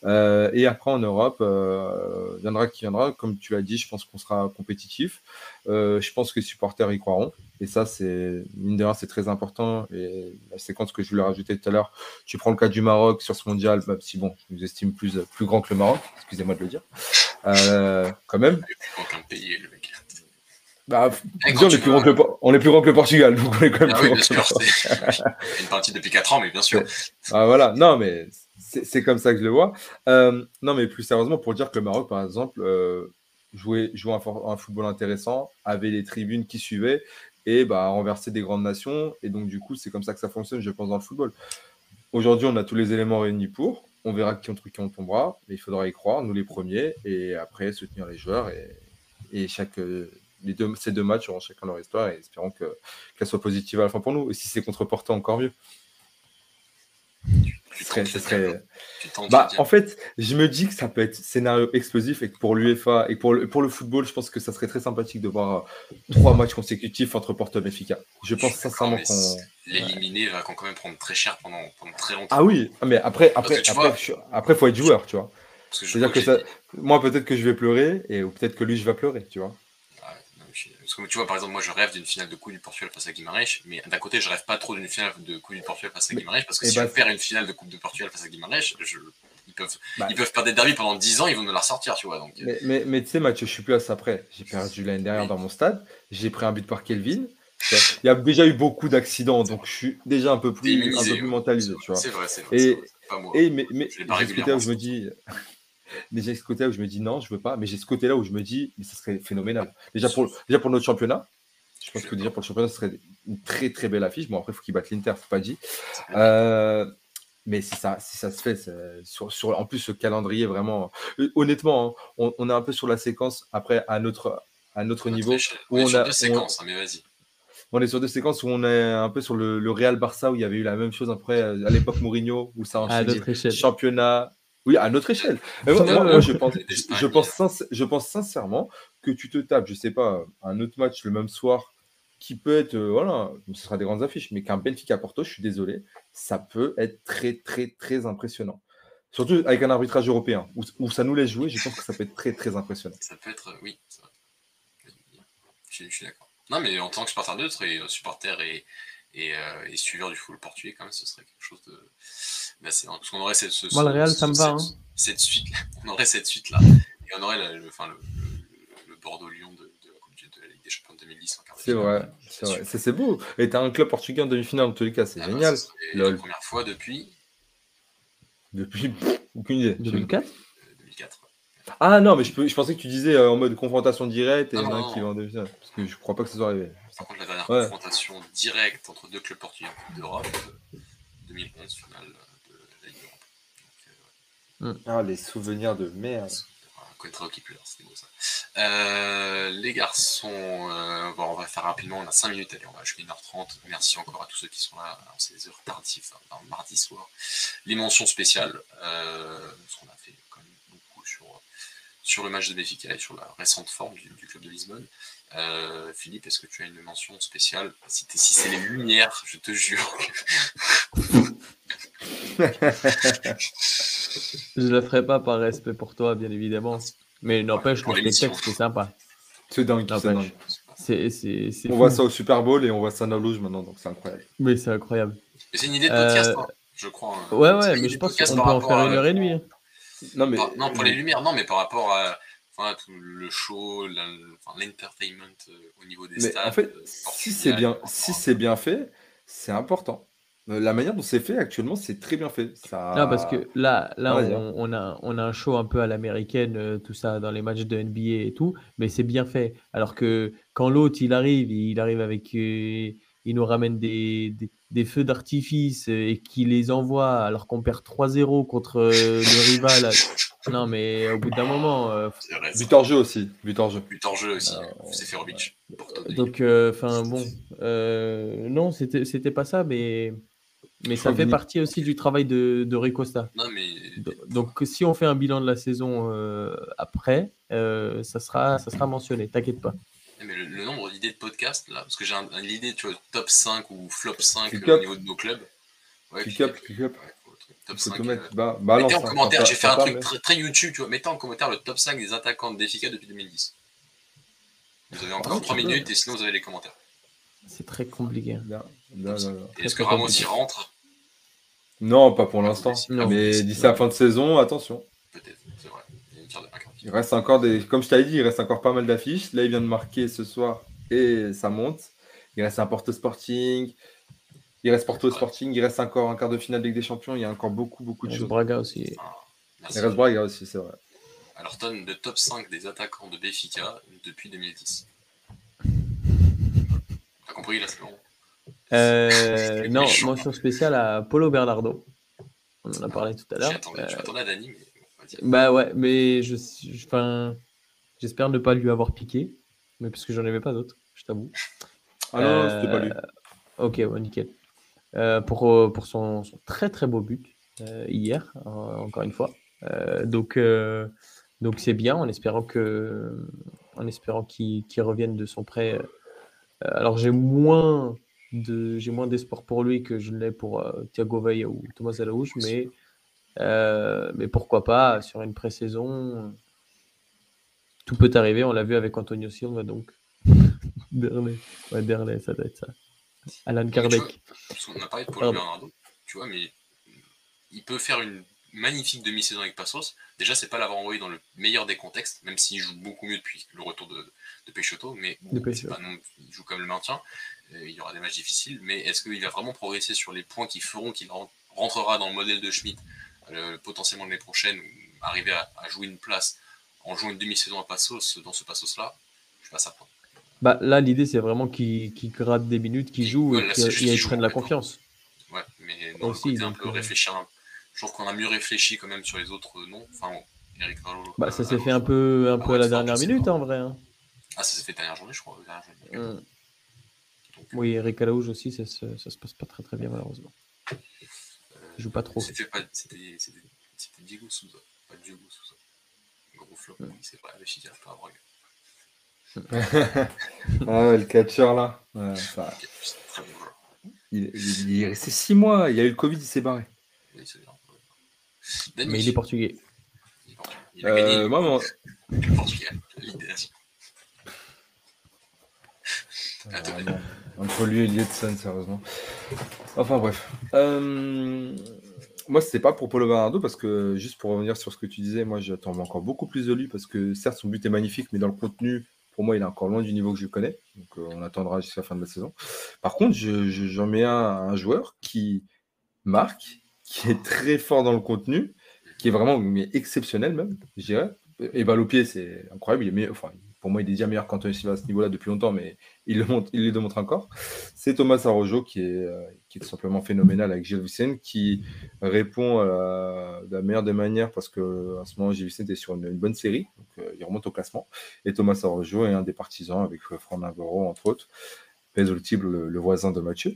Euh, et après, en Europe, euh, viendra qui viendra. Comme tu l'as dit, je pense qu'on sera compétitif. Euh, je pense que les supporters y croiront. Et ça, c'est, mine de rien, c'est très important. Et la séquence que je voulais rajouter tout à l'heure, tu prends le cas du Maroc sur ce mondial, même si bon, je nous estime plus, plus grand que le Maroc, excusez-moi de le dire. quand même. le mec. Bah, on, est plus grand que le, on est plus grand que le Portugal, donc on est quand même ah plus oui, bien sûr, une partie depuis 4 ans, mais bien sûr. Ah, voilà, non, mais c'est comme ça que je le vois. Euh, non, mais plus sérieusement, pour dire que le Maroc, par exemple, euh, jouait, jouait un, un, football intéressant, avait des tribunes qui suivaient et bah, renversait des grandes nations. Et donc, du coup, c'est comme ça que ça fonctionne, je pense, dans le football. Aujourd'hui, on a tous les éléments réunis pour. On verra qui entre qui on tombera, mais il faudra y croire, nous les premiers, et après soutenir les joueurs et, et chaque ces deux matchs auront chacun leur histoire et espérons qu'elle soit positive à la fin pour nous. Et si c'est contre Porto, encore mieux. Bah, en fait, je me dis que ça peut être scénario explosif et que pour l'UEFA et pour le, pour le football, je pense que ça serait très sympathique de voir euh, trois matchs consécutifs entre Porto et Benfica. Je pense sincèrement qu'on. L'éliminer va quand même prendre très cher pendant, pendant très longtemps. Ah oui, mais après, après, après, après, faut être joueur, tu vois. C'est-à-dire que ça, moi, peut-être que je vais pleurer et ou peut-être que lui, je vais pleurer, tu vois. Parce que tu vois, par exemple, moi je rêve d'une finale de Coupe du Portugal face à Guimarães, mais d'un côté, je rêve pas trop d'une finale de Coupe du Portugal face à Guimarães, parce que si bah, je perds une finale de Coupe de Portugal face à Guimarães, ils, peuvent, bah. ils peuvent perdre des derbies pendant 10 ans, ils vont nous la ressortir, tu vois. Donc... Mais, mais, mais tu sais, Mathieu, je suis plus à ça après. J'ai perdu l'année dernière dans mon stade, j'ai pris un but par Kelvin. Il y a déjà eu beaucoup d'accidents, donc je suis déjà un peu plus, un peu plus mentalisé, tu vois. C'est vrai, c'est vrai. Et, pas moi. et mais, mais je où je me dis, mais j'ai ce côté là où je me dis non, je veux pas. Mais j'ai ce côté là où je me dis, mais ça serait phénoménal. Déjà pour, déjà pour notre championnat, je pense que déjà pour le championnat, ce serait une très très belle affiche. Bon, après, il faut qu'il batte l'Inter, faut pas dire. Euh, mais si ça, si ça se fait, sur, sur, en plus, ce calendrier, vraiment, euh, honnêtement, hein, on, est un peu sur la séquence après à notre, à notre niveau. on, est sur deux séquences, hein, mais vas-y. On est sur deux séquences où on est un peu sur le, le Real Barça où il y a eu la même chose après à l'époque Mourinho où ça enchaînait championnat, oui, à notre échelle. moi, je, pense, je, pense je pense sincèrement que tu te tapes, je sais pas, un autre match le même soir qui peut être, euh, voilà, ce sera des grandes affiches, mais qu'un Benfica Porto, je suis désolé, ça peut être très, très, très impressionnant. Surtout avec un arbitrage européen, où, ça nous laisse jouer, je pense que ça peut être très, très impressionnant. Ça peut être, oui, je, suis d'accord. Non, mais en tant que supporter neutre et euh, supporter et, et, euh, et suiveur du football portugais, quand même, ce serait quelque chose de bah, parce qu'on aurait cette, ce, Moi, le Real, ça me va. Hein. Cette, suite, on aurait cette suite là, et on aurait le, enfin, le, le, Bordeaux-Lyon de, de, la Coupe de la Ligue des Champions de 2010 en quart de C'est finale. vrai, c'est vrai. C'est beau. Et t'as un club portugais en demi-finale, en tous les cas, c'est Ah bah, génial. C'est la première fois depuis Depuis, aucune idée. 2004 euh, 2004. Ah non, mais je, peux- je pensais que tu disais euh, en mode confrontation directe et Non, il y en a non, un qui va en demi-finale. Parce que je crois pas que ça soit arrivé. Par contre, la dernière Ouais. confrontation directe entre deux clubs portugais en Coupe d'Europe, euh, 2011, finale Ligue Euh, Ah, les souvenirs de merde. Un Cointreau qui pleure, c'était beau ça. Euh, les garçons, euh, bon, on va faire rapidement, on a 5 minutes, allez, on va jusqu'à 1h30. Merci encore à tous ceux qui sont là. Alors, c'est des heures tardives, hein, un mardi soir. Les mentions spéciales, euh, parce qu'on a fait quand même beaucoup sur, sur le match de Benfica et sur la récente forme du, du club de Lisbonne. Euh, Philippe, est-ce que tu as une mention spéciale? Si c'est les lumières, je te jure. Je le ferai pas par respect pour toi, bien évidemment. Mais n'empêche, Pour le spectacle, c'est sympa. C'est dingue, c'est dingue. C'est, c'est, c'est On fou. voit ça au Super Bowl et on voit ça en Louge maintenant, donc c'est incroyable. Mais c'est incroyable. Mais c'est une idée de podcast, Euh, hein, je crois. hein. Ouais, ouais, mais je pense qu'on peut en faire à- une heure et demie. hein. Non, mais Par- non, pour les lumières, non, mais par rapport à enfin, tout le show, la- enfin, l'entertainment euh, au niveau des Mais stades. en fait, euh, si c'est bien, si à- bien fait, c'est important. Euh, La manière dont c'est fait actuellement, c'est très bien fait. Ça... Non, parce que là, là Ah, on, on a, on a un show un peu à l'américaine, euh, tout ça, dans les matchs de NBA et tout, mais c'est bien fait. Alors que quand l'autre, il arrive, il arrive avec. euh, il nous ramène des, des, des feux d'artifice euh, et qu'il les envoie alors qu'on perd 3-0 contre euh, le rival. Non, mais au bout d'un moment. euh, C'est vrai, ça. but hors jeu aussi, but hors jeu. But hors jeu aussi, Euh, Seferovic. Ligue. Donc, enfin, bon. euh, non, c'était c'était pas ça, mais, mais ça fait partie aussi du travail de, de Rui Costa. Non, mais Do- Donc, si on fait un bilan de la saison euh, après, euh, ça, sera, ça sera mentionné, t'inquiète pas. mais le, le nombre d'idées de podcasts, là, parce que j'ai un- un- l'idée, tu vois, top 5 ou flop 5 Click euh, au niveau de nos clubs. Ouais, click up, click up. Ouais, top Faut 5. tout euh, mettre. Bah, balance, Mettez en hein, commentaire, j'ai fait un truc mais- très, très YouTube, tu vois. Mettez en commentaire le top 5 des attaquants de Benfica depuis 2010. Vous avez encore Ah, 3 tu peux. minutes et sinon vous avez les commentaires. C'est très compliqué. hein. Est-ce que Ramos y rentre Non, pas pour l'instant. Mais d'ici la fin de saison, attention. Peut-être, c'est vrai. Il de reste encore des. Comme je t'avais dit, il reste encore pas mal d'affiches. Là, il vient de marquer ce soir et ça monte. Il reste un Porto Sporting. Il reste Porto Sporting. Il reste encore un quart de finale de Ligue des Champions. Il y a encore beaucoup, beaucoup de choses. Braga aussi. Ah, Il reste Braga aussi, c'est vrai. Alors, donne le top 5 des attaquants de Benfica depuis 2010. T'as compris la saison Euh, non, mention spéciale à Paulo Bernardo. On en a parlé tout à l'heure. Euh, m'attendais à Dani, mais bah ouais, mais je, je- enfin, j'espère ne pas lui avoir piqué, mais parce que j'en avais pas d'autres, je t'avoue. Ah non, non, c'était pas Euh, lui. Ok, ouais, nickel. Euh, pour, euh, pour son, son très très beau but euh, hier, euh, encore une fois. Euh, donc euh, donc c'est bien en espérant que en espérant qu'il revienne de son prêt. Euh, alors j'ai moins de j'ai moins d'espoir pour lui que je l'ai pour euh, Thiago Veil ou Thomas Alaouche, mais euh, mais pourquoi pas sur une pré-saison. Tout peut arriver, on l'a vu avec Antonio Silva donc. Derley. Ouais, Derley, ça doit être ça. Alan Kardec. vois, qu'on a parlé de Pardon. Bernardo, tu vois, mais il peut faire une magnifique demi-saison avec Passos. Déjà, c'est pas l'avoir envoyé dans le meilleur des contextes, même s'il joue beaucoup mieux depuis le retour de, de Peixoto, mais bon, De c'est Peixoto. pas non- il joue comme le maintien. Euh, Il y aura des matchs difficiles, mais est-ce qu'il va vraiment progresser sur les points qui feront qu'il ren- rentrera dans le modèle de Schmidt euh, potentiellement l'année prochaine, ou arriver à, à jouer une place en jouant une demi-saison à Passos dans ce Passos-là? Je suis pas certain. Bah, là, l'idée, c'est vraiment qu'il gratte des minutes, qu'il Il- joue ouais, et là, qu'il c'est juste qu'il qu'il joue, prenne la hein. confiance. Ouais, mais Aussi, le côté un peu euh, réfléchir. un- Je trouve qu'on a mieux réfléchi quand même sur les autres noms. Enfin, Eric Rallo. Bah, ça s'est fait un peu, un Ah peu ouais, à la dernière minute, hein, en vrai. hein. Ah, ça s'est fait dernière journée, je crois. Dernière journée. Mm. Oui, Eric Alaouche aussi, ça se, ça se passe pas très très bien, malheureusement. Il joue pas trop. C'était pas, c'était, c'était, c'était Diego Souza, pas Diego Souza. Gros flop, Mm. oui, c'est avec Chica, pas. Ah ouais, le catcheur là. Ouais, ça- il, il- il est resté six mois. Il y a eu le Covid, il s'est barré. Oui, c'est bien. Dani, Mais il est portugais. il est portugais. Il a gagné Euh, moi, mon- le Portugal, Ligue Entre lui et sérieusement. Enfin bref. Euh, moi, c'était pas pour Paulo Bernardo parce que, juste pour revenir sur ce que tu disais, moi, j'attends encore beaucoup plus de lui parce que, certes, son but est magnifique, mais dans le contenu, pour moi, il est encore loin du niveau que je connais. Donc, euh, on attendra jusqu'à la fin de la saison. Par contre, j'en mets un, joueur qui marque, qui est très fort dans le contenu, qui est vraiment mais exceptionnel même, je dirais. Et balle c'est incroyable. Il est meilleur, enfin, pour moi, il est déjà meilleur qu'Anthony Silva à ce niveau-là depuis longtemps, mais il le, montre, il le démontre encore. C'est Thomas Arrojo qui est, euh, qui est tout simplement phénoménal avec Gilles Vicente, qui répond de la meilleure des manières parce qu'en ce moment, Gilles Vicente est sur une, bonne série, donc euh, il remonte au classement. Et Thomas Arrojo est un des partisans avec euh, Franck Navarro, entre autres. Pèse le, le, voisin de Mathieu.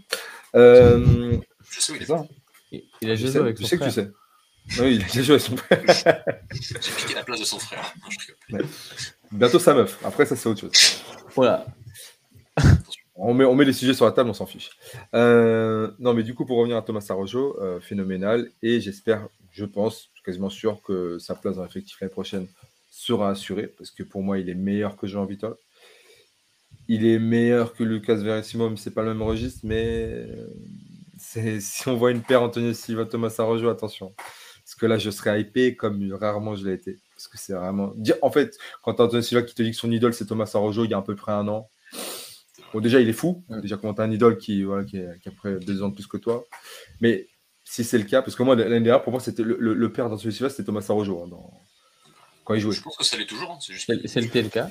je sais où il est. Ça. Il, a joué avec son sais frère. que tu sais. Oui, il a joué avec son frère. J'ai piqué la place de son frère. Bientôt sa meuf. Après, ça, c'est autre chose. Voilà. On met, on met les sujets sur la table, on s'en fiche. Euh, non, mais du coup, pour revenir à Thomas Arrojo, euh, phénoménal. Et j'espère, je pense, quasiment sûr que sa place dans l'effectif l'année prochaine sera assurée. Parce que pour moi, il est meilleur que Jean Vital. Il est meilleur que Lucas Verissimo, mais c'est pas le même registre. Mais si on voit une paire Antonio Silva, Thomas Arrojo, attention. Parce que là, je serais hypé comme rarement je l'ai été. Parce que c'est vraiment. En fait, quand Antonio Silva qui te dit que son idole, c'est Thomas Arrojo, il y a à peu près un an. Bon, déjà, il est fou. Déjà, comment t'as un idole qui, voilà, qui, a près deux ans de plus que toi. Mais si c'est le cas, parce que moi, l'année dernière, pour moi, c'était le, père d'Antonio Silva, c'était Thomas Arrojo. Hein, quand il jouait. Je pense que ça l'est toujours. Hein, c'est le cas.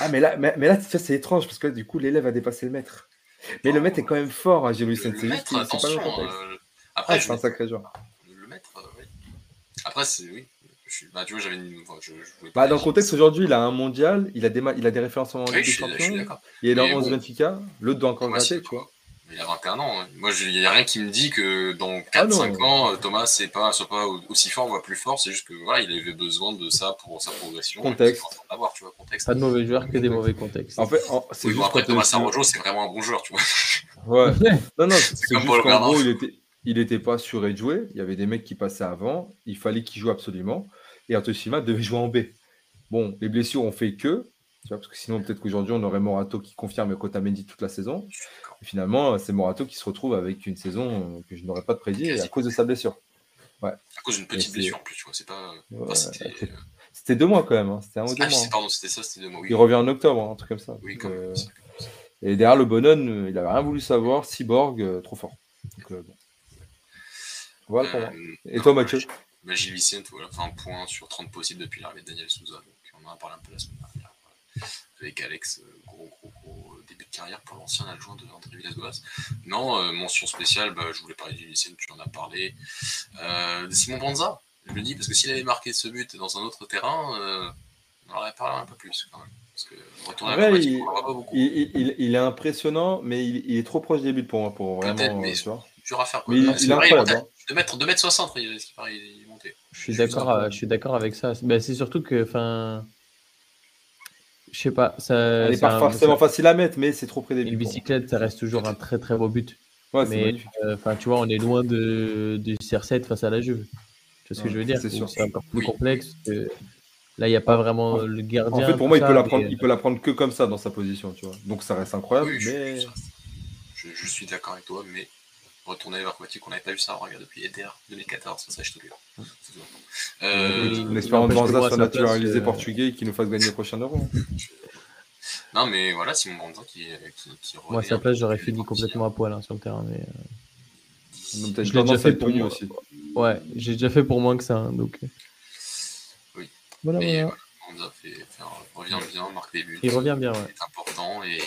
Ah, mais là, mais, mais là c'est étrange, parce que du coup, l'élève a dépassé le maître. Mais le maître est quand même fort, hein, Louis C'est juste pas le contexte. Euh, après, ah, c'est un sacré joueur. Le maître, euh, oui. Après, c'est oui. Bah, tu vois, j'avais une. je, bah, dans le contexte aujourd'hui, il a un mondial, il a des, il a des références en Ligue des Champions. Il est dans 11 Benfica, l'autre doit encore gratter, tu vois. Il a 21 ans. Hein. Moi, il n'y a rien qui me dit que dans 4-5 ah ans, euh, Thomas n'est pas, soit pas aussi fort, voire plus fort. C'est juste que voilà, il avait besoin de ça pour sa progression. Contexte. Avoir, tu vois, contexte. Pas de mauvais joueurs que des mauvais contextes. En fait, c'est juste après, Thomas Arrojo, c'est vraiment un bon joueur, tu vois. Ouais. non, non, c'est juste qu'en gros, il était, il n'était pas sûr de jouer. Il y avait des mecs qui passaient avant. Il fallait qu'il joue absolument. Et Silva devait jouer en B. Bon, les blessures ont fait que, tu vois, parce que sinon, peut-être qu'aujourd'hui, on aurait Morato qui confirme Kotamendi toute la saison. Et finalement, c'est Morato qui se retrouve avec une saison que je n'aurais pas prédit à cause de sa blessure. Ouais. À cause d'une petite blessure en plus, tu vois. C'est pas. c'était deux mois quand même. Hein. C'était un ou deux ah, mois. Hein. Pardon, c'était ça, c'était deux mois. Il revient en octobre, hein, un truc comme ça. Oui, comme euh... Et derrière le Bonhomme, il n'avait rien voulu savoir. Cyborg, euh, trop fort. Donc, euh, bon. Voilà pour moi. Euh, Et toi, Mathieu Gilles Vicente, voilà, 20 points sur 30 possibles depuis l'arrivée de Daniel Souza. Donc, on en a parlé un peu la semaine dernière. Avec Alex, gros, gros, gros début de carrière pour l'ancien adjoint de André Villas-Boas. Non, mention spéciale, bah, je voulais parler de Gilles Vicente, tu en as parlé. de Simon Banza, je le dis, parce que s'il avait marqué ce but dans un autre terrain, on aurait parlé un peu plus quand même. Parce que ouais, il, il, il, il, est impressionnant, mais il, est trop proche des buts pour moi. Pour vraiment, mais tu vois. Dur à faire. Quoi. Mais il, est incroyable. Hein. De mettre, de mettre 60, il, il est monté. Je suis d'accord, je suis d'accord avec ça. Ben, c'est surtout que, enfin, je sais pas, ça. Elle n'est pas forcément facile à mettre, mais c'est trop près des buts. Une bicyclette, ça reste toujours un très très beau but. Ouais, mais enfin, tu vois, on est loin de, du CR7 face à la Juve. Tu vois ce que je veux dire? C'est encore plus complexe. Que... Là, il n'y a pas vraiment le gardien. En fait, pour moi, il peut, la prendre, il peut la prendre que comme ça dans sa position, tu vois. Donc ça reste incroyable. mais... je, je, suis d'accord avec toi, mais retourner vers Quatic, on n'avait pas vu ça regarde depuis EDR 2014, ça, je te le euh, En espérant que Banza soit naturalisé portugais et qu'il nous fasse gagner le prochain euro. Non, mais voilà, Simon Banza qui, qui, qui Moi, à sa place, j'aurais fini complètement à poil hein, sur le terrain. Mais, euh... je l'ai déjà fait pour moi aussi. Ouais, j'ai déjà fait pour moins que ça. Hein, donc... Oui. Voilà, mais, voilà. Banza fait, fait, revient bien, marque des buts. Il revient bien, ouais. C'est important. Et,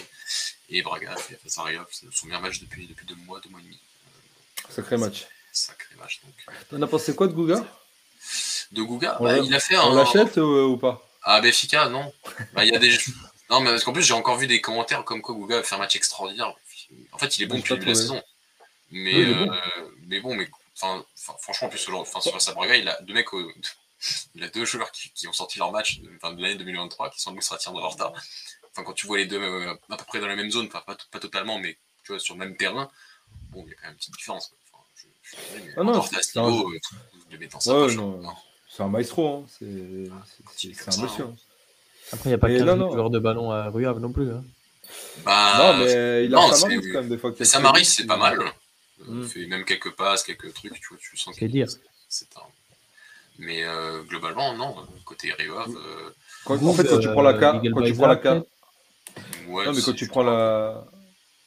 et Braga fait face à Rio, c'est son meilleur match depuis, depuis deux mois, deux mois et demi. Sacré match. Sacré match. Donc. T'en as pensé quoi de Gouga De Gouga bah, Il a fait un. On l'achète ou, pas? Ah, Béfica, non. Bah, il y a des. non, mais parce qu'en plus, j'ai encore vu des commentaires comme quoi Gouga a fait un match extraordinaire. En fait, il est bon depuis le début de la saison. Mais, oui, bon. Euh, mais bon, mais enfin, franchement, en plus, sur sa Braga, il a deux mecs. il a deux joueurs qui, qui ont sorti leur match de l'année 2023 qui sont Moussrati de Horta. Enfin, quand tu vois les deux euh, à peu près dans la même zone, pas, pas totalement, mais tu vois, sur le même terrain, bon, il y a quand même une petite différence. Ah non, c'est un... Euh, ouais, un maestro, hein. c'est un monsieur. Hein. Après, il n'y a pas qu'un joueur de ballon à Ruave non plus. Hein. Bah, non, mais il a non, Samaris quand même des fois. Samaris, c'est pas mal. Mm. Il fait même quelques passes, quelques trucs, tu vois, tu sens qu'il dire. Un... Mais euh, globalement, non. Côté Ruave. Euh... Quand, en fait, quand tu prends la carte, quand tu prends la carte, Ouais, Non, mais quand tu prends la,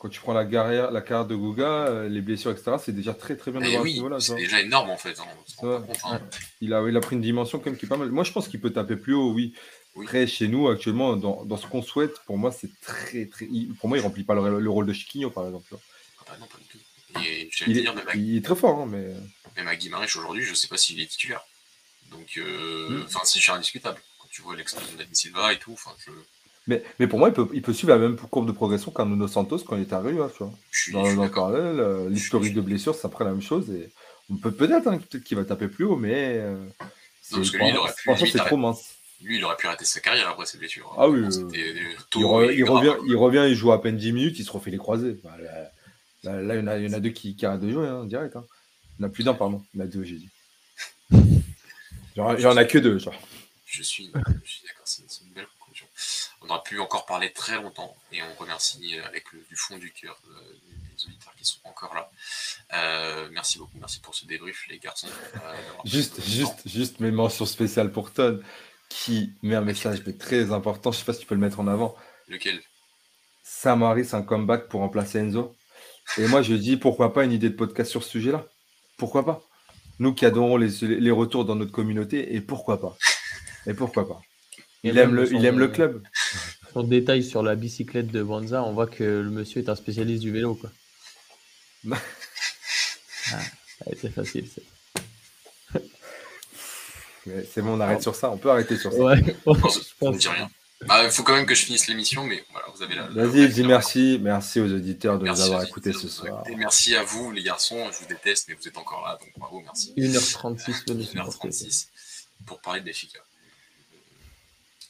quand tu prends la carrière, la carrière de Guga, euh, les blessures, etc., c'est déjà très très bien de Eh voir ce oui, c'est déjà énorme en fait. hein, compte, hein. Il a, il a pris une dimension quand même qui est pas mal. Moi, je pense qu'il peut taper plus haut, oui. Oui. Après, chez nous, actuellement, dans, dans ce qu'on souhaite, pour moi, c'est très, très. pour moi, il remplit pas le, le rôle de Chiquinho, par exemple. Ah bah non, pas du tout. Et Il est, dire, même à, il est très fort, hein, mais. même à Guimarães aujourd'hui, je sais pas s'il est titulaire. Donc, euh, Mm. enfin, si c'est indiscutable. Quand tu vois l'explosion d'Adin Silva et tout, enfin, je, Mais, mais pour moi, il peut, il peut suivre la même courbe de progression qu'un Nuno Santos quand il était arrivé. hein, tu vois. je suis, je Dans, suis dans le parallèle, euh, l'historique de blessures, c'est après la même chose. Et on peut peut-être hein, peut-être qu'il va taper plus haut, mais. euh, c'est- trop mince. Lui, il aurait pu arrêter sa carrière après ses blessures. Ah oui, euh, Il, tôt re- et il grave. revient, il revient, il joue à peine 10 minutes, il se refait les croisés. Bah, là, là, là, il, y en a, il y en a deux qui, qui arrêtent de jouer, hein, direct. hein. Il y en a plus d'un, pardon. Il y en a deux, j'ai dit. Genre, il y en a que deux, genre. Je suis, je suis d'accord, c'est c'est une belle conclusion. On aurait pu encore parler très longtemps et on remercie euh, avec le, du fond du cœur euh, les auditeurs qui sont encore là. Euh, merci beaucoup, merci pour ce débrief, les garçons. euh, Juste, juste, juste mes mentions spéciales pour Ton, qui met un message mais très important. Je sais pas si tu peux le mettre en avant. Lequel? Samari, c'est un comeback pour remplacer Enzo. Et moi, je dis pourquoi pas une idée de podcast sur ce sujet-là? Pourquoi pas? Nous qui adorons les, les retours dans notre communauté, et pourquoi pas? Et pourquoi pas? Il aime le, il aime le club. On détaille sur la bicyclette de Banza, on voit que le monsieur est un spécialiste du vélo. Quoi. ah, ça a été facile. ça. Mais C'est bon, on arrête sur ça. On peut arrêter sur ça. Ouais, Non, je je ne dis rien. Bah, Il faut quand même que je finisse l'émission, mais voilà, vous avez la. Vas-y, la- dis merci. Merci aux auditeurs de Merci nous avoir écoutés ce soir. Merci à vous, les garçons. Je vous déteste, mais vous êtes encore là, donc bravo, merci. 1h36 de nous supporter. 1h36 pour parler de Benfica.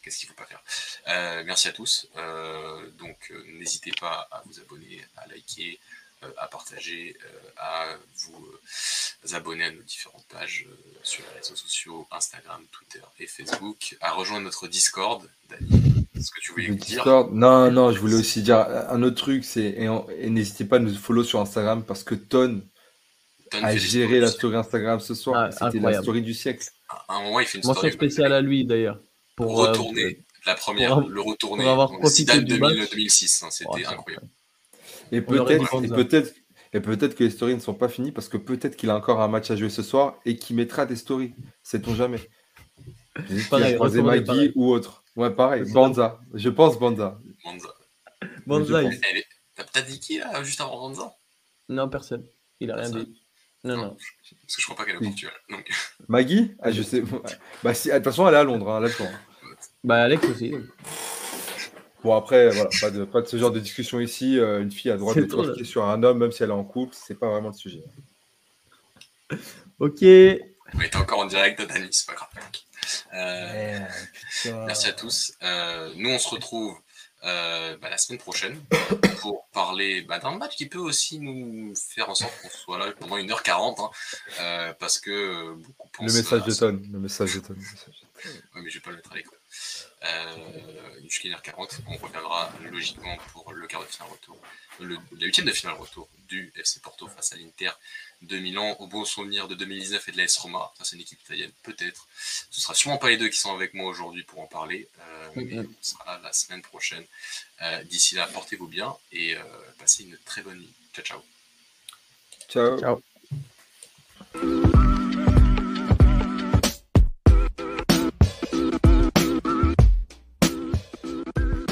Qu'est-ce qu'il ne faut pas faire Euh, Merci à tous. Euh, donc, euh, n'hésitez pas à vous abonner, à liker, euh, à partager, euh, à vous euh, abonner à nos différentes pages euh, sur les réseaux sociaux, Instagram, Twitter et Facebook, à rejoindre notre Discord. Dani, ce que tu voulais Le me dire Discord? Non, non, je voulais aussi dire un autre truc, c'est et, n'hésitez pas à nous follow sur Instagram parce que Ton Ton a géré la story Instagram ce soir. Ah, C'était la story du siècle. À un moment, il fait une Mention story. spéciale à lui d'ailleurs. Pour euh, retourner la première, pour le retourner, pour avoir donc, profité Zidane du 2000, match. 2006, hein, c'était Oh, incroyable. Et peut-être, et Banza. peut-être, et peut-être que les stories ne sont pas finies parce que peut-être qu'il a encore un match à jouer ce soir et qu'il mettra des stories. Sait-on jamais. Pareil, croisé Maggie pareil. ou autre. Ouais, pareil. Banza. Je pense Banza. Banza. Pense. Est- T'as dit qui là, juste avant Banza? Non, personne. Il a rien dit. Non, non. Parce que je crois pas qu'elle est au. Portugal. Donc, Maggie? Ah, je sais. Bah, si, de toute façon, elle est à Londres. Hein, là, je crois. Bah, Alex aussi. Bon, après, voilà, pas de, pas de ce genre de discussion ici. Euh, une fille a le droit de trop, critiquer sur un homme, même si elle est en couple. C'est pas vraiment le sujet. Ok. on est encore en direct, Dani, c'est pas grave. Euh, merci à tous. Euh, nous, on se retrouve euh, bah, la semaine prochaine pour parler bah, d'un match qui peut aussi nous faire en sorte qu'on soit là pendant 1h40 hein, euh, parce que euh, beaucoup pensent. Le message de ça. Ton. Le message de Ton. le message de Ton. Ouais, mais je vais pas le mettre à l'écran. Euh, jusqu'à 1h40, on reviendra logiquement pour le quart de finale retour, le, la huitième de finale retour du FC Porto face à l'Inter de Milan, au bon souvenir de 2019 et de l'AS Roma. Ça, c'est une équipe italienne, peut-être. Ce sera sûrement pas les deux qui sont avec moi aujourd'hui pour en parler, euh, mais on sera là la semaine prochaine. Euh, D'ici là, portez-vous bien et euh, passez une très bonne nuit. Ciao, ciao. Ciao. Ciao.